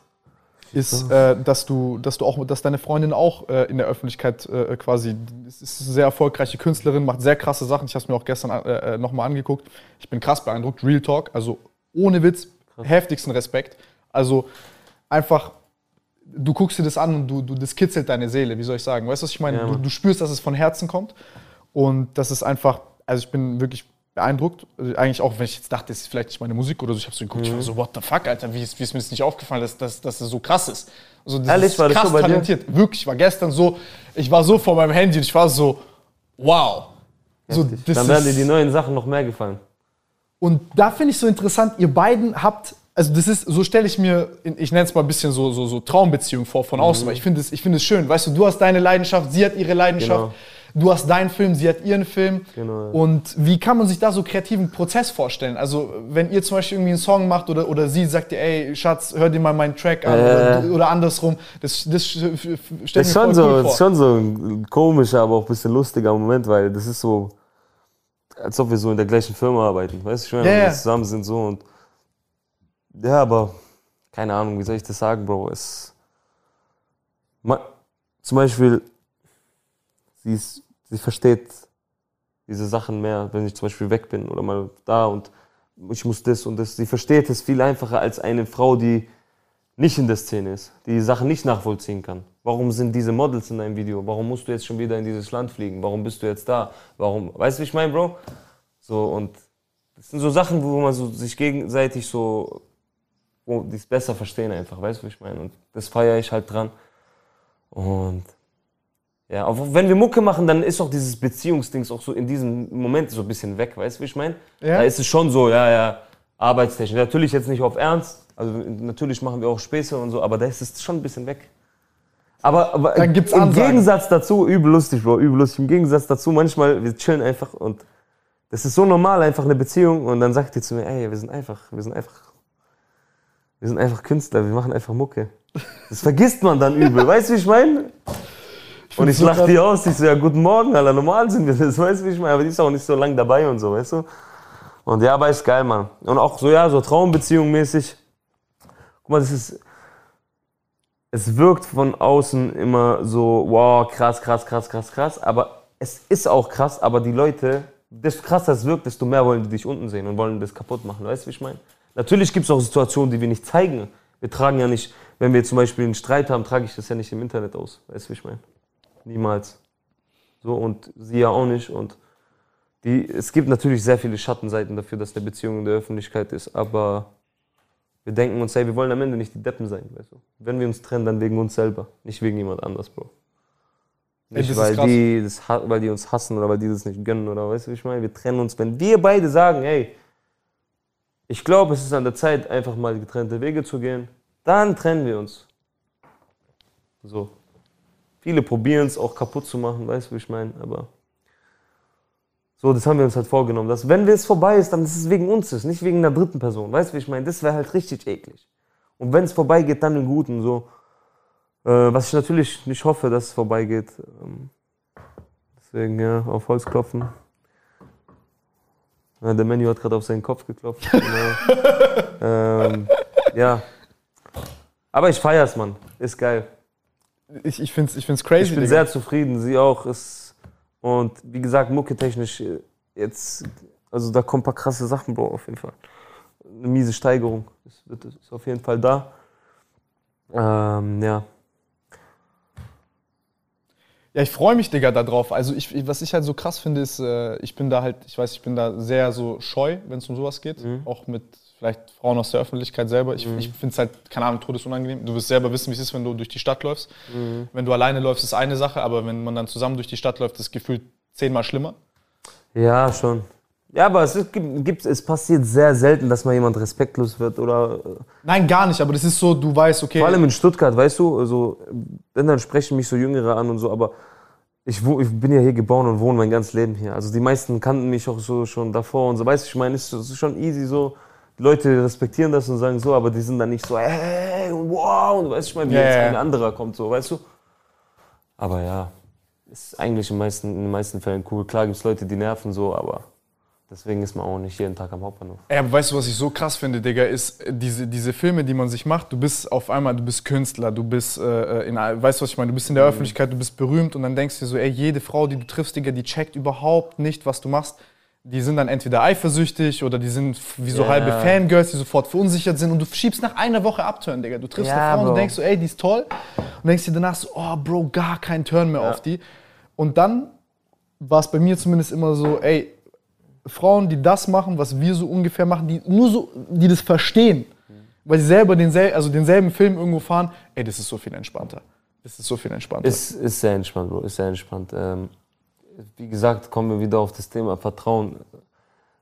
ist äh, dass, du, dass, du auch, dass deine Freundin auch äh, in der Öffentlichkeit äh, quasi, es ist eine sehr erfolgreiche Künstlerin, macht sehr krasse Sachen. Ich habe es mir auch gestern äh, nochmal angeguckt. Ich bin krass beeindruckt. Real Talk, also ohne Witz, heftigsten Respekt. Also einfach, du guckst dir das an und du, du, das kitzelt deine Seele, wie soll ich sagen? Weißt du, was ich meine? Ja, du, du spürst, dass es von Herzen kommt. Und das ist einfach, also ich bin wirklich beeindruckt. Also Eigentlich auch, wenn ich jetzt dachte, das ist vielleicht nicht meine Musik oder so. Ich habe so geguckt, ich war so, what the fuck, Alter, wie ist, wie ist mir das nicht aufgefallen, dass, dass, dass das so krass ist. Also, das Ehrlich, ist war das krass so bei dir? talentiert. Wirklich, ich war gestern so, ich war so vor meinem Handy und ich war so, wow. So, Heftig. das Dann werden dir die neuen Sachen noch mehr gefallen. Und da finde ich so interessant, ihr beiden habt, also das ist, so stelle ich mir, ich nenne es mal ein bisschen so, so, so Traumbeziehung vor von außen, Mhm. weil ich finde es, es schön. Weißt du, du hast deine Leidenschaft, sie hat ihre Leidenschaft, Genau. Du hast deinen Film, sie hat ihren Film. Genau. Und wie kann man sich da so kreativen Prozess vorstellen? Also, wenn ihr zum Beispiel irgendwie einen Song macht oder, oder sie sagt dir, ey, Schatz, hör dir mal meinen Track an Äh. oder, oder andersrum, das, das stelle ich mir Das ist voll schon, so, cool das vor. ist schon so ein komischer, aber auch ein bisschen lustiger Moment, weil das ist so, als ob wir so in der gleichen Firma arbeiten. Weißt du, ich meine, Ja, wenn ja. wir zusammen sind so und. Ja, aber keine Ahnung, wie soll ich das sagen, Bro? Es. Ma, zum Beispiel, sie, ist, sie versteht diese Sachen mehr, wenn ich zum Beispiel weg bin oder mal da und ich muss das und das. Sie versteht es viel einfacher als eine Frau, die nicht in der Szene ist, die die Sachen nicht nachvollziehen kann. Warum sind diese Models in deinem Video? Warum musst du jetzt schon wieder in dieses Land fliegen? Warum bist du jetzt da? Warum? Weißt du, wie ich meine, Bro? So und das sind so Sachen, wo man so sich gegenseitig so, die es besser verstehen einfach, weißt du, wie ich meine? Und das feiere ich halt dran. Und ja, auch wenn wir Mucke machen, dann ist auch dieses Beziehungsdings auch so in diesem Moment so ein bisschen weg, weißt du, wie ich meine? Ja. Da ist es schon so, ja, ja, arbeitstechnisch. Natürlich jetzt nicht auf Ernst, also natürlich machen wir auch Späße und so, aber da ist es schon ein bisschen weg. Aber, aber Dann gibt's im Ansagen. Gegensatz dazu, übel lustig, Bro, übel lustig. Im Gegensatz dazu, manchmal, wir chillen einfach und das ist so normal, einfach eine Beziehung und dann sagt die zu mir, ey, wir sind einfach, wir sind einfach, wir sind einfach Künstler, wir machen einfach Mucke. Das vergisst man dann übel, [LAUGHS] weißt du, wie ich meine? Und ich so lach krass. die aus, ich so, ja, guten Morgen, Alter, normal sind wir das, [LAUGHS] weißt du, wie ich meine? Aber die ist auch nicht so lang dabei und so, weißt du? Und ja, aber ist geil, Mann. Und auch so, ja, so Traumbeziehung mäßig. Guck mal, das ist, es wirkt von außen immer so, wow, krass, krass, krass, krass, krass. Aber es ist auch krass, aber die Leute, desto krasser es wirkt, desto mehr wollen die dich unten sehen und wollen das kaputt machen. Weißt du, wie ich meine? Natürlich gibt es auch Situationen, die wir nicht zeigen. Wir tragen ja nicht, wenn wir zum Beispiel einen Streit haben, trage ich das ja nicht im Internet aus. Weißt du, wie ich meine? Niemals. So, und sie ja auch nicht. Und die, es gibt natürlich sehr viele Schattenseiten dafür, dass eine Beziehung in der Öffentlichkeit ist, aber wir denken uns, hey, wir wollen am Ende nicht die Deppen sein, weißt du. Wenn wir uns trennen, dann wegen uns selber, nicht wegen jemand anders, Bro. Nicht, weil, die, das, weil die uns hassen oder weil die das nicht gönnen oder weißt du, wie ich meine? Wir trennen uns, wenn wir beide sagen, hey, ich glaube, es ist an der Zeit, einfach mal getrennte Wege zu gehen, dann trennen wir uns. So. Viele probieren es auch kaputt zu machen, weißt du, wie ich meine? Aber so, das haben wir uns halt vorgenommen, dass wenn es vorbei ist, dann ist es wegen uns ist, nicht wegen einer dritten Person. Weißt du, wie ich meine? Das wäre halt richtig eklig. Und wenn es vorbeigeht, dann im Guten so. Äh, was ich natürlich nicht hoffe, dass es vorbeigeht. Ähm, deswegen, ja, auf Holz klopfen. Ja, der Menü hat gerade auf seinen Kopf geklopft. [LAUGHS] genau. ähm, ja. Aber ich feier's, Mann. Ist geil. Ich, ich finde es ich find's crazy. Ich bin Digga. sehr zufrieden, sie auch. Ist, und wie gesagt, mucketechnisch äh, jetzt, also da kommen ein paar krasse Sachen, Bro, auf jeden Fall. Eine miese Steigerung ist, wird- ist auf jeden Fall da. Ähm, ja. Ja, ich freue mich, Digga, da drauf. Also, ich, was ich halt so krass finde, ist, äh, ich bin da halt, ich weiß, ich bin da sehr so scheu, wenn es um sowas geht. Auch mit vielleicht Frauen aus der Öffentlichkeit selber. Ich, ich finde es halt, keine Ahnung, todesunangenehm. Du wirst selber wissen, wie es ist, wenn du durch die Stadt läufst. Wenn du alleine läufst, ist eine Sache, aber wenn man dann zusammen durch die Stadt läuft, ist es gefühlt zehnmal schlimmer. Ja, schon. Ja, aber es, ist, gibt, es passiert sehr selten, dass mal jemand respektlos wird oder. äh, Nein, gar nicht, aber das ist so, du weißt, okay. Vor allem in Stuttgart, weißt du, also, wenn dann sprechen mich so Jüngere an und so, aber ich, ich bin ja hier geboren und wohne mein ganzes Leben hier. Also die meisten kannten mich auch so schon davor und so, weißt du, ich meine, es ist schon easy so. Leute respektieren das und sagen so, aber die sind dann nicht so, hey, wow, und weißt du, meine, wie Ja, jetzt ja. ein anderer kommt, so, weißt du. Aber ja, ist eigentlich in, meisten, in den meisten Fällen cool. Klar gibt es Leute, die nerven so, aber deswegen ist man auch nicht jeden Tag am Hauptbahnhof. Ey, aber weißt du, was ich so krass finde, Digga, ist äh, diese, diese Filme, die man sich macht, du bist auf einmal, du bist Künstler, du bist, äh, in, all- weißt du, was ich meine, du bist in der Öffentlichkeit, du bist berühmt und dann denkst du dir so, ey, jede Frau, die du triffst, Digga, die checkt überhaupt nicht, was du machst. Die sind dann entweder eifersüchtig oder die sind wie so Ja. halbe Fangirls, die sofort verunsichert sind und du schiebst nach einer Woche Abturn, Digga. Du triffst Ja, eine Frau und du Bro. denkst so, ey, die ist toll und denkst dir danach so, oh, Bro, gar kein Turn mehr auf die. Und dann war es bei mir zumindest immer so, ey, Frauen, die das machen, was wir so ungefähr machen, die nur so, die das verstehen, weil sie selber densel also denselben Film irgendwo fahren, ey, das ist so viel entspannter. Das ist so viel entspannter. Ist, ist sehr entspannt, Bro, ist sehr entspannt. Ähm, wie gesagt, kommen wir wieder auf das Thema Vertrauen.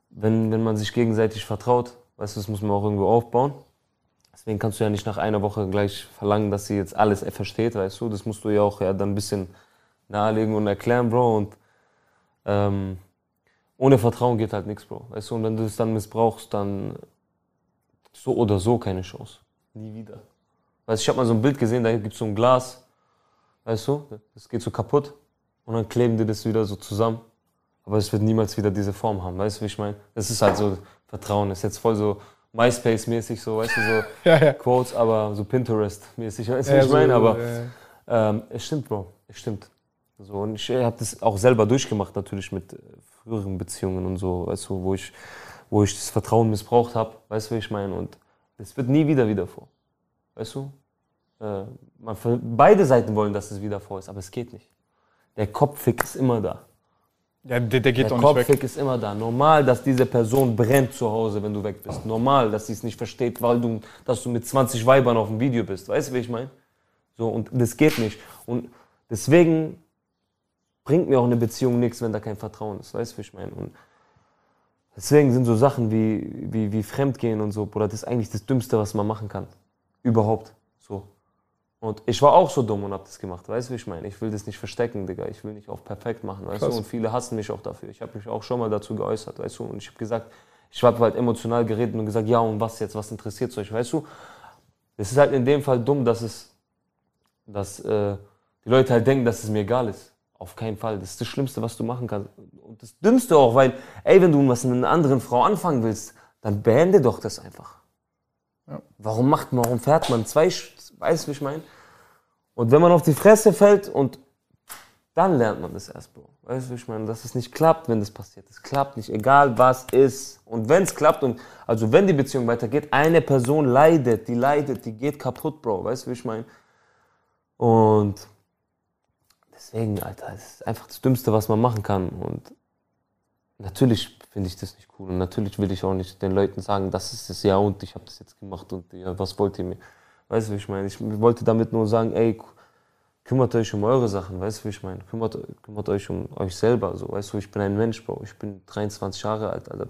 wenn, wenn man sich gegenseitig vertraut, weißt du, das muss man auch irgendwo aufbauen. Deswegen kannst du ja nicht nach einer Woche gleich verlangen, dass sie jetzt alles versteht, weißt du. Das musst du ja auch ja dann ein bisschen nahelegen und erklären, Bro. Und ähm, ohne Vertrauen geht halt nichts, Bro. Weißt du, und wenn du es dann missbrauchst, dann so oder so keine Chance. Nie wieder. Weißt du, ich habe mal so ein Bild gesehen, da gibt es so ein Glas, weißt du, das geht so kaputt und dann kleben die das wieder so zusammen. Aber es wird niemals wieder diese Form haben, weißt du, wie ich meine? Das ist halt so Vertrauen, das ist jetzt voll so MySpace-mäßig, so, weißt du, so [LAUGHS] Ja, ja. Quotes, aber so Pinterest-mäßig, weißt du, Ja, wie ich meine? so, Aber äh, ähm, es stimmt, Bro, es stimmt. So, und ich habe das auch selber durchgemacht, natürlich mit äh, früheren Beziehungen und so, weißt du, wo ich, wo ich das Vertrauen missbraucht habe, weißt du, wie ich meine? Und es wird nie wieder wieder vor. Weißt du? Äh, man, beide Seiten wollen, dass es wieder vor ist, aber es geht nicht. Der Kopffick ist immer da. ja, der, der geht Der doch nicht weg. Kopffick ist immer da. Normal, dass diese Person brennt zu Hause, wenn du weg bist. Normal, dass sie es nicht versteht, weil du, dass du mit 20 Weibern auf dem Video bist. Weißt du, wie ich meine? So, und das geht nicht. Und deswegen bringt mir auch eine Beziehung nichts, wenn da kein Vertrauen ist. Weißt du, wie ich meine? Und deswegen sind so Sachen wie, wie, wie Fremdgehen und so, Bruder, das ist eigentlich das Dümmste, was man machen kann. Überhaupt. So. Und ich war auch so dumm und hab das gemacht, weißt du, wie ich meine? Ich will das nicht verstecken, Digga. Ich will nicht auf perfekt machen, weißt Krass. du? Und viele hassen mich auch dafür. Ich habe mich auch schon mal dazu geäußert, weißt du? Und ich habe gesagt, ich habe halt emotional geredet und gesagt, ja, und was jetzt? Was interessiert euch, weißt du? Es ist halt in dem Fall dumm, dass es, dass äh, die Leute halt denken, dass es mir egal ist. Auf keinen Fall. Das ist das Schlimmste, was du machen kannst. Und das Dümmste auch, weil, ey, wenn du was mit einer anderen Frau anfangen willst, dann beende doch das einfach. Ja. Warum macht man, warum fährt man zwei, weißt du, wie ich meine? Und wenn man auf die Fresse fällt und dann lernt man das erst, Bro. Weißt du, wie ich meine? Dass es nicht klappt, wenn das passiert. Es klappt nicht, egal was ist. Und wenn es klappt und, also wenn die Beziehung weitergeht, eine Person leidet, die leidet, die geht kaputt, Bro. Weißt du, wie ich meine? Und deswegen, Alter, es ist einfach das Dümmste, was man machen kann. Und natürlich finde ich das nicht cool. Und natürlich will ich auch nicht den Leuten sagen, das ist es ja und ich habe das jetzt gemacht und ja, was wollt ihr mir? Weißt du, wie ich meine? Ich wollte damit nur sagen, ey, kümmert euch um eure Sachen, weißt du, wie ich meine? Kümmert, kümmert euch um euch selber, so, weißt du, ich bin ein Mensch, Bro, ich bin 23 Jahre alt, Alter.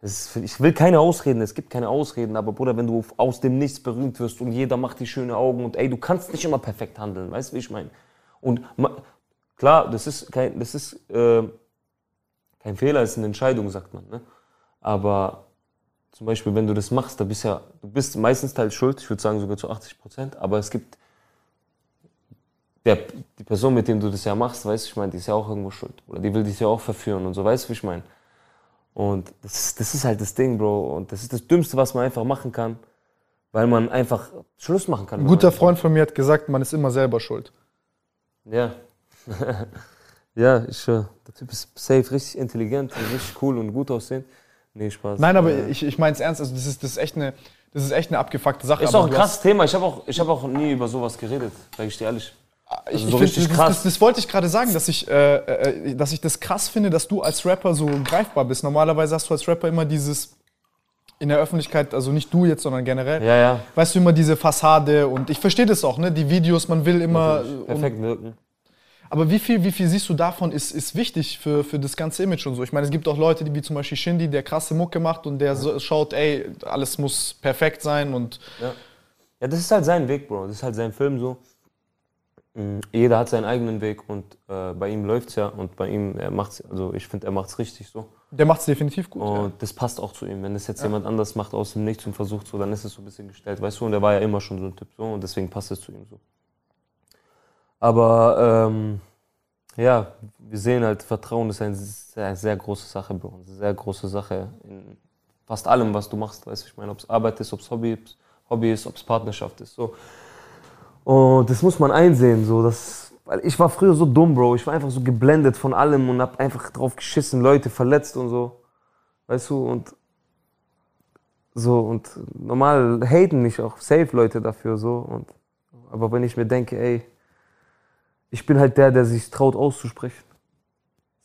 Ist, ich will keine Ausreden, es gibt keine Ausreden, aber Bruder, wenn du aus dem Nichts berühmt wirst und jeder macht die schöne Augen und ey, du kannst nicht immer perfekt handeln, weißt du, wie ich meine? Und klar, das ist kein, das ist, äh, kein Fehler, es ist eine Entscheidung, sagt man, ne? Aber zum Beispiel, wenn du das machst, da bist ja, du bist meistens teils schuld, ich würde sagen sogar zu 80 Prozent, aber es gibt der, die Person, mit dem du das ja machst, weißt du, ich meine, die ist ja auch irgendwo schuld. Oder die will dich ja auch verführen und so, weißt du, wie ich meine? Und das, ist- das ist halt das Ding, Bro. Und das ist das Dümmste, was man einfach machen kann, weil man einfach Schluss machen kann. Ein guter Freund von mir hat gesagt, man ist immer selber schuld. Ja. [LAUGHS] ja, ich, äh, der Typ ist safe, richtig intelligent, richtig cool und gut aussehend. Nee, Spaß. Nein, aber Äh, ich, ich meine es ernst, also das ist, das, ist echt eine, das ist echt eine abgefuckte Sache. Ist auch ein krasses Thema. Ich habe auch, ich hab auch nie über sowas geredet, sag ich dir ehrlich. Ich, also ich so find, richtig das, krass. Das, das wollte ich gerade sagen, dass ich, äh, äh, dass ich das krass finde, dass du als Rapper so greifbar bist. Normalerweise hast du als Rapper immer dieses in der Öffentlichkeit, also nicht du jetzt, sondern generell. Ja, ja. Weißt du, immer diese Fassade und ich verstehe das auch, ne? Die Videos, man will immer. Perfekt wirken. Aber wie viel, wie viel siehst du davon ist, ist wichtig für, für das ganze Image und so? Ich meine, es gibt auch Leute, die wie zum Beispiel Shindy, der krasse Mucke macht und der so, schaut, ey, alles muss perfekt sein und Ja. ja, das ist halt sein Weg, Bro. Das ist halt sein Film so. Mhm. Jeder hat seinen eigenen Weg und äh, bei ihm läuft's ja und bei ihm, er macht's, also ich finde, er macht's richtig so. der macht es definitiv gut. Und das passt auch zu ihm. Wenn das jetzt jemand anders macht aus dem Nichts und versucht so, dann ist es so ein bisschen gestellt, weißt du? Und er war ja immer schon so ein Typ so und deswegen passt es zu ihm so. Aber ähm, ja, wir sehen halt, Vertrauen ist eine sehr, sehr große Sache bei uns. Eine sehr große Sache in fast allem, was du machst. Weißt du, ich meine, ob es Arbeit ist, ob es Hobby, Hobby ist, ob es Partnerschaft ist. So. Und das muss man einsehen. So, dass, weil ich war früher so dumm, Bro. Ich war einfach so geblendet von allem und hab einfach drauf geschissen, Leute verletzt und so. Weißt du, und so, und normal haten mich auch safe Leute dafür so. Und, aber wenn ich mir denke, ey, ich bin halt der, der sich traut auszusprechen.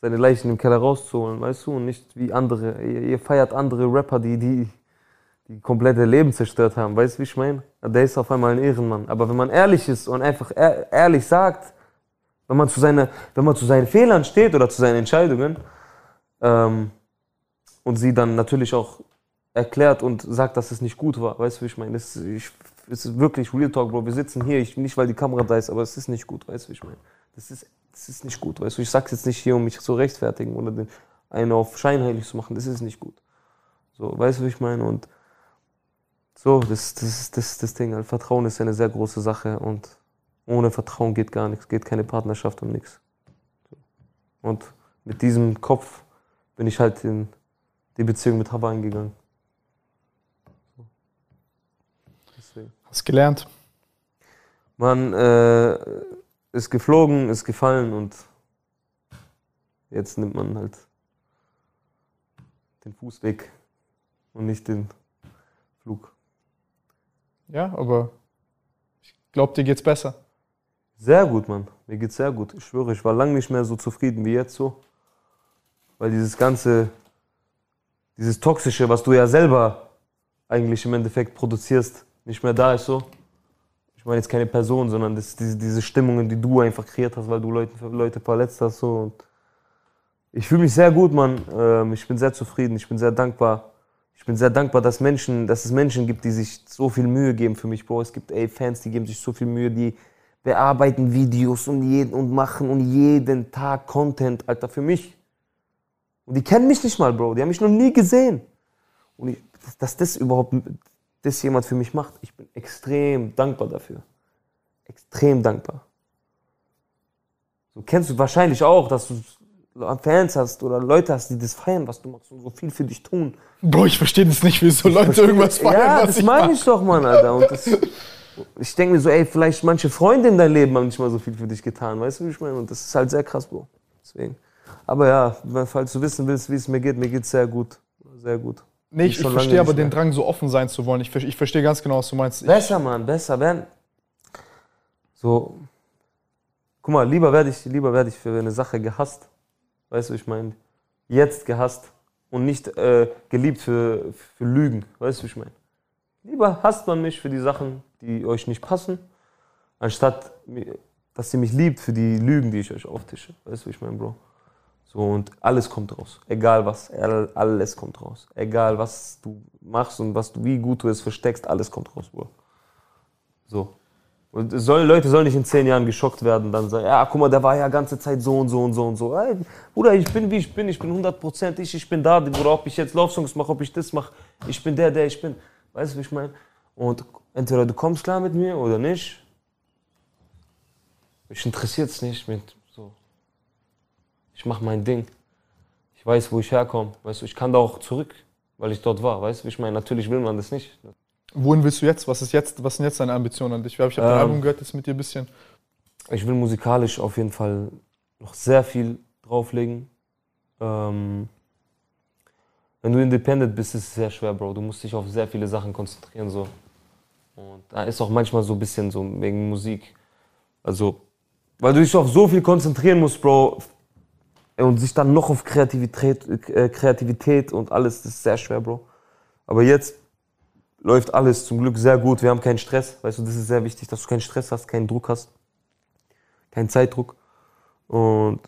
Seine Leichen im Keller rauszuholen, weißt du, und nicht wie andere. Ihr, ihr feiert andere Rapper, die, die, die komplette Leben zerstört haben. Weißt du, wie ich meine? Der ist auf einmal ein Ehrenmann. Aber wenn man ehrlich ist und einfach ehr- ehrlich sagt, wenn man zu, seine, wenn man zu seinen Fehlern steht oder zu seinen Entscheidungen, ähm, und sie dann natürlich auch erklärt und sagt, dass es nicht gut war. Weißt du, wie ich meine? Ich, es ist wirklich Real Talk, Bro. Wir sitzen hier, ich, nicht weil die Kamera da ist, aber es ist nicht gut, weißt du, ich meine? Das ist, das ist nicht gut, weißt du. Ich sag's jetzt nicht hier, um mich zu rechtfertigen oder den einen auf scheinheilig zu machen. Das ist nicht gut. So, weißt du, wie ich meine? Und so, das, das das, das Ding. Halt. Vertrauen ist eine sehr große Sache und ohne Vertrauen geht gar nichts, geht keine Partnerschaft und nichts. Und mit diesem Kopf bin ich halt in die Beziehung mit Hava eingegangen. So. Deswegen. Hast gelernt. Man äh, ist geflogen, ist gefallen und jetzt nimmt man halt den Fußweg und nicht den Flug. Ja, aber ich glaube, dir geht's besser. Sehr gut, Mann. Mir geht's sehr gut. Ich schwöre, ich war lange nicht mehr so zufrieden wie jetzt so. Weil dieses ganze, dieses Toxische, was du ja selber eigentlich im Endeffekt produzierst, nicht mehr da ist so. Ich meine jetzt keine Person, sondern das, diese, diese Stimmungen, die du einfach kreiert hast, weil du Leute, Leute verletzt hast. So. Und ich fühle mich sehr gut, Mann. Ähm, ich bin sehr zufrieden, ich bin sehr dankbar. Ich bin sehr dankbar, dass, Menschen, dass es Menschen gibt, die sich so viel Mühe geben für mich, Bro. Es gibt ey, Fans, die geben sich so viel Mühe, die bearbeiten Videos und, jeden, und machen und jeden Tag Content, Alter, für mich. Und die kennen mich nicht mal, Bro. Die haben mich noch nie gesehen. Und ich, dass, dass das überhaupt das jemand für mich macht, ich bin extrem dankbar dafür. Extrem dankbar. So kennst du wahrscheinlich auch, dass du Fans hast oder Leute hast, die das feiern, was du machst und so viel für dich tun. Bro, ich verstehe das nicht, wieso Leute irgendwas feiern, Ja, das ich meine mach. ich doch, Mann, Alter. Und das, ich denke mir so, ey, vielleicht manche Freunde in deinem Leben haben nicht mal so viel für dich getan, weißt du, wie ich meine? Und das ist halt sehr krass, Bro. Deswegen. Aber ja, falls du wissen willst, wie es mir geht, mir geht es sehr gut. Sehr gut. Nee, ich, ich verstehe aber den mehr. Drang, so offen sein zu wollen. Ich, ich verstehe ganz genau, was du meinst. Ich, Besser, Mann, besser. Werden. So. Guck mal, lieber werde ich, lieber werde ich für eine Sache gehasst. Weißt du, ich meine? Jetzt gehasst und nicht äh, geliebt für, für Lügen. Weißt du, ich meine? Lieber hasst man mich für die Sachen, die euch nicht passen, anstatt dass ihr mich liebt für die Lügen, die ich euch auftische. Weißt du, ich meine, Bro? So, und alles kommt raus. Egal was, all- alles kommt raus. Egal was du machst und was du, wie gut du es versteckst, alles kommt raus, Bro. So. Und es soll, Leute sollen nicht in zehn Jahren geschockt werden, dann sagen, ja, guck mal, der war ja ganze Zeit so und so und so und so. Ey, Bruder, ich bin wie ich bin, ich bin 100% ich, ich bin da, Bruder, ob ich jetzt Love-Songs mache, ob ich das mache, ich bin der, der ich bin. Weißt du, wie ich meine? Und entweder du kommst klar mit mir oder nicht. Mich interessiert es nicht mit. Ich mache mein Ding. Ich weiß, wo ich herkomme. Weißt du, ich kann da auch zurück, weil ich dort war. Weißt du, ich meine? Natürlich will man das nicht. wohin willst du jetzt? Was, ist jetzt? was sind jetzt deine Ambitionen an dich? Ich habe dein Ähm. Album gehört, das mit dir ein bisschen. Ich will musikalisch auf jeden Fall noch sehr viel drauflegen. Ähm, wenn du independent bist, ist es sehr schwer, Bro. Du musst dich auf sehr viele Sachen konzentrieren. So. Und da ist auch manchmal so ein bisschen so wegen Musik. Also, weil du dich auf so viel konzentrieren musst, Bro. Und sich dann noch auf Kreativität, äh, Kreativität und alles, das ist sehr schwer, Bro. Aber jetzt läuft alles zum Glück sehr gut. Wir haben keinen Stress. Weißt du, das ist sehr wichtig, dass du keinen Stress hast, keinen Druck hast kein Zeitdruck. Und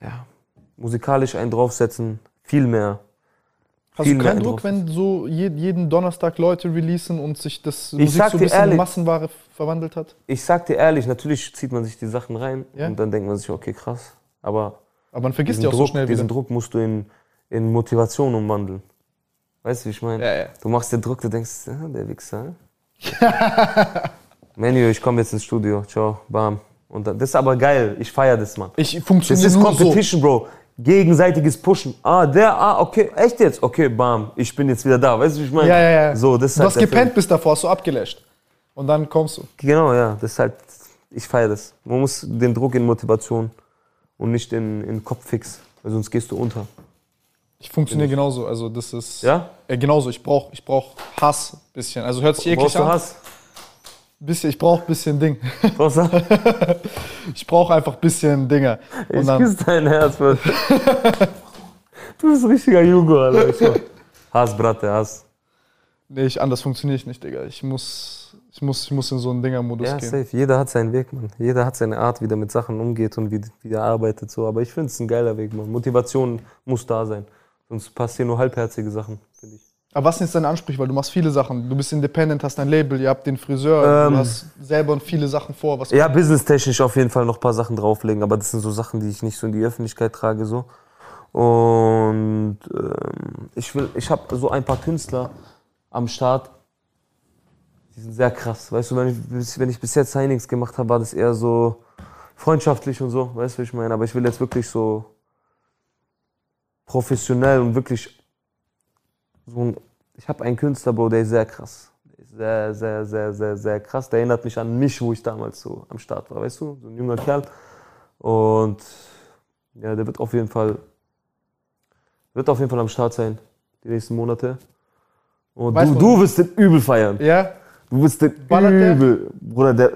ja, musikalisch einen draufsetzen, viel mehr. Hast viel du keinen einen Druck, wenn so je, jeden Donnerstag Leute releasen und sich das Ich Musik so ein bisschen in ehrlich- Massenware verwandelt hat? Ich sag dir ehrlich, natürlich zieht man sich die Sachen rein Ja. und dann denkt man sich, okay, krass. Aber Aber man vergisst diesen, die auch Druck, so schnell diesen wieder. Druck musst du in, in Motivation umwandeln. Weißt du, wie ich meine? Ja, ja. Du machst den Druck, du denkst, ah, der Wichser. [LAUGHS] Menü, ich komme jetzt ins Studio, ciao, bam. Und das ist aber geil, ich feiere das, Mann. Ich Das funktioniere ist nur so. Competition, Bro. Gegenseitiges Pushen. Ah, der, ah, okay, echt jetzt? Okay, bam, ich bin jetzt wieder da. Weißt du, wie ich meine? Ja, ja, ja. So, das ist du halt hast gepennt Film. bis davor, hast du abgelöscht. Und dann kommst du. Genau, ja, das ist halt, ich feiere das. Man muss den Druck in Motivation und nicht in, in Kopffix, weil sonst gehst du unter. Ich funktioniere genauso. Also das ist Ja? äh, genauso. Ich brauche ich brauch Hass ein bisschen. Also hört sich eklig Brauchst du an. Hass? Bisschen, ich brauche ein bisschen Ding. Brauchst du [LAUGHS] Ich brauche einfach ein bisschen Dinge. Und Ich dann, küsse dein Herz, Bro. [LAUGHS] Du bist ein richtiger Jugo, Alter. Hass, Bratte, Hass. nee, ich, anders funktioniere ich nicht, Digga. Ich muss, ich muss, ich muss in so einen Dinger-Modus Ja, gehen. safe. Jeder hat seinen Weg, Mann. Jeder hat seine Art, wie er mit Sachen umgeht und wie, wie er arbeitet. So. Aber ich finde es ein geiler Weg, Mann. Motivation muss da sein. Sonst passieren nur halbherzige Sachen, finde ich. Aber was sind jetzt deine Ansprüche? Weil du machst viele Sachen. Du bist independent, hast dein Label, ihr habt den Friseur, Ähm. du hast selber viele Sachen vor. Was Ja, businesstechnisch auf jeden Fall noch ein paar Sachen drauflegen, aber das sind so Sachen, die ich nicht so in die Öffentlichkeit trage so. Und ähm, ich will, ich habe so ein paar Künstler am Start, die sind sehr krass. Weißt du, wenn ich, bis- wenn ich bis jetzt Signings gemacht habe, war das eher so freundschaftlich und so, weißt du, wie ich meine? Aber ich will jetzt wirklich so professionell und wirklich so ein, ich habe einen Künstler, Bro, der ist sehr krass. Der ist sehr, sehr, sehr, sehr, sehr krass. Der erinnert mich an mich, wo ich damals so am Start war, weißt du? So ein junger Kerl. Und ja, der wird auf jeden Fall, wird auf jeden Fall am Start sein, die nächsten Monate. Und du, du wirst den übel feiern. Ja, Du wirst den Ballert der? übel. Bruder, der,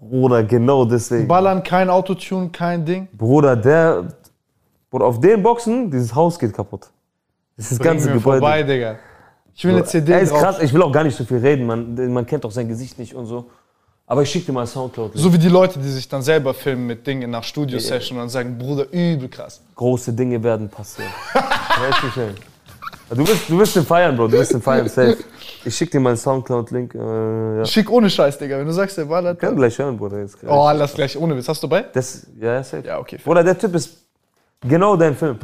Bruder, genau deswegen. ballern, kein Autotune, kein Ding. Bruder, der, Bruder, auf den Boxen, dieses Haus geht kaputt. Das ist das ganze mir Gebäude. vorbei, Digga. Ich will eine CD er ist drauf. krass, ich will auch gar nicht so viel reden, man, man kennt auch sein Gesicht nicht und so. Aber ich schicke dir mal Soundcloud. So wie die Leute, die sich dann selber filmen mit Dingen nach Studio-Session und dann sagen, Bruder, übel krass. Große Dinge werden passieren. [LAUGHS] Du wirst, du wirst den feiern, Bro, du wirst den feiern, safe. Ich schicke dir mal einen Soundcloud-Link. Äh, ja. Schick ohne Scheiß, Digga. Wenn du sagst, der ballert. Kann gleich hören, Bruder. Jetzt gleich. Oh, lass gleich ohne Witz. Hast du bei? Das, ja, safe. Ja, okay. Bruder, der Typ ist genau dein Film.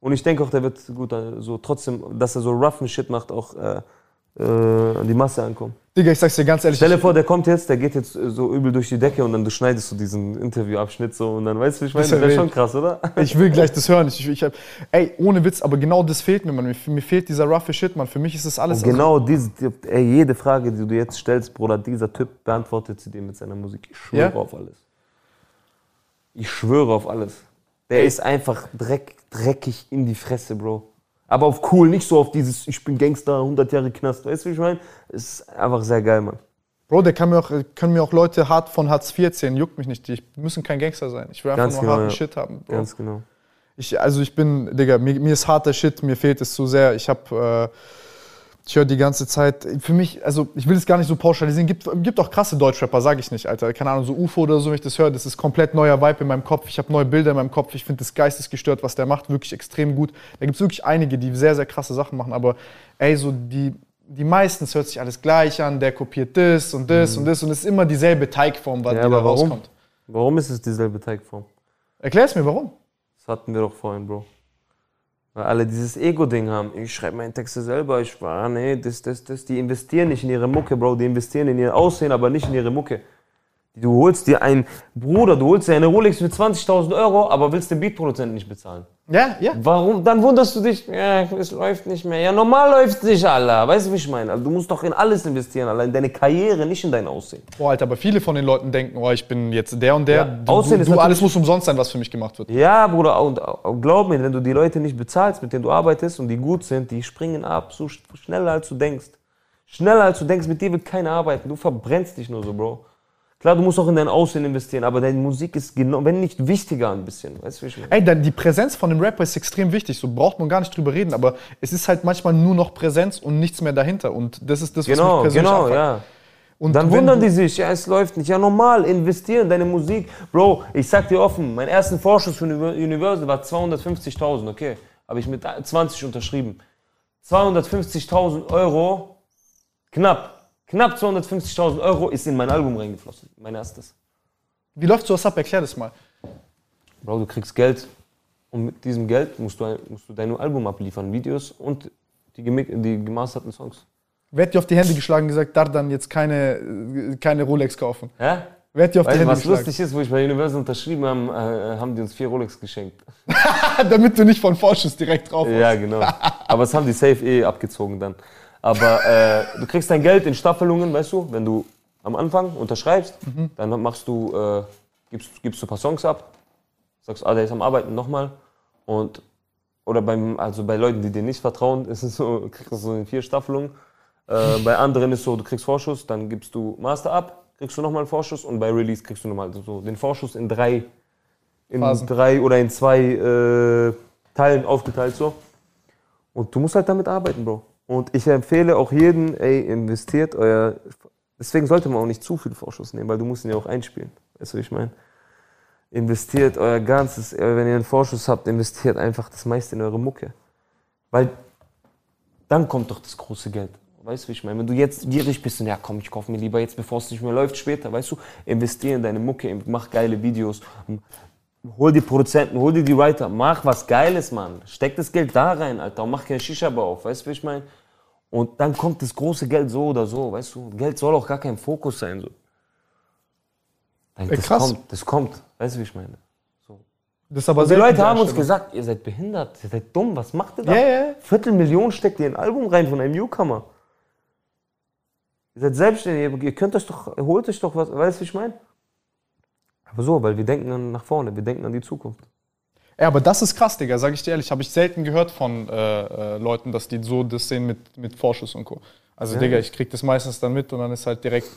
Und ich denke auch, der wird gut, äh, so trotzdem, dass er so roughen Shit macht, auch äh, äh, an die Masse ankommen. Digga, ich sag's dir ganz ehrlich. Stell dir vor, der kommt jetzt, der geht jetzt so übel durch die Decke und dann du schneidest du diesen Interviewabschnitt so und dann weißt du, ich meine, Das das wär wäre schon krass, oder? [LAUGHS] Ich will gleich [LAUGHS] das hören. Ich, ich hab, ey, ohne Witz, aber genau das fehlt mir, Mann. Mir, mir fehlt dieser roughe Shit, Mann. Für mich ist das alles. Und genau diese, die- ey, jede Frage, die du jetzt stellst, Bruder, dieser Typ beantwortet sie dir mit seiner Musik. Ich schwöre Ja? auf alles. Ich schwöre auf alles. Der ist einfach dreck, dreckig in die Fresse, Bro. Aber auf cool, nicht so auf dieses, ich bin Gangster, 100 Jahre Knast. Weißt du, wie ich meine? Es ist einfach sehr geil, Mann. Bro, der kann mir auch, können mir auch Leute hart von Hartz IV erzählen. Juckt mich nicht. Die müssen kein Gangster sein. Ich will einfach Ganz nur genau, harten ja. Shit haben. Bro. Ganz genau. Ich, also ich bin, Digga, mir, mir ist harter Shit, mir fehlt es zu sehr. Ich hab, äh, ich höre die ganze Zeit, für mich, also ich will es gar nicht so pauschalisieren, gibt, gibt auch krasse Deutschrapper, sage ich nicht, Alter. Keine Ahnung, so UFO oder so, wenn ich das höre, das ist komplett neuer Vibe in meinem Kopf. Ich habe neue Bilder in meinem Kopf. Ich finde das geistesgestört, was der macht, wirklich extrem gut. Da gibt es wirklich einige, die sehr, sehr krasse Sachen machen, aber ey, so die, die meistens hört sich alles gleich an, der kopiert das und das und das und es ist immer dieselbe Teigform, was Ja, die da warum? rauskommt. Warum ist es dieselbe Teigform? Erklär's mir, warum? Das hatten wir doch vorhin, Bro. Weil alle dieses Ego-Ding haben. Ich schreibe meine Texte selber, ich war, nee, das, das, das. Die investieren nicht in ihre Mucke, Bro. Die investieren in ihr Aussehen, aber nicht in ihre Mucke. Du holst dir einen Bruder, du holst dir eine Rolex für 20.000 Euro, aber willst den Beatproduzenten nicht bezahlen. Ja, ja. Warum? Dann wunderst du dich, ja, es läuft nicht mehr. Ja, normal läuft es nicht, Alter. Weißt du, wie ich meine? Also, du musst doch in alles investieren, Alter. In deine Karriere, nicht in dein Aussehen. Boah, Alter, aber viele von den Leuten denken, oh, ich bin jetzt der und der. Ja, du, Aussehen du, ist du, alles muss umsonst sein, was für mich gemacht wird. Ja, Bruder, und und glaub mir, wenn du die Leute nicht bezahlst, mit denen du arbeitest und die gut sind, die springen ab, so sch- schneller als du denkst. Schneller als du denkst, mit dir wird keiner arbeiten. Du verbrennst dich nur so, Bro. Klar, du musst auch in dein Aussehen investieren, aber deine Musik ist genau, wenn nicht wichtiger ein bisschen. Weißt du, wie ich meine? Ey, dann die Präsenz von dem Rapper ist extrem wichtig. So braucht man gar nicht drüber reden, aber es ist halt manchmal nur noch Präsenz und nichts mehr dahinter. Und das ist das, was Genau, mich persönlich genau, abfuckt. ja. Und Dann wundern die sich, ja, es läuft nicht. Ja, normal, investieren in deine Musik. Bro, ich sag dir offen, mein ersten Vorschuss für Uni- Universal war 250.000, okay. Habe ich mit 20 unterschrieben. 250.000 Euro, knapp, knapp 250.000 Euro ist in mein Album reingeflossen, mein erstes. Wie läuft sowas ab? Erklär das mal. Bro, du kriegst Geld und mit diesem Geld musst du, musst du dein Album abliefern, Videos und die, die gemasterten Songs. Wer hat dir auf die Hände geschlagen und gesagt, Dardan jetzt keine, keine Rolex kaufen? Ja? Wer hat dir auf die Weißt du, Hände was geschlagen? lustig ist, wo ich bei Universal unterschrieben habe, äh, haben die uns vier Rolex geschenkt. [LAUGHS] Damit du nicht von Vorschuss direkt drauf Ja, genau. Aber es haben die safe eh abgezogen dann. Aber äh, du kriegst dein Geld in Staffelungen, weißt du, wenn du am Anfang unterschreibst, dann machst du, äh, gibst, gibst du ein paar Songs ab, sagst, ah, der ist am Arbeiten nochmal. Und oder beim, also bei Leuten, die dir nicht vertrauen, [LAUGHS] ist es so, kriegst du so in vier Staffelungen. Äh, bei anderen ist so, du kriegst Vorschuss, dann gibst du Master ab, kriegst du nochmal einen Vorschuss und bei Release kriegst du nochmal so den Vorschuss in drei, in Phasen. drei oder in zwei äh, Teilen aufgeteilt so. Und du musst halt damit arbeiten, Bro. Und ich empfehle auch jeden, ey, investiert euer. Deswegen sollte man auch nicht zu viel Vorschuss nehmen, weil du musst ihn ja auch einspielen. Weißt du, wie ich meine? Investiert euer ganzes, äh, wenn ihr einen Vorschuss habt, investiert einfach das meiste in eure Mucke. Weil dann kommt doch das große Geld. Weißt du, wie ich meine? Wenn du jetzt gierig bist und ja, komm, ich kaufe mir lieber jetzt, bevor es nicht mehr läuft, später, weißt du, investier in deine Mucke, mach geile Videos, hol die Produzenten, hol dir die Writer, mach was Geiles, Mann. Steck das Geld da rein, Alter, und mach kein Shisha-Bar auf, weißt du, wie ich meine? Und dann kommt das große Geld so oder so, weißt du? Geld soll auch gar kein Fokus sein, so. Dann, Ey, das krass. kommt, das kommt, weißt du, wie ich meine? Das ist aber Und die Leute haben uns gesagt, ihr seid behindert, ihr seid dumm, was macht ihr da? Ja, ja. Viertelmillion steckt ihr in ein Album rein von einem Newcomer. Ihr seid selbstständig, ihr- ihr könnt euch doch, holt euch doch was, weißt du, wie ich meine? Aber so, weil wir denken an nach vorne, wir denken an die Zukunft. Ja, aber das ist krass, Digga, sag ich dir ehrlich. Habe ich selten gehört von äh, äh, Leuten, dass die so das sehen mit, mit Vorschuss und Co. Also, Ja. Digga, ich krieg das meistens dann mit und dann ist halt direkt.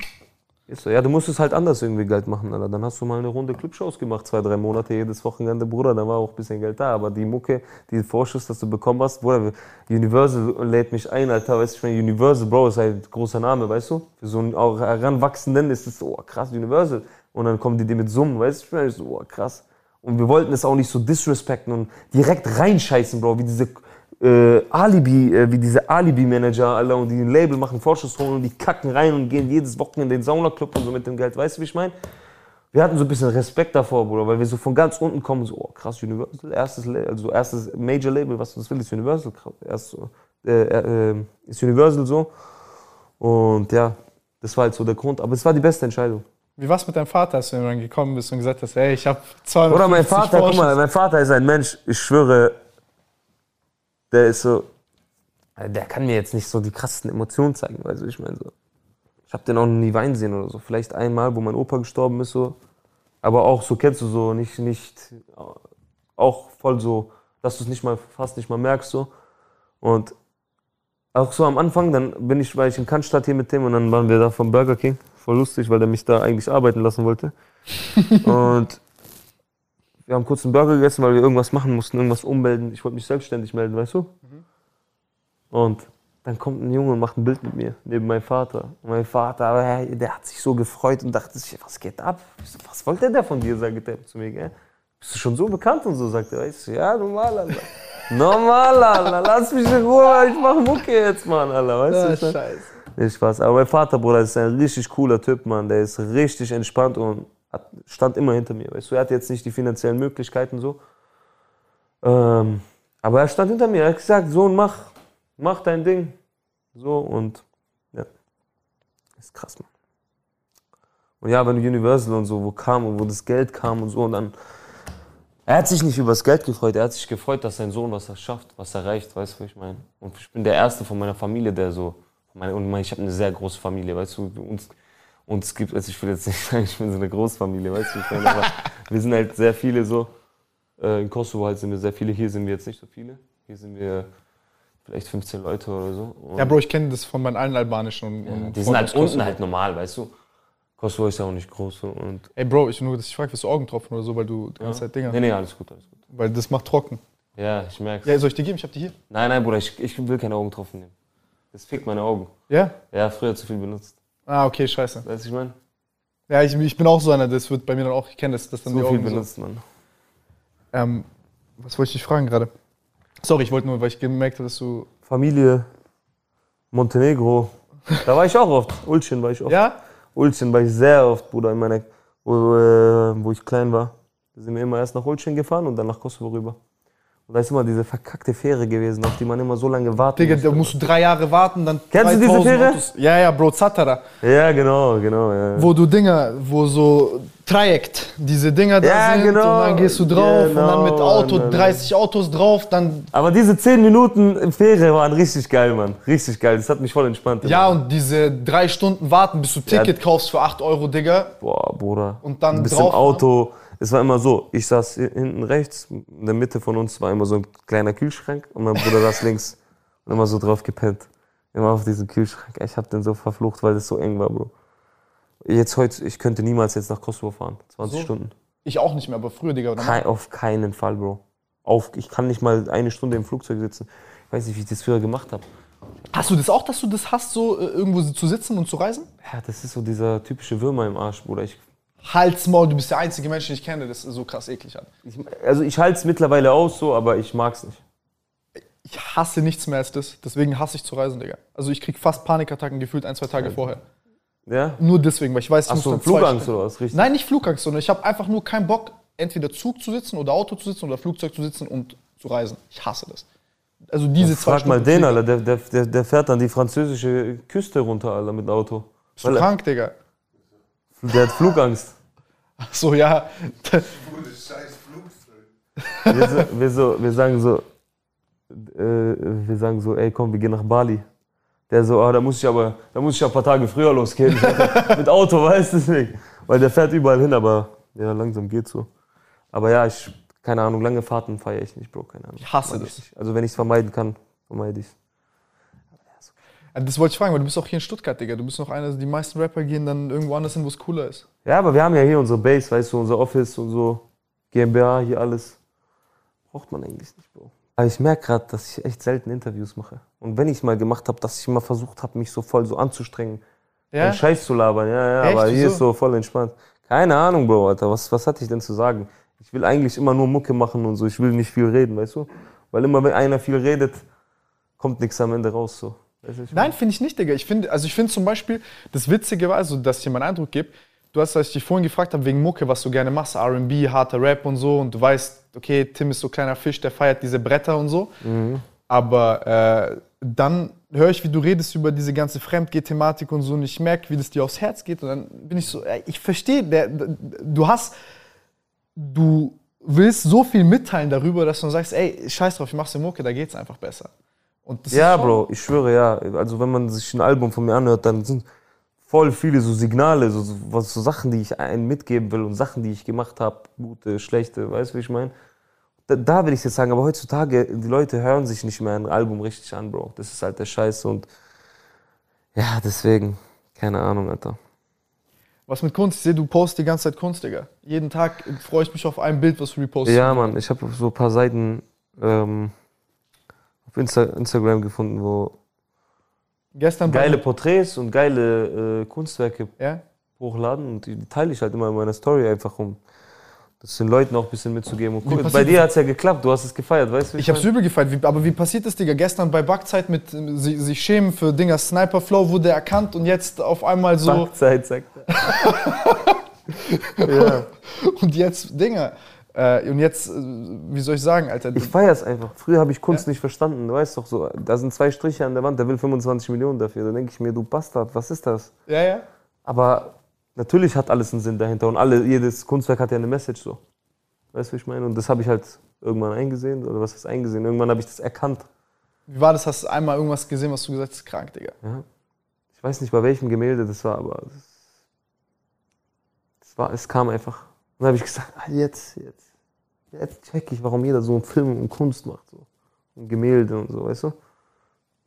Ist so, ja, du musst es halt anders irgendwie Geld machen, Alter. Dann hast du mal eine Runde Clipshows gemacht, zwei, drei Monate jedes Wochenende, Bruder, dann war auch ein bisschen Geld da. Aber die Mucke, die Vorschuss, das du bekommen hast, Bruder, Universal lädt mich ein, Alter, weißt du, ich meine, Universal, Bro, ist halt ein großer Name, weißt du? Für so einen auch Heranwachsenden ist es so, oh, krass, Universal. Und dann kommen die dir mit Summen, weißt du, ich ich so, oh, krass. Und wir wollten es auch nicht so disrespekten und direkt reinscheißen, Bro, wie diese äh, Alibi, äh, wie diese Alibi-Manager, Alter, und die ein Label machen, Vorschuss holen und die kacken rein und gehen jedes Wochenende in den Saunaclub und so mit dem Geld. Weißt du, wie ich meine? Wir hatten so ein bisschen Respekt davor, Bruder, weil wir so von ganz unten kommen, so, oh krass, Universal, erstes, also erstes Major-Label, was das will, ist Universal, erst äh, äh, ist Universal so. Und ja, das war halt so der Grund, aber es war die beste Entscheidung. Wie war's mit deinem Vater, als du irgendwann gekommen bist und gesagt hast, ey, ich hab 250 Oder mein Vater, guck mal, mein Vater ist ein Mensch, ich schwöre, der ist so, der kann mir jetzt nicht so die krassesten Emotionen zeigen, weißt du, ich meine so. Ich habe den auch noch nie weinen sehen oder so. Vielleicht einmal, wo mein Opa gestorben ist, so. Aber auch so, kennst du so, nicht, nicht, auch voll so, dass du es nicht mal, fast nicht mal merkst, so. Und auch so am Anfang, dann bin ich, war ich in Cannstatt hier mit dem und dann waren wir da vom Burger King. Voll lustig, weil der mich da eigentlich arbeiten lassen wollte. [LAUGHS] und wir haben kurz einen Burger gegessen, weil wir irgendwas machen mussten, irgendwas ummelden. Ich wollte mich selbstständig melden, weißt du? Und dann kommt ein Junge und macht ein Bild mit mir, neben meinem Vater. Und mein Vater, er- der hat sich so gefreut und dachte sich, was geht ab? Was wollte der von dir, sagt er zu mir, gell? Bist du schon so bekannt und so, sagt er. Weißt du, ja, normal, Alter. [LAUGHS] normal, Alter. Lass mich in Ruhe, ich mach Mucke jetzt, Mann, Alter. Weißt Ah, du? mein- Scheiße. Nicht Spaß. Aber mein Vater, Bruder, ist ein richtig cooler Typ, Mann. Der ist richtig entspannt und hat, stand immer hinter mir. Weißt du, er hat jetzt nicht die finanziellen Möglichkeiten so. Ähm, aber er stand hinter mir. Er hat gesagt, Sohn, mach, mach dein Ding. So und ja. Ist krass, Mann. Und ja, wenn Universal und so, wo kam und wo das Geld kam und so und dann. Er hat sich nicht über das Geld gefreut, er hat sich gefreut, dass sein Sohn was er schafft, was erreicht, weißt du, was ich meine? Und ich bin der Erste von meiner Familie, der so, und ich habe eine sehr große Familie, weißt du, uns, uns gibt, also ich will jetzt nicht [LAUGHS] sagen, ich bin so eine Großfamilie, weißt du, ich meine, aber wir sind halt sehr viele so, äh, in Kosovo halt sind wir sehr viele, hier sind wir jetzt nicht so viele, hier sind wir vielleicht 15 Leute oder so. Und Ja, Bro, ich kenne das von meinen allen albanischen und, ja, und die sind halt unten halt normal, weißt du. Kosovo ist ja auch nicht groß und Ey, Bro, ich nur, dass ich frage, wirst du Augentropfen oder so, weil du die ganze Zeit Dinger. Nee, nee, alles gut, alles gut. Weil das macht trocken. Ja, ich merk's. Ja, soll ich dir geben? Ich hab die hier. Nein, nein, Bruder, ich, ich will keine Augentropfen nehmen. Das fickt meine Augen. Ja? Ja, früher zu viel benutzt. Ah, okay, scheiße. Weißt du, ich meine? Ja, ich, ich bin auch so einer, das wird bei mir dann auch, ich kenne das, dass dann So die viel Augen so. benutzt, Mann. Ähm, was wollte ich dich fragen gerade? Sorry, ich wollte nur, weil ich gemerkt habe, dass du. Familie, Montenegro. Da war ich auch oft. Ulcin war ich oft. Ja? Ulcin war ich sehr oft, Bruder, in meiner, wo, äh, wo ich klein war. Da sind wir immer erst nach Ulcin gefahren und dann nach Kosovo rüber. Und da ist immer diese verkackte Fähre gewesen, auf die man immer so lange warten Digga, musste. da musst du drei Jahre warten, dann. Kennst du diese 3000 Fähre? Autos. Ja, ja, Bro, Zatara. Ja, genau, genau. Ja. Wo du Dinger, wo so Trajekt, diese Dinger da Ja, sind genau. und dann gehst du drauf und dann mit Genau, Auto, und dann- 30 Autos drauf, dann. Aber diese 10 Minuten in Fähre waren richtig geil, Mann. Richtig geil. Das hat mich voll entspannt. Ja, immer. und diese drei Stunden warten, bis du Ticket kaufst für 8 Euro, Digga. Boah, Bruder. Und dann Du bist drauf, im Auto. Es war immer so, ich saß hi- hinten rechts, in der Mitte von uns war immer so ein kleiner Kühlschrank und mein Bruder saß links und immer so drauf gepennt. Immer auf diesen Kühlschrank. Ich hab den so verflucht, weil das so eng war, Bro. Jetzt heute, ich könnte niemals jetzt nach Kosovo fahren. 20 So? Stunden. Ich auch nicht mehr, aber früher, Digga. Oder Kein, auf keinen Fall, Bro. Auf, ich kann nicht mal eine Stunde im Flugzeug sitzen. Ich weiß nicht, wie ich das früher gemacht habe. Hast du das auch, dass du das hast, so äh, irgendwo zu sitzen und zu reisen? Ja, das ist so dieser typische Würmer im Arsch, Bruder. Ich, Halsmaul, du bist der einzige Mensch, den ich kenne, der das so krass eklig hat. ich, also ich halte es mittlerweile aus so, aber ich mag's nicht. ich hasse nichts mehr als das. Deswegen hasse ich zu reisen, Digga. Also ich krieg fast Panikattacken gefühlt ein, zwei Tage vorher. Ja? Nur deswegen, weil ich weiß, ich Hast du dann Flugangst oder was? Richtig? Nein, nicht Flugangst, sondern ich habe einfach nur keinen Bock, entweder Zug zu sitzen oder Auto zu sitzen oder Flugzeug zu sitzen und zu reisen. Ich hasse das. Also diese zwei Frag mal Stunden den, Flieger. Alter. Der, der, der, fährt dann die französische Küste runter, Alter, mit dem Auto. Bist du Weil krank, Digga? Der hat Flugangst. Ach So, ja. Wir, so, wir, so, wir sagen so, äh, wir sagen so, ey komm, wir gehen nach Bali. Der so, ah, da muss ich aber, da muss ich ein paar Tage früher losgehen. Mit Auto, [LAUGHS] weißt du deswegen. Weil der fährt überall hin, aber ja, langsam geht's so. Aber ja, ich, keine Ahnung, lange Fahrten feiere ich nicht, Bro, keine Ahnung. Ich hasse das. nicht. Also wenn ich es vermeiden kann, vermeide ich Ja, Das wollte ich fragen, weil du bist auch hier in Stuttgart, Digga. Du bist noch einer, die meisten Rapper gehen dann irgendwo anders hin, wo es cooler ist. Ja, aber wir haben ja hier unsere Base, weißt du, unser Office und so, GmbH, hier alles. Braucht man eigentlich nicht, Bro. Aber ich merke gerade, dass ich echt selten Interviews mache. Und wenn ich es mal gemacht habe, dass ich mal versucht habe, mich so voll so anzustrengen, Ja? einen Scheiß zu labern. Ja, ja, Echt? aber hier Wieso? ist so voll entspannt. Keine Ahnung, Bro, Alter. Was, was hatte ich denn zu sagen? Ich will eigentlich immer nur Mucke machen und so. Ich will nicht viel reden, weißt du? Weil immer, wenn einer viel redet, kommt nichts am Ende raus, so. Nein, finde ich nicht, Digga. Ich finde, also ich finde zum Beispiel, das Witzige war, also, dass ich dir meinen Eindruck gebe, du hast, als ich dich vorhin gefragt habe, wegen Mucke, was du gerne machst, R&B, harter Rap und so, und du weißt, okay, Tim ist so kleiner Fisch, der feiert diese Bretter und so, aber äh, dann höre ich, wie du redest über diese ganze Fremdgeh-Thematik und so, und ich merke, wie das dir aufs Herz geht, und dann bin ich so, ich verstehe, du hast, du willst so viel mitteilen darüber, dass du dann sagst, ey, scheiß drauf, ich mach's in Mucke, da geht's einfach besser. Ja, Bro, ich schwöre, ja. Also wenn man sich ein Album von mir anhört, dann sind voll viele so Signale, so, so, was, so Sachen, die ich einem mitgeben will und Sachen, die ich gemacht habe, gute, schlechte, weißt du, wie ich meine? Da, da will ich jetzt sagen, aber heutzutage, die Leute hören sich nicht mehr ein Album richtig an, Bro. Das ist halt der Scheiß und ja, deswegen, keine Ahnung, Alter. Was mit Kunst? Ich sehe, du postest die ganze Zeit Kunst, Digga. Jeden Tag freue ich mich auf ein Bild, was du repostest. Ja, Mann, ich habe so ein paar Seiten ähm, auf Insta Instagram gefunden, wo Gestern geile Porträts und geile äh, Kunstwerke Ja? hochladen und die teile ich halt immer in meiner Story einfach, um das den Leuten auch ein bisschen mitzugeben. Und guck, bei dir hat es ja geklappt, du hast es gefeiert, weißt du? wie Ich hab's übel gefeiert. Wie, aber wie passiert das, Digga? Gestern bei Backzeit mit sie, sich schämen für Dinger Sniper Flow wurde erkannt und jetzt auf einmal so. Backzeit, sagt er. [LAUGHS] ja. Und jetzt Dinger. Äh, und jetzt, äh, wie soll ich sagen, Alter? Ich feiere es einfach. Früher habe ich Kunst nicht verstanden, du weißt doch so, da sind zwei Striche an der Wand, der will 25 Millionen dafür. Da denke ich mir, du Bastard, was ist das? ja, ja. Aber natürlich hat alles einen Sinn dahinter und alle, jedes Kunstwerk hat ja eine Message so. Weißt du, wie ich meine? Und das habe ich halt irgendwann eingesehen, oder was ist eingesehen? Irgendwann habe ich das erkannt. Wie war das? Hast du einmal irgendwas gesehen, was du gesagt hast, krank, Digga? Ja. Ich weiß nicht, bei welchem Gemälde das war, aber das, das war, es kam einfach. Und dann habe ich gesagt, ah, jetzt, jetzt, jetzt check ich, warum jeder so einen Film und Kunst macht. So. Und Gemälde und so, weißt du?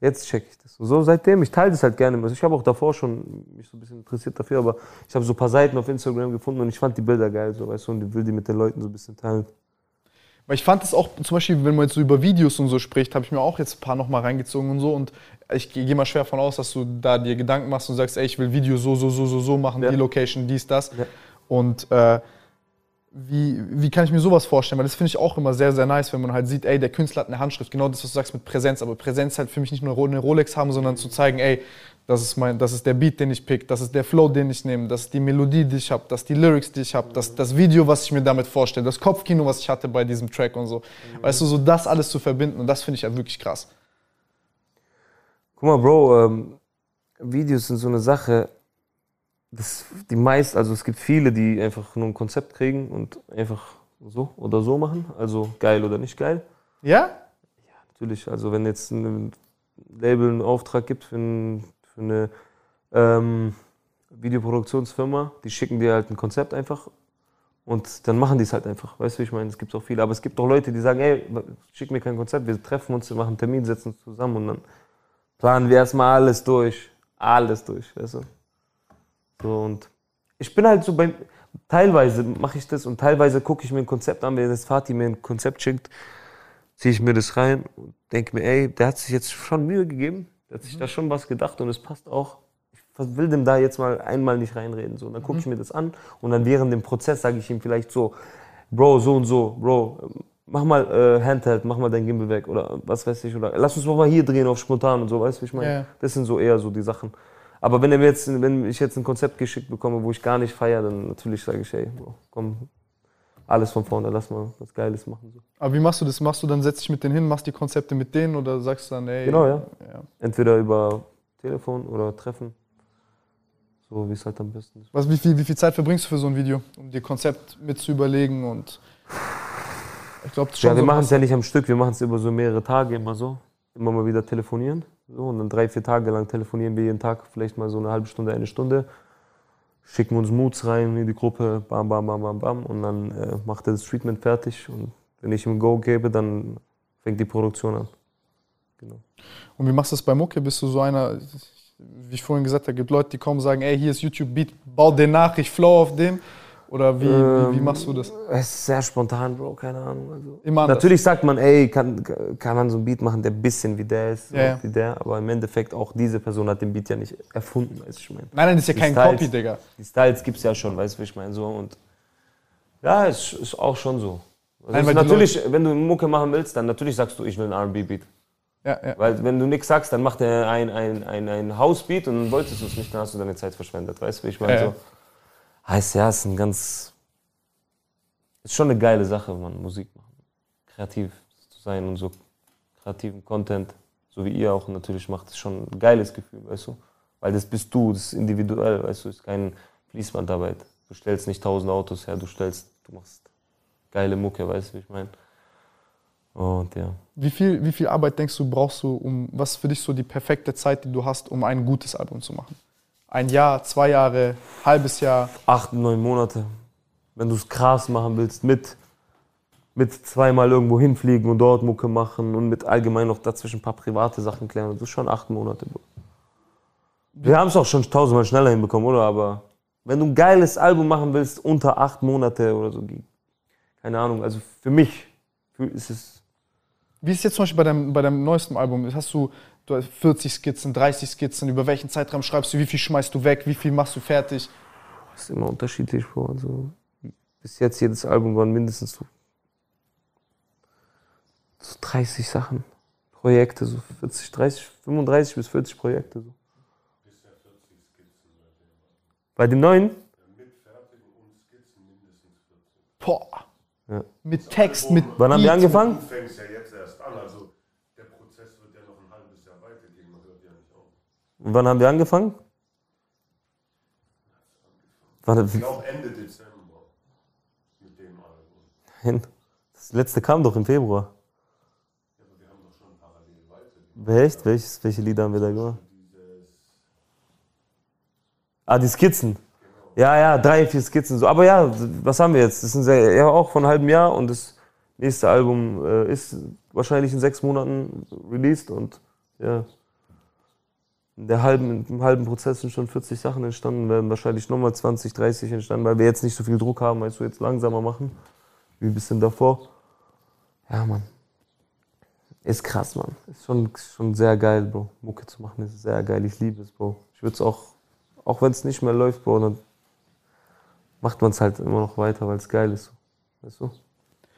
Jetzt check ich das. Und so seitdem, ich teile das halt gerne. Also ich habe auch davor schon mich so ein bisschen interessiert dafür, aber ich habe so ein paar Seiten auf Instagram gefunden und ich fand die Bilder geil, so, weißt du, und ich will die mit den Leuten so ein bisschen teilen. Weil ich fand es auch, zum Beispiel, wenn man jetzt so über Videos und so spricht, habe ich mir auch jetzt ein paar nochmal reingezogen und so. Und ich gehe mal schwer von aus, dass du da dir Gedanken machst und sagst, ey, ich will Video so, so, so, so, so machen, Ja. die Location, dies, das. Ja. Und äh, wie, wie kann ich mir sowas vorstellen? Weil das finde ich auch immer sehr, sehr nice, wenn man halt sieht, ey, der Künstler hat eine Handschrift. Genau das, was du sagst mit Präsenz. Aber Präsenz halt für mich nicht nur eine Rolex haben, sondern zu zeigen, ey, das ist, mein, das ist der Beat, den ich pick, das ist der Flow, den ich nehme, das ist die Melodie, die ich habe, das ist die Lyrics, die ich habe, das das Video, was ich mir damit vorstelle, das Kopfkino, was ich hatte bei diesem Track und so. Weißt du, so das alles zu verbinden und das finde ich ja wirklich krass. Guck mal, Bro, ähm, Videos sind so eine Sache. Das, die meist, also es gibt viele, die einfach nur ein Konzept kriegen und einfach so oder so machen. Also geil oder nicht geil. Ja? Natürlich, also wenn jetzt ein Label einen Auftrag gibt für, ein, für eine ähm, Videoproduktionsfirma, die schicken dir halt ein Konzept einfach und dann machen die es halt einfach. Weißt du, wie ich meine? Es gibt auch viele. Aber es gibt auch Leute, die sagen, ey, schick mir kein Konzept, wir treffen uns, wir machen einen Termin, setzen uns zusammen und dann planen wir erstmal alles durch. Alles durch, weißt du? So, und ich bin halt so bei, teilweise mache ich das und teilweise gucke ich mir ein Konzept an, wenn das Fatih mir ein Konzept schickt, ziehe ich mir das rein und denke mir, ey, der hat sich jetzt schon Mühe gegeben, der hat sich da schon was gedacht und es passt auch. Ich will dem da jetzt mal einmal nicht reinreden. So. Und dann gucke ich mir das an und dann während dem Prozess sage ich ihm vielleicht so, Bro, so und so, Bro, mach mal äh, Handheld, mach mal dein Gimbal weg oder was weiß ich. Oder lass uns doch mal hier drehen auf spontan und so, weißt du, wie ich meine? Ja. Das sind so eher so die Sachen. Aber wenn, er mir jetzt, wenn ich jetzt ein Konzept geschickt bekomme, wo ich gar nicht feiere, dann natürlich sage ich, ey, Bro, komm, alles von vorne, lass mal was Geiles machen. So. Aber wie machst du das? Machst du dann, setzt dich mit denen hin, machst die Konzepte mit denen oder sagst du dann, ey. Genau, ja. ja. Entweder über Telefon oder Treffen. So wie es halt am besten ist. Was, wie, viel, wie viel Zeit verbringst du für so ein Video, um dir Konzept mit zu überlegen und. Ich glaube, Ja, wir machen es ja nicht am Stück, wir machen es über so mehrere Tage immer so. Immer mal wieder telefonieren. So, und dann drei, vier Tage lang telefonieren wir jeden Tag, vielleicht mal so eine halbe Stunde, eine Stunde. Schicken uns Moods rein in die Gruppe, bam, bam, bam, bam, bam. Und dann äh, macht er das Treatment fertig. Und wenn ich ihm Go gebe, dann fängt die Produktion an. Genau. Und wie machst du das bei Mucke? Bist du so einer, wie ich vorhin gesagt habe, gibt Leute, die kommen und sagen, ey, hier ist YouTube Beat, bau den nach, ich flow auf dem. Oder wie, wie, wie machst du das? Es ist sehr spontan, Bro, keine Ahnung. Also, Immer natürlich sagt man, ey, kann, kann man so einen Beat machen, der ein bisschen wie der ist, Ja, wie der, aber im Endeffekt auch diese Person hat den Beat ja nicht erfunden, weißt du, ich meine. Nein, nein, das ist ja Die kein Styles- Copy, Digga. Die Styles gibt es ja schon, weißt du, wie ich meine, so und ja, es ist auch schon so. Also Nein, natürlich, wenn du Mucke machen willst, dann natürlich sagst du, ich will einen R&B-Beat. Ja, ja. Weil wenn du nichts sagst, dann macht er ein, ein, ein, ein House-Beat und dann wolltest du es nicht, dann hast du deine Zeit verschwendet, weißt du, wie ich meine, ja. so. Heißt ja, es ist ein ganz, ist schon eine geile Sache, man Musik machen, kreativ zu sein und so kreativen Content, so wie ihr auch natürlich macht, ist schon ein geiles Gefühl, weißt du? Weil das bist du, das ist individuell, weißt du, ist kein Fließbandarbeit. Du stellst nicht tausend Autos her, du stellst, du machst geile Mucke, weißt du, wie ich meine? Und ja. Wie viel, wie viel Arbeit denkst du, brauchst du, um, was für dich so die perfekte Zeit, die du hast, um ein gutes Album zu machen? Ein Jahr, zwei Jahre, halbes Jahr? acht, neun Monate. Wenn du es krass machen willst, mit, mit zweimal irgendwo hinfliegen und dort Mucke machen und mit allgemein noch dazwischen ein paar private Sachen klären, das ist schon acht Monate. Wir haben es auch schon tausendmal schneller hinbekommen, oder? Aber wenn du ein geiles Album machen willst, unter acht Monate oder so, keine Ahnung, also für mich ist es. Wie ist jetzt zum Beispiel bei deinem, bei deinem neuesten Album? Hast du, du hast 40 Skizzen, 30 Skizzen, über welchen Zeitraum schreibst du, wie viel schmeißt du weg, wie viel machst du fertig? ist immer unterschiedlich, Bro. Also, bis jetzt jedes Album waren mindestens so, so 30 Sachen. Projekte, so 40, 30, 35 bis 40 Projekte. So. Bei dem neuen? Boah. Ja. Mit Text, mit Wann haben wir angefangen? Du fängst ja jetzt erst an, also der Prozess wird ja noch ein halbes Jahr weitergehen, man hört ja nicht auf. Und wann haben wir angefangen? Wann, Ich glaube Ende Dezember mit dem Album. Nein, das letzte kam doch im Februar. Ja, aber wir haben doch schon parallel weitergegeben. Echt? Welches, welche Lieder haben wir da gemacht? Ah, die Skizzen. Ja, ja, drei, vier Skizzen. So. Aber ja, was haben wir jetzt? Das sehr, ja auch von einem halben Jahr und das nächste Album äh, ist wahrscheinlich in sechs Monaten released und ja. In der halben, im halben Prozess sind schon 40 Sachen entstanden, werden wahrscheinlich nochmal 20, 30 entstanden, weil wir jetzt nicht so viel Druck haben, weißt du, jetzt langsamer machen, wie ein bisschen davor. Ja, Mann. Ist krass, Mann. Ist schon, schon sehr geil, Bro. Mucke zu machen ist sehr geil. Ich liebe es, Bro. Ich würde es auch, auch wenn es nicht mehr läuft, Bro, dann macht man es halt immer noch weiter, weil es geil ist. Weißt du?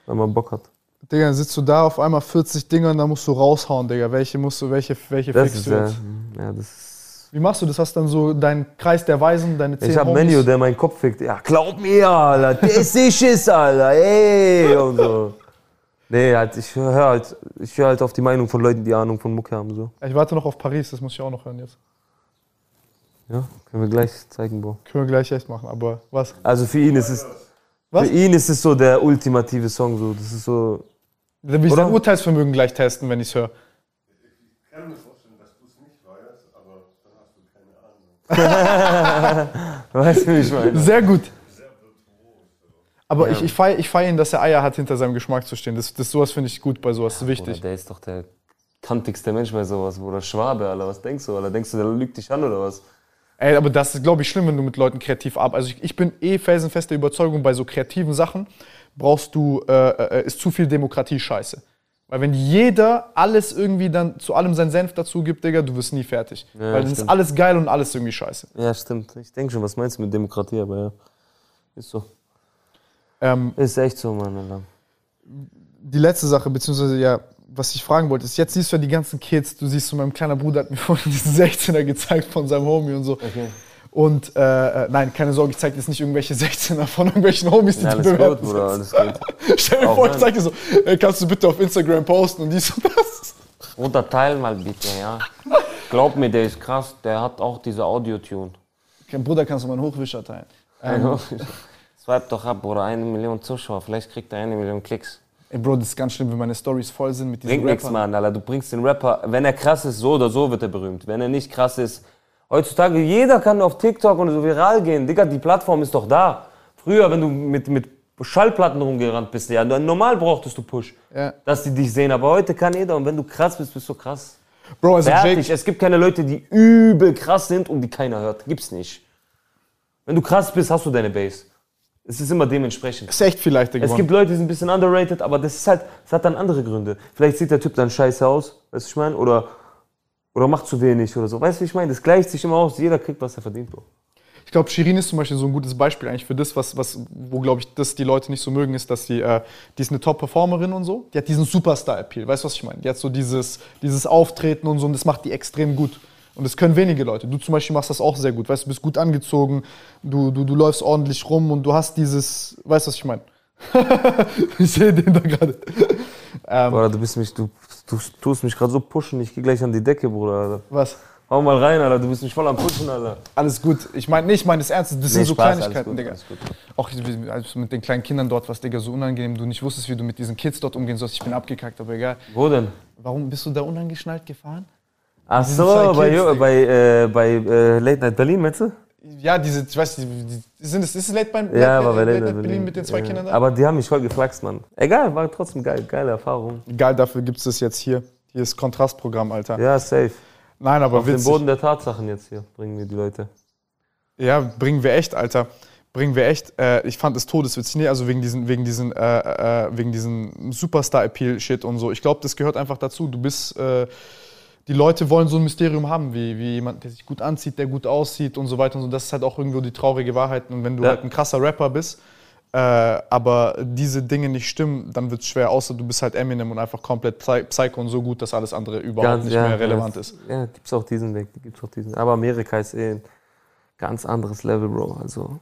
Weil man Bock hat. Digga, dann sitzt du da auf einmal 40 Dinger und dann musst du raushauen, Digga. Welche musst du, welche, welche Das fixst ist du jetzt? ja, das ist. Wie machst du das? Hast dann so deinen Kreis der Weisen, deine zehn Ich hab? Menü, der meinen Kopf fickt. Ja, glaub mir, Alter, der ist sicher, Alter, ey, und so. Nee, halt, ich höre halt, ich hör halt auf die Meinung von Leuten, die Ahnung von Mucke haben, so. Ich warte noch auf Paris, das muss ich auch noch hören jetzt. Ja, können wir gleich zeigen, Bro. Können wir gleich echt machen, aber was? Also für ihn ist es, Was? für ihn ist es so der ultimative Song, so. Das ist so, Dann will ich Oder? sein Urteilsvermögen gleich testen, wenn ich es höre. Ich kann mir vorstellen, dass du es nicht weißt, aber dann hast du keine Ahnung. [LAUGHS] weißt du, wie ich meine? Sehr gut. Aber ich, ich feiere ich feier ihn, dass er Eier hat, hinter seinem Geschmack zu stehen. Das, das, sowas finde ich gut bei sowas, das ist Bruder, wichtig. der ist doch der kantigste Mensch bei sowas, Bruder. Schwabe, Alter, was denkst du, Alter? Denkst du, der lügt dich an oder was? Ey, aber das ist, glaube ich, schlimm, wenn du mit Leuten kreativ arbeitest. Also ich, ich bin eh felsenfeste Überzeugung, bei so kreativen Sachen brauchst du, äh, äh, ist zu viel Demokratie scheiße. Weil wenn jeder alles irgendwie dann zu allem seinen Senf dazu gibt, Digga, du wirst nie fertig. Ja, Weil dann ist alles geil und alles irgendwie scheiße. Ja, stimmt. Ich denke schon, was meinst du mit Demokratie, aber ja. Ist so. Ähm, Ist echt so, Mann, Alter. die letzte Sache, beziehungsweise ja, was ich fragen wollte, ist, jetzt siehst du ja die ganzen Kids, du siehst so, mein kleiner Bruder hat mir [LAUGHS] vorhin diesen 16er gezeigt von seinem Homie und so. Okay. Und äh, äh, nein, keine Sorge, ich zeige jetzt nicht irgendwelche 16er von irgendwelchen Homies, die Ja, du alles gut, Bruder, alles gut. [LAUGHS] Stell mir Auch vor, ich zeige dir so, ey, kannst du bitte auf Instagram posten und dies und das. Unterteilen mal bitte, ja. Glaub mir, der ist krass, der hat auch diese Audio-Tune. Kein Bruder, kannst du meinen Hochwischer teilen. Also, swipe doch ab, Bruder, eine Million Zuschauer, vielleicht kriegt er eine Million Klicks. Ey, Bro, das ist ganz schlimm, wenn meine Stories voll sind mit diesen Bringt nichts. Mann, Alter. Du bringst den Rapper, wenn er krass ist, so oder so wird er berühmt. Wenn er nicht krass ist, heutzutage, jeder kann auf TikTok und so viral gehen. Digga, die Plattform ist doch da. Früher, wenn du mit, mit Schallplatten rumgerannt bist, ja, normal brauchtest du Push, Ja. dass die dich sehen. Aber heute kann jeder und wenn du krass bist, bist du krass. Bro, also Fertig. Jake, Es gibt keine Leute, die übel krass sind und die keiner hört. Gibt's nicht. Wenn du krass bist, hast du deine Base. Es ist immer dementsprechend. ist echt viel leichter Es geworden. gibt Leute, die sind ein bisschen underrated, aber das ist halt, das hat dann andere Gründe. Vielleicht sieht der Typ dann scheiße aus, weißt du, ich meine, oder, oder macht zu wenig oder so. Weißt du, wie ich meine? Das gleicht sich immer aus. Jeder kriegt, was er verdient, Bro. Ich glaube, Shirin ist zum Beispiel so ein gutes Beispiel eigentlich für das, was, was wo, glaube ich, das die Leute nicht so mögen, ist, dass die, äh, die ist eine Top-Performerin und so. Die hat diesen Superstar-Appeal. Weißt du, was ich meine? Die hat so dieses, dieses Auftreten und so und das macht die extrem gut. Und das können wenige Leute. Du zum Beispiel machst das auch sehr gut. Weißt du, bist gut angezogen, du, du, du läufst ordentlich rum und du hast dieses, weißt du, was ich meine? [LAUGHS] ich sehe den da gerade. Ähm, Bruder, du bist mich, du, du tust mich gerade so pushen, ich geh gleich an die Decke, Bruder, Alter. Was? Hau mal rein, Alter, du bist mich voll am pushen, Alter. Alles gut. Ich meine, nee, ich meine das Ernst. Das sind Nee, so Spaß, Kleinigkeiten, gut, Digga. alles gut. Auch also mit den kleinen Kindern dort, was, Digga, so unangenehm. Du nicht wusstest, wie du mit diesen Kids dort umgehen sollst. Ich bin abgekackt, aber egal. Wo denn? Warum bist du da unangeschnallt gefahren? Ach so, bei, Kids, bei, äh, bei äh, Late Night Berlin, meinst du? Ja, diese, ich weiß nicht, sind es, ist es Late Night, Ja, Late, aber bei Late Late Night Night Berlin mit den zwei ja. Kindern da? Aber die haben mich voll geflaxt, Mann. Egal, war trotzdem geil, geile Erfahrung. Egal, dafür gibt es das jetzt hier. Hier ist Kontrastprogramm, Alter. Ja, safe. Nein, aber Auf den witzig. Boden der Tatsachen jetzt hier bringen wir die Leute. Ja, bringen wir echt, Alter. Bringen wir echt. Äh, ich fand es todeswitzig. Nee, also wegen diesen, wegen diesen, äh, äh, wegen diesen Superstar-Appeal-Shit und so. Ich glaube, das gehört einfach dazu. Du bist. Die Leute wollen so ein Mysterium haben, wie, wie jemand, der sich gut anzieht, der gut aussieht und so weiter und so. Das ist halt auch irgendwo die traurige Wahrheit. Und wenn du Ja. halt ein krasser Rapper bist, äh, aber diese Dinge nicht stimmen, dann wird es schwer, außer du bist halt Eminem und einfach komplett Psy- Psycho und so gut, dass alles andere überhaupt nicht mehr relevant ja, ist. Ja, gibt's auch diesen Weg, gibt's auch diesen. Aber Amerika ist eh ein ganz anderes Level, Bro. Also,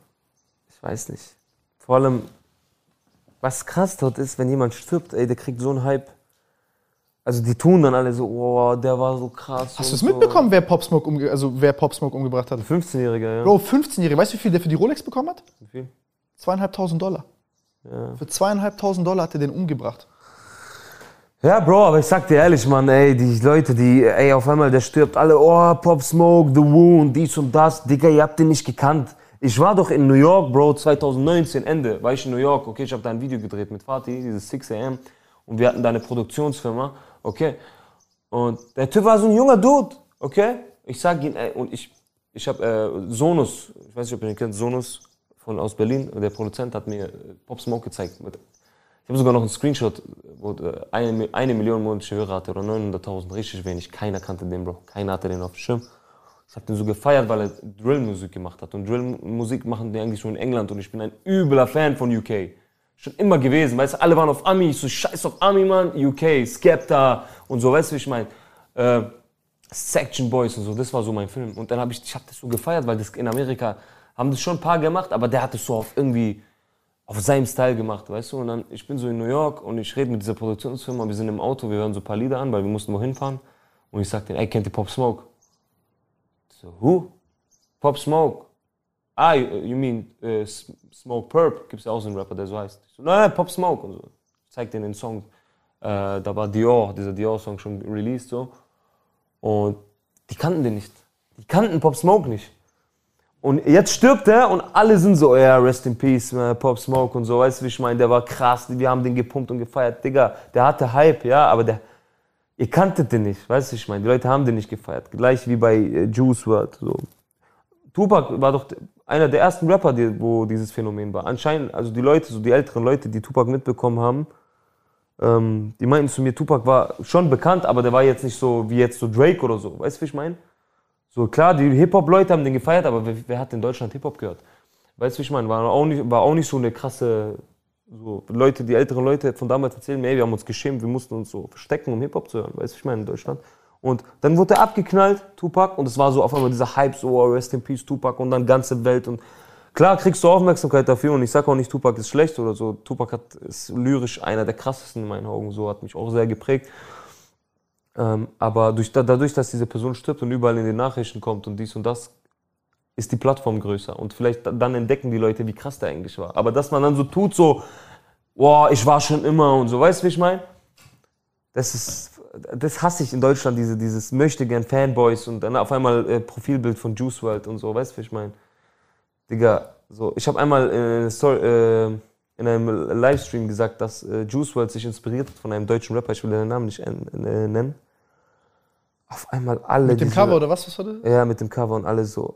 ich weiß nicht. Vor allem, was krass dort ist, wenn jemand stirbt, ey, der kriegt so einen Hype. Also die tun dann alle so, oh, der war so krass. Hast du es mitbekommen, wer Pop Smoke, umge also wer Pop Smoke umgebracht hat? So. 15-Jähriger, ja. Bro, 15-Jährige, weißt du, wie viel der für die Rolex bekommen hat? Wie viel? Zweieinhalbtausend Dollar. Ja. Für zweieinhalbtausend Dollar hat er den umgebracht. Ja, Bro, aber ich sag dir ehrlich, Mann, ey, die Leute, die, ey, auf einmal, der stirbt, alle, oh, Pop Smoke, The Wound, dies und das, Digga, ihr habt den nicht gekannt. Ich war doch in New York, Bro, 2019, Ende, war ich in New York, okay, ich habe da ein Video gedreht mit Fatih, dieses 6 AM, und wir hatten da eine Produktionsfirma, okay, und der Typ war so ein junger Dude, okay, ich sag ihn, ey, und ich, ich habe äh, Sonus, ich weiß nicht, ob ihr den kennt, Sonus von, aus Berlin, der Produzent hat mir äh, Pop Smoke gezeigt, ich habe sogar noch einen Screenshot, wo äh, eine, eine Million monatliche Hörer hatte oder 900.000, richtig wenig. Keiner kannte den, Bro. Keiner hatte den auf dem Schirm. Ich habe den so gefeiert, weil er Drill-Musik gemacht hat. Und Drill-Musik machen die eigentlich schon in England und ich bin ein übler Fan von UK. Schon immer gewesen, weißt du, alle waren auf Ami, ich so scheiß auf Ami, Mann, UK, Skepta und so, weißt du, wie ich meine? Äh, Section Boys und so, das war so mein Film. Und dann habe ich, ich habe das so gefeiert, weil das in Amerika haben das schon ein paar gemacht, aber der hat es so auf irgendwie auf seinem Style gemacht, weißt du? Und dann, ich bin so in New York und ich rede mit dieser Produktionsfirma, wir sind im Auto, wir hören so ein paar Lieder an, weil wir mussten wohin fahren. Und ich sag denen, ey, kennt ihr Pop Smoke? So, who? Pop Smoke. Ah, you, you mean äh, Smoke Purp? Gibt's ja auch so einen Rapper, der so heißt. Ich so, nein, nein, Pop Smoke und so. Ich zeig denen den Song. Äh, da war Dior, dieser Dior-Song schon released so. Und die kannten den nicht. Die kannten Pop Smoke nicht. Und jetzt stirbt er und alle sind so, ja, rest in peace, man, Pop Smoke und so, weißt du, wie ich meine, der war krass, wir haben den gepumpt und gefeiert, Digga, der hatte Hype, ja, aber der, ihr kanntet den nicht, weißt du, ich meine, die Leute haben den nicht gefeiert, gleich wie bei äh, Juice WRLD, so. Tupac war doch einer der ersten Rapper, die, wo dieses Phänomen war. Anscheinend, also die Leute, so die älteren Leute, die Tupac mitbekommen haben, ähm, die meinten zu mir, Tupac war schon bekannt, aber der war jetzt nicht so wie jetzt so Drake oder so, weißt du, wie ich meine? So klar, die Hip-Hop-Leute haben den gefeiert, aber wer, wer hat in Deutschland Hip-Hop gehört? Weißt du, wie ich meine? War auch, nicht, war auch nicht so eine krasse So, Leute, die älteren Leute von damals erzählen mir, wir haben uns geschämt, wir mussten uns so verstecken, um Hip-Hop zu hören, weißt du, ich meine, in Deutschland. Und dann wurde er abgeknallt, Tupac, und es war so auf einmal dieser Hype, so, oh, Rest in Peace, Tupac, und dann ganze Welt. Und klar kriegst du Aufmerksamkeit dafür, und ich sage auch nicht, Tupac ist schlecht oder so. Tupac hat, ist lyrisch einer der krassesten in meinen Augen, so, hat mich auch sehr geprägt. Ähm, aber durch, da- dadurch, dass diese Person stirbt und überall in den Nachrichten kommt und dies und das, ist die Plattform größer. Und vielleicht da- dann entdecken die Leute, wie krass der eigentlich war. Aber dass man dann so tut, so, boah, ich war schon immer und so, weißt du, wie ich meine? Das ist, das hasse ich in Deutschland, diese, dieses möchte gern Fanboys und dann auf einmal äh, Profilbild von Juice WRLD und so, weißt du, wie ich meine? Digga, so, ich habe einmal äh, Story, äh, in einem Livestream gesagt, dass äh, Juice WRLD sich inspiriert hat von einem deutschen Rapper, ich will den Namen nicht äh, nennen. Auf einmal alle Mit dem diese- Cover oder was? Was war das? ja, mit dem Cover und alle so.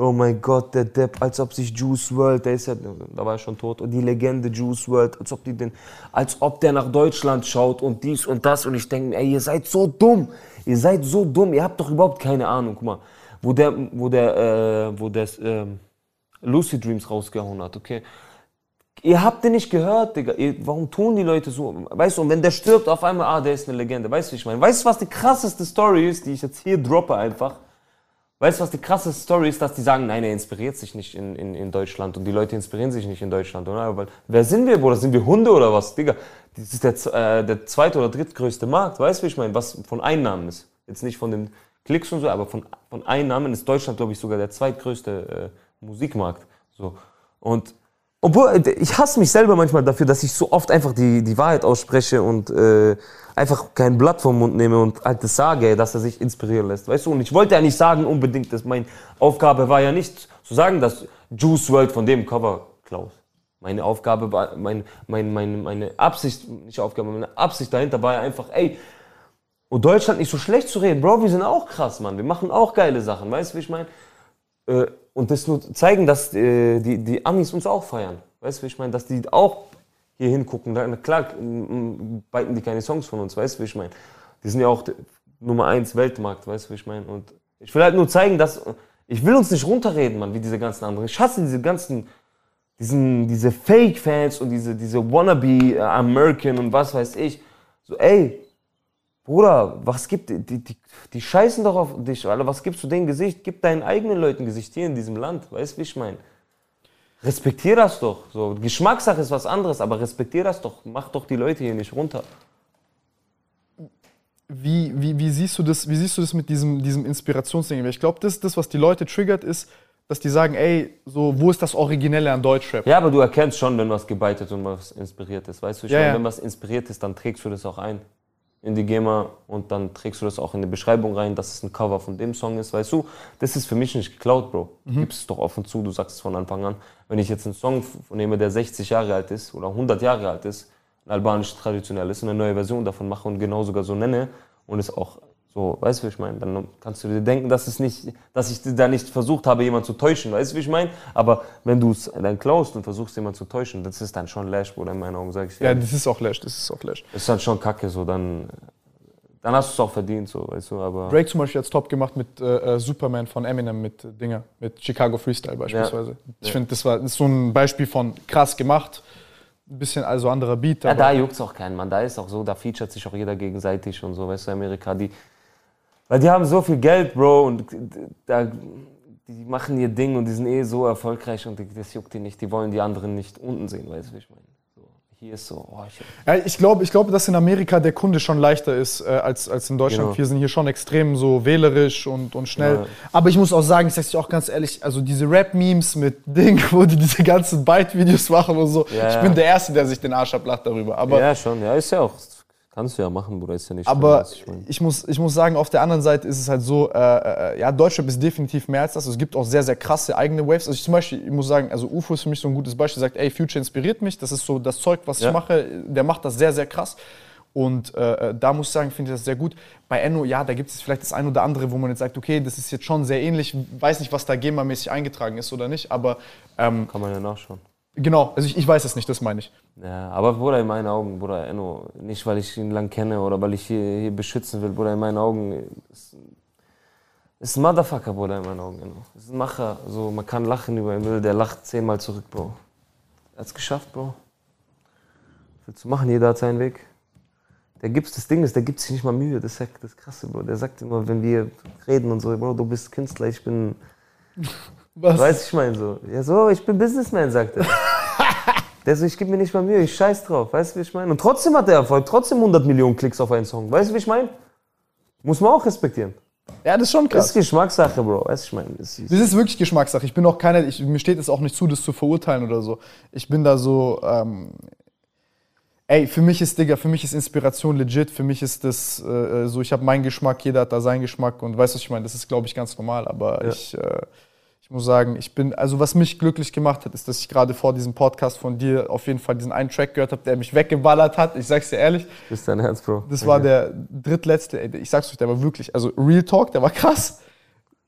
Oh mein Gott, der Depp, als ob sich Juice World, der ist ja, da war er schon tot, und die Legende Juice World, als ob die den, als ob der nach Deutschland schaut und dies und das und ich denke mir, ey, ihr seid so dumm, ihr seid so dumm, ihr habt doch überhaupt keine Ahnung, guck mal, wo der, wo der, äh, wo der, ähm, Lucid Dreams rausgehauen hat, okay. Ihr habt den nicht gehört, Digga. Ihr, warum tun die Leute so? Weißt du, und wenn der stirbt, auf einmal, ah, der ist eine Legende. Weißt du, wie ich meine? Weißt du, was die krasseste Story ist, die ich jetzt hier droppe einfach? Weißt du, was die krasseste Story ist, dass die sagen, nein, er inspiriert sich nicht in, in, in Deutschland und die Leute inspirieren sich nicht in Deutschland, oder? Weil, wer sind wir, Bruder? Sind wir Hunde oder was? Digga, das ist der, äh, der zweite oder drittgrößte Markt, weißt du, wie ich meine? Was von Einnahmen ist. Jetzt nicht von den Klicks und so, aber von, von Einnahmen ist Deutschland, glaube ich, sogar der zweitgrößte äh, Musikmarkt. So. Und obwohl, ich hasse mich selber manchmal dafür, dass ich so oft einfach die, die Wahrheit ausspreche und äh, einfach kein Blatt vom Mund nehme und halt das sage, dass er sich inspirieren lässt. Weißt du, und ich wollte ja nicht sagen unbedingt, dass meine Aufgabe war ja nicht zu sagen, dass Juice World von dem Cover klaut. Meine Aufgabe war, mein, mein, mein, meine Absicht, nicht Aufgabe, meine Absicht dahinter war ja einfach, ey, und Deutschland nicht so schlecht zu reden, Bro, wir sind auch krass, Mann, wir machen auch geile Sachen, weißt du, wie ich meine? Äh, und das nur zeigen, dass äh, die, die Amis uns auch feiern. Weißt du, wie ich meine? Dass die auch hier hingucken. Klar, beiten die keine Songs von uns, weißt du, wie ich meine? Die sind ja auch Nummer eins Weltmarkt, weißt du, wie ich meine? Und ich will halt nur zeigen, dass. Ich will uns nicht runterreden, Mann, wie diese ganzen anderen. Ich hasse diese ganzen. Diesen, diese Fake-Fans und diese, diese Wannabe-American und was weiß ich. So, ey, Bruder, was gibt die, die, die, scheißen doch auf dich, Alter. Was gibst du denen Gesicht? Gib deinen eigenen Leuten Gesicht hier in diesem Land. Weißt du, wie ich meine? Respektier das doch. So, Geschmackssache ist was anderes, aber respektier das doch. Mach doch die Leute hier nicht runter. Wie, wie, wie, siehst du das, wie siehst du das mit diesem, diesem Inspirationsding? Ich glaube, das, das, was die Leute triggert, ist, dass die sagen, ey, so, wo ist das Originelle an Deutschrap? Ja, aber du erkennst schon, wenn was gebeitet und was inspiriert ist. Weißt du, ich Ja, meine, ja. wenn was inspiriert ist, dann trägst du das auch ein in die GEMA und dann trägst du das auch in die Beschreibung rein, dass es ein Cover von dem Song ist. Weißt du, das ist für mich nicht geklaut, Bro. Mhm. Gibst es doch offen zu, du sagst es von Anfang an. Wenn ich jetzt einen Song nehme, der 60 Jahre alt ist oder 100 Jahre alt ist, ein albanisch traditionell ist und eine neue Version davon mache und genau sogar so nenne und es auch so, weißt du, wie ich meine? Dann kannst du dir denken, dass, es nicht, dass ich da nicht versucht habe, jemanden zu täuschen, weißt du, wie ich meine? Aber wenn du es dann klaust und versuchst, jemanden zu täuschen, das ist dann schon Lash, Bruder, in meinen Augen, sag ich dir. Ja, das ist auch Lash, das ist auch Lash. Das ist dann schon kacke, so, dann, dann hast du es auch verdient, so, weißt du, aber. Drake zum Beispiel hat Top gemacht mit äh, äh, Superman von Eminem, mit äh, Dinger, mit Chicago Freestyle beispielsweise. Ich Ja. finde, das war das ist so ein Beispiel von krass gemacht. Ein bisschen also anderer Beat. Ja, da juckt's auch keinen, Mann. Da ist auch so, da featuret sich auch jeder gegenseitig und so, weißt du, Amerika, die. Weil die haben so viel Geld, Bro, und da, die machen ihr Ding und die sind eh so erfolgreich und das juckt die nicht. Die wollen die anderen nicht unten sehen, weißt du, wie ich meine? So, hier ist so, oh, ich, Ja, ich glaube, ich glaube, dass in Amerika der Kunde schon leichter ist äh, als, als in Deutschland. Genau. Wir sind hier schon extrem so wählerisch und, und schnell. Ja. Aber ich muss auch sagen, ich sag's dir auch ganz ehrlich, also diese Rap-Memes mit [LAUGHS] Ding, wo die diese ganzen Byte-Videos machen und so. Ja, ich bin der Erste, der sich den Arsch ablacht darüber. Aber, ja, schon, ja, ist ja auch. Kannst du ja machen, Bruder, ist ja nicht schlimm, aber du, ich meine. ich, muss, ich muss sagen, auf der anderen Seite ist es halt so, äh, äh, ja, Deutschrap ist definitiv mehr als das. Es gibt auch sehr, sehr krasse eigene Waves. Also ich zum Beispiel, ich muss sagen, also UFO ist für mich so ein gutes Beispiel, sagt, ey, Future inspiriert mich, das ist so das Zeug, was Ja. ich mache, der macht das sehr, sehr krass. Und äh, da muss ich sagen, finde ich das sehr gut. Bei Enno, ja, da gibt es vielleicht das ein oder andere, wo man jetzt sagt, okay, das ist jetzt schon sehr ähnlich. Weiß nicht, was da GEMA-mäßig eingetragen ist oder nicht, aber ähm, Kann man ja nachschauen. Genau, also ich, ich weiß es nicht, das meine ich. Ja, aber Bruder, in meinen Augen, Bruder, Enno, nicht weil ich ihn lang kenne oder weil ich hier, hier beschützen will, Bruder, in meinen Augen ist, ist ein Motherfucker, Bruder, in meinen Augen, Enno. Ist ein Macher, so, man kann lachen über ihn, der lacht zehnmal zurück, Bro. Er hat's geschafft, Bro. willst du machen? Jeder hat seinen Weg. Der gibt's, das Ding ist, der gibt sich nicht mal Mühe. Das ist ja das Krasse, Bro. Der sagt immer, wenn wir reden und so, Bro, du bist Künstler, ich bin, [LAUGHS] Was? weiß ich mein so. Ja, so, ich bin Businessman, sagt er. Der so, ich gebe mir nicht mal Mühe, ich scheiß drauf, weißt du, wie ich meine? Und trotzdem hat er Erfolg, trotzdem 100 Millionen Klicks auf einen Song. Weißt du, wie ich meine? Muss man auch respektieren. Ja, das ist schon Das krass. ist Geschmackssache, Bro. Weißt du, ich meine, das ist Das ist wirklich Geschmackssache. Ich bin auch keiner, ich, mir steht es auch nicht zu, das zu verurteilen oder so. Ich bin da so, ähm, ey, für mich ist, Digga, für mich ist Inspiration legit. Für mich ist das äh, so, ich habe meinen Geschmack, jeder hat da seinen Geschmack und weißt du, was ich meine? Das ist, glaube ich, ganz normal. Aber Ja. ich, äh, ich muss sagen, ich bin, also was mich glücklich gemacht hat, ist, dass ich gerade vor diesem Podcast von dir auf jeden Fall diesen einen Track gehört habe, der mich weggeballert hat. Ich sag's dir ehrlich, das ist dein Herz, Bro. das war der drittletzte, ey, ich sag's euch, der war wirklich, also Real Talk, der war krass.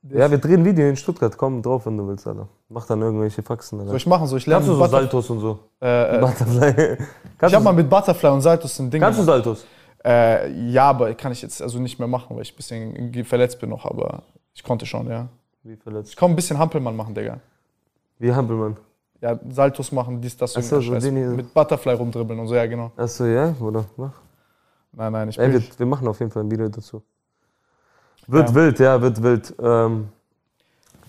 Ja, wir drehen ein Video in Stuttgart. Komm drauf, wenn du willst, Alter. Mach dann irgendwelche Faxen. Alter. Soll ich machen? Soll ich lernen? Kannst du so Butter- Saltos und so? äh, äh, Butterfly. Ich du, mal mit Butterfly und Saltus ein Ding kannst du. Saltos? Äh, ja, aber kann ich jetzt also nicht mehr machen, weil ich ein bisschen verletzt bin noch, aber ich konnte schon, ja. Wie verletzt? Ich kann ein bisschen Hampelmann machen, Digga. Wie Hampelmann. Ja, Saltus machen, dies, das, so, so den hier. Mit Butterfly rumdribbeln und so, ja, genau. Achso, ja, oder? Mach. Nein, nein, ich Ey, bin. wir, wir machen auf jeden Fall ein Video dazu. Wird Ja. wild, ja, wird wild. Ähm,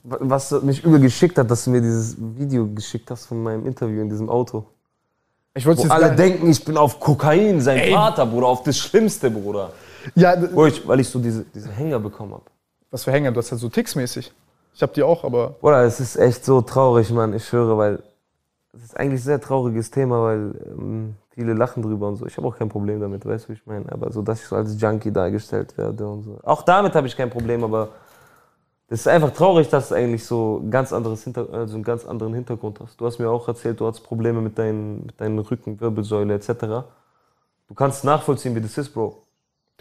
wa- was mich übel geschickt hat, dass du mir dieses Video geschickt hast von meinem Interview in diesem Auto. Ich wollte Wo jetzt alle gar- denken, ich bin auf Kokain, sein Ey. Vater, Bruder, auf das Schlimmste, Bruder. Ja, Wo ich, weil ich so diese, diese Hänger bekommen habe. Was für Hänger, du hast halt so Ticks-mäßig. Ich hab die auch, aber. Bruder, es ist echt so traurig, Mann, ich schwöre, weil es ist eigentlich ein sehr trauriges Thema, weil ähm, viele lachen drüber und so. Ich habe auch kein Problem damit, weißt du, wie ich meine? Aber so, dass ich so als Junkie dargestellt werde und so. Auch damit habe ich kein Problem, aber es ist einfach traurig, dass du eigentlich so ganz anderes Hinter also einen ganz anderen Hintergrund hast. Du hast mir auch erzählt, du hast Probleme mit, deinen, mit deinen Rücken, Wirbelsäule etc. Du kannst nachvollziehen, wie das ist, Bro.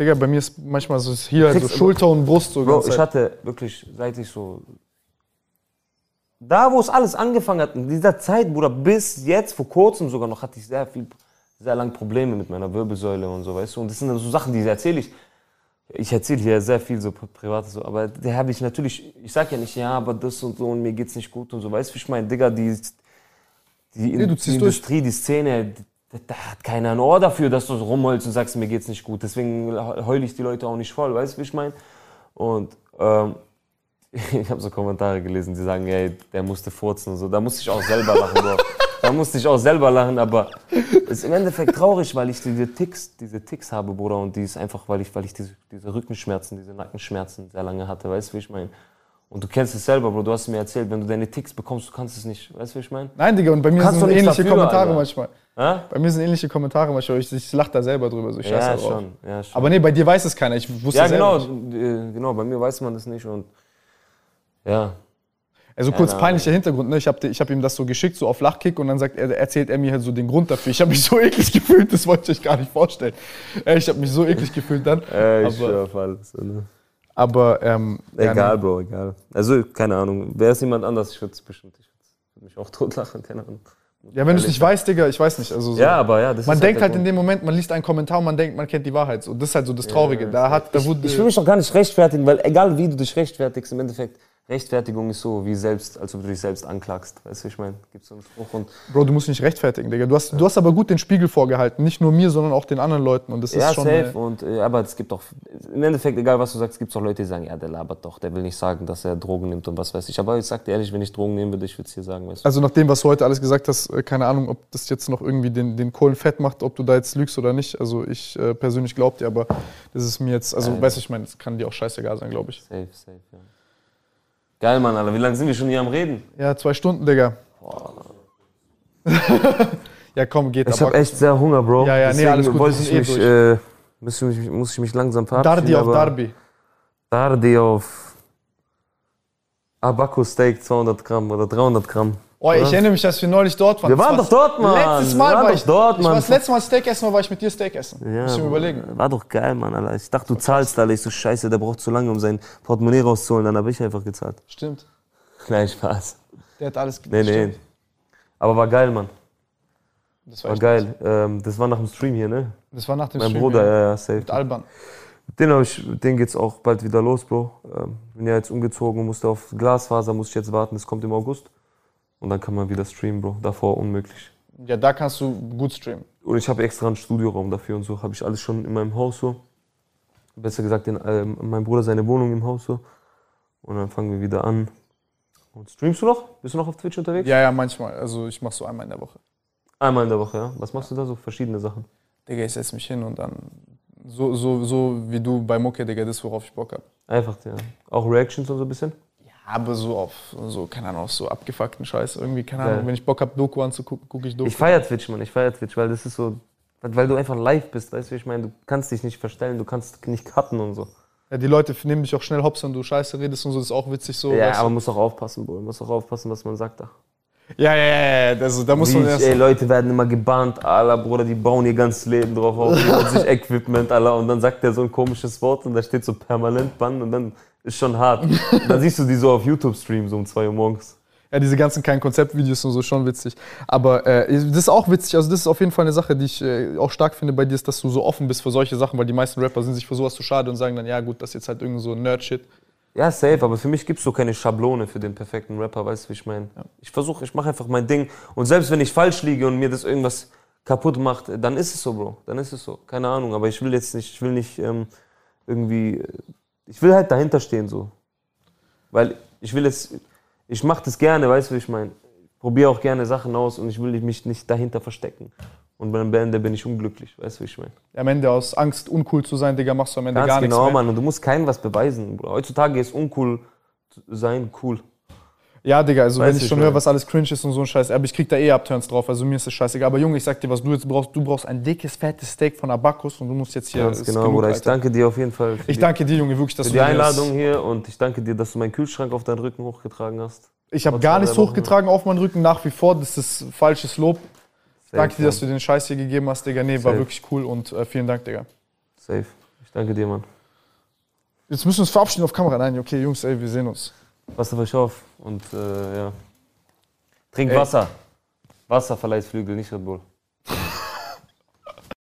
Digga, bei mir ist manchmal so hier kriegst- Schulter und Brust so Bro, ich hatte wirklich, seit ich so. Da, wo es alles angefangen hat, in dieser Zeit, Bruder, bis jetzt, vor kurzem sogar noch, hatte ich sehr viel, sehr lange Probleme mit meiner Wirbelsäule und so, weißt du. Und das sind dann so Sachen, die erzähle ich. Ich erzähle hier sehr viel so pri- privates, so, aber der habe ich natürlich, ich sag ja nicht, ja, aber das und so und mir geht's nicht gut und so, weißt du, ich meine, Digga, die, die, Nee, ziehst durch. Industrie, die Szene, da hat keiner ein Ohr dafür, dass du so rumheulst und sagst, mir geht's nicht gut. Deswegen heule ich die Leute auch nicht voll, weißt du, wie ich meine? Und ähm, [LAUGHS] ich habe so Kommentare gelesen, die sagen, ey, der musste furzen und so. Da musste ich auch selber lachen, Bro. Da musste ich auch selber lachen, aber es ist im Endeffekt traurig, weil ich diese Ticks, diese Ticks habe, Bruder, und die ist einfach, weil ich, weil ich diese, diese Rückenschmerzen, diese Nackenschmerzen sehr lange hatte, weißt du, wie ich meine? Und du kennst es selber, Bro, du hast mir erzählt, wenn du deine Ticks bekommst, du kannst es nicht, weißt du, wie ich meine? Nein, Digga, und bei mir Kannst sind ähnliche dafür, Kommentare Alter. manchmal. Hä? Bei mir sind ähnliche Kommentare manchmal. Ich, ich lach da selber drüber, so ich Ja, schon, ja, schon. Aber nee, bei dir weiß es keiner. Ich wusste ja, genau, nicht. äh, genau, bei mir weiß man das nicht und ja, Also kurz Keine peinlicher Hintergrund, ne? Ich habe ich hab ihm das so geschickt, so auf Lachkick und dann sagt er, erzählt er mir halt so den Grund dafür. Ich habe mich so [LAUGHS] eklig gefühlt, das wollte ich euch gar nicht vorstellen. Ey, Ich habe mich so eklig gefühlt dann. [LAUGHS] äh, ich aber auf alles. Ne? aber ähm, ja, Egal, nee. Bro, egal. Also, keine Ahnung. Wäre es jemand anders, ich würde es bestimmt, ich würde mich auch totlachen, keine Ahnung. Ja, wenn du es nicht weißt, Digga, ich weiß nicht. Also so. Ja, aber ja, das man ist denkt der halt in dem Moment, man liest einen Kommentar und man denkt, man kennt die Wahrheit. So, das ist halt so das Traurige. da hat, da wurde, Ich will mich doch gar nicht rechtfertigen, weil egal wie du dich rechtfertigst, im Endeffekt, Rechtfertigung ist so wie selbst, als ob du dich selbst anklagst. Weißt du, ich meine? Gibt so einen Spruch und Bro, du musst nicht rechtfertigen, Digga. Du hast, du hast aber gut den Spiegel vorgehalten. Nicht nur mir, sondern auch den anderen Leuten. Und das ja, ist schon. safe. Und, äh, aber es gibt auch, im Endeffekt, egal was du sagst, gibt es auch Leute, die sagen, ja, der labert doch, der will nicht sagen, dass er Drogen nimmt und was weiß ich. Aber ich sag dir ehrlich, wenn ich Drogen nehmen würde, ich würde es dir sagen, weißt du. Also nach dem, was du heute alles gesagt hast, äh, keine Ahnung, ob das jetzt noch irgendwie den, den Kohlen fett macht, ob du da jetzt lügst oder nicht. Also ich äh, persönlich glaube dir, aber das ist mir jetzt, also Ja. weißt du, ich meine, das kann dir auch scheißegal sein, glaube ich. Safe, safe, ja. Geil, Mann, Alter. Wie lange sind wir schon hier am Reden? Ja, zwei Stunden, Digga. [LAUGHS] ja, komm, geht Ich habe aber. echt sehr Hunger, Bro. Ja, ja, nee, Deswegen alles gut, wollte ich eh mich, durch. äh, muss, ich mich, muss ich mich langsam verabschieden. Dardi auf Darby. Dardi auf Abaco Steak 200 Gramm oder 300 Gramm. Oh, ich erinnere mich, dass wir neulich dort waren. Wir waren war doch dort, Mann. Letztes Mal war doch ich dort, Ich war Mann. das letzte Mal Steak essen, war, war ich mit dir Steak essen. Ja, Muss ich mir überlegen. War doch geil, Mann, Alter. Ich dachte, du zahlst, Alter. Ich so, scheiße, der braucht zu lange, um sein Portemonnaie rauszuholen. Dann habe ich einfach gezahlt. Stimmt. Nein, Spaß. Der hat alles Nee, nee. Aber war geil, Mann. Das war, War geil. Ähm, das war nach dem Stream hier, ne? Das war nach dem Mein Stream, Bruder, ja. ja, safe. Mit Alban. Den, hab ich, den geht's auch bald wieder los, Bro. Ähm, bin ja jetzt umgezogen, musste auf Glasfaser, muss ich jetzt warten, das kommt im August. Und dann kann man wieder streamen, Bro. Davor unmöglich. Ja, da kannst du gut streamen. Und ich habe extra einen Studioraum dafür und so. Habe ich alles schon in meinem Haus so. Besser gesagt, in, ähm, mein Bruder seine Wohnung im Haus so. Und dann fangen wir wieder an. Und streamst du noch? Bist du noch auf Twitch unterwegs? Ja, ja, manchmal. Also ich mache so einmal in der Woche. Einmal in der Woche, ja. Was machst du da so? Verschiedene Sachen. Digga, ich setze mich hin und dann so, so, so wie du bei Mucke, Digga, das, worauf ich Bock habe. Einfach, ja. Auch Reactions und so ein bisschen? Ja, aber so auf so, keine Ahnung, auf so abgefuckten Scheiß. Irgendwie, keine. Ahnung, wenn ich Bock habe, Doku anzugucken, gucke ich Doku. Ich feier Twitch, Mann. Ich feier Twitch, weil das ist so. Weil du einfach live bist, weißt du, ich meine? Du kannst dich nicht verstellen, du kannst nicht cutten und so. ja, die Leute nehmen dich auch schnell hops, wenn du Scheiße redest und so, das ist auch witzig so. ja, aber muss auch aufpassen, Bro. Muss auch aufpassen, was man sagt da. ja, ja, ja, ja. Also, da muss man Wie ich, erst. ey, Leute werden immer gebannt, Alter, Bruder, die bauen ihr ganzes Leben drauf auf, die sich [LAUGHS] Equipment, Alter, und dann sagt der so ein komisches Wort und da steht so permanent Bann und dann ist schon hart. [LAUGHS] Dann siehst du die so auf YouTube streamen, so um 2 Uhr morgens. Ja, diese ganzen kein Konzeptvideos und so, schon witzig. Aber äh, das ist auch witzig, also das ist auf jeden Fall eine Sache, die ich äh, auch stark finde bei dir, ist, dass du so offen bist für solche Sachen, weil die meisten Rapper sind sich für sowas zu schade und sagen dann, ja gut, das ist jetzt halt irgend so Nerd-Shit. Ja, safe, aber für mich gibt es so keine Schablone für den perfekten Rapper, weißt du, wie ich meine? Ich versuche, ich mache einfach mein Ding und selbst wenn ich falsch liege und mir das irgendwas kaputt macht, dann ist es so, Bro, dann ist es so. Keine Ahnung, aber ich will jetzt nicht, ich will nicht ähm, irgendwie, äh, ich will halt dahinter stehen so. Weil ich will jetzt, ich mache das gerne, weißt du, wie ich meine? Probiere auch gerne Sachen aus und ich will mich nicht dahinter verstecken. Und beim Ende bin ich unglücklich, weißt du, wie ich meine? Am Ende aus Angst, uncool zu sein, Digga, machst du am Ende Ganz gar genau, nichts mehr. Mann. Und du musst keinem was beweisen. Bruder. Heutzutage ist uncool sein cool. Ja, Digga, also Weiß wenn ich schon höre, was alles cringe ist und so ein Scheiß, aber ich krieg da eh Upturns drauf, also mir ist das scheißegal. Aber Junge, ich sag dir, was du jetzt brauchst, du brauchst ein dickes, fettes Steak von Abacus und du musst jetzt hier. Ganz ist genau, genug, Bruder. Ich danke dir auf jeden Fall Ich die, danke dir, Junge, wirklich, dass für du die Einladung hier und ich danke dir, dass du meinen Kühlschrank auf deinen Rücken hochgetragen hast. Ich habe gar nichts hochgetragen auf meinen Rücken, nach wie vor. Das ist falsches Lob. Danke dir, dass du den Scheiß hier gegeben hast, Digga. Nee, war Safe. wirklich cool und äh, vielen Dank, Digga. Safe. Ich danke dir, Mann. Jetzt müssen wir uns verabschieden auf Kamera. Nein, okay, Jungs, ey, wir sehen uns. Passt auf euch auf und äh, ja. Trink Ey. Wasser. Wasser verleiht Flügel, nicht Red Bull.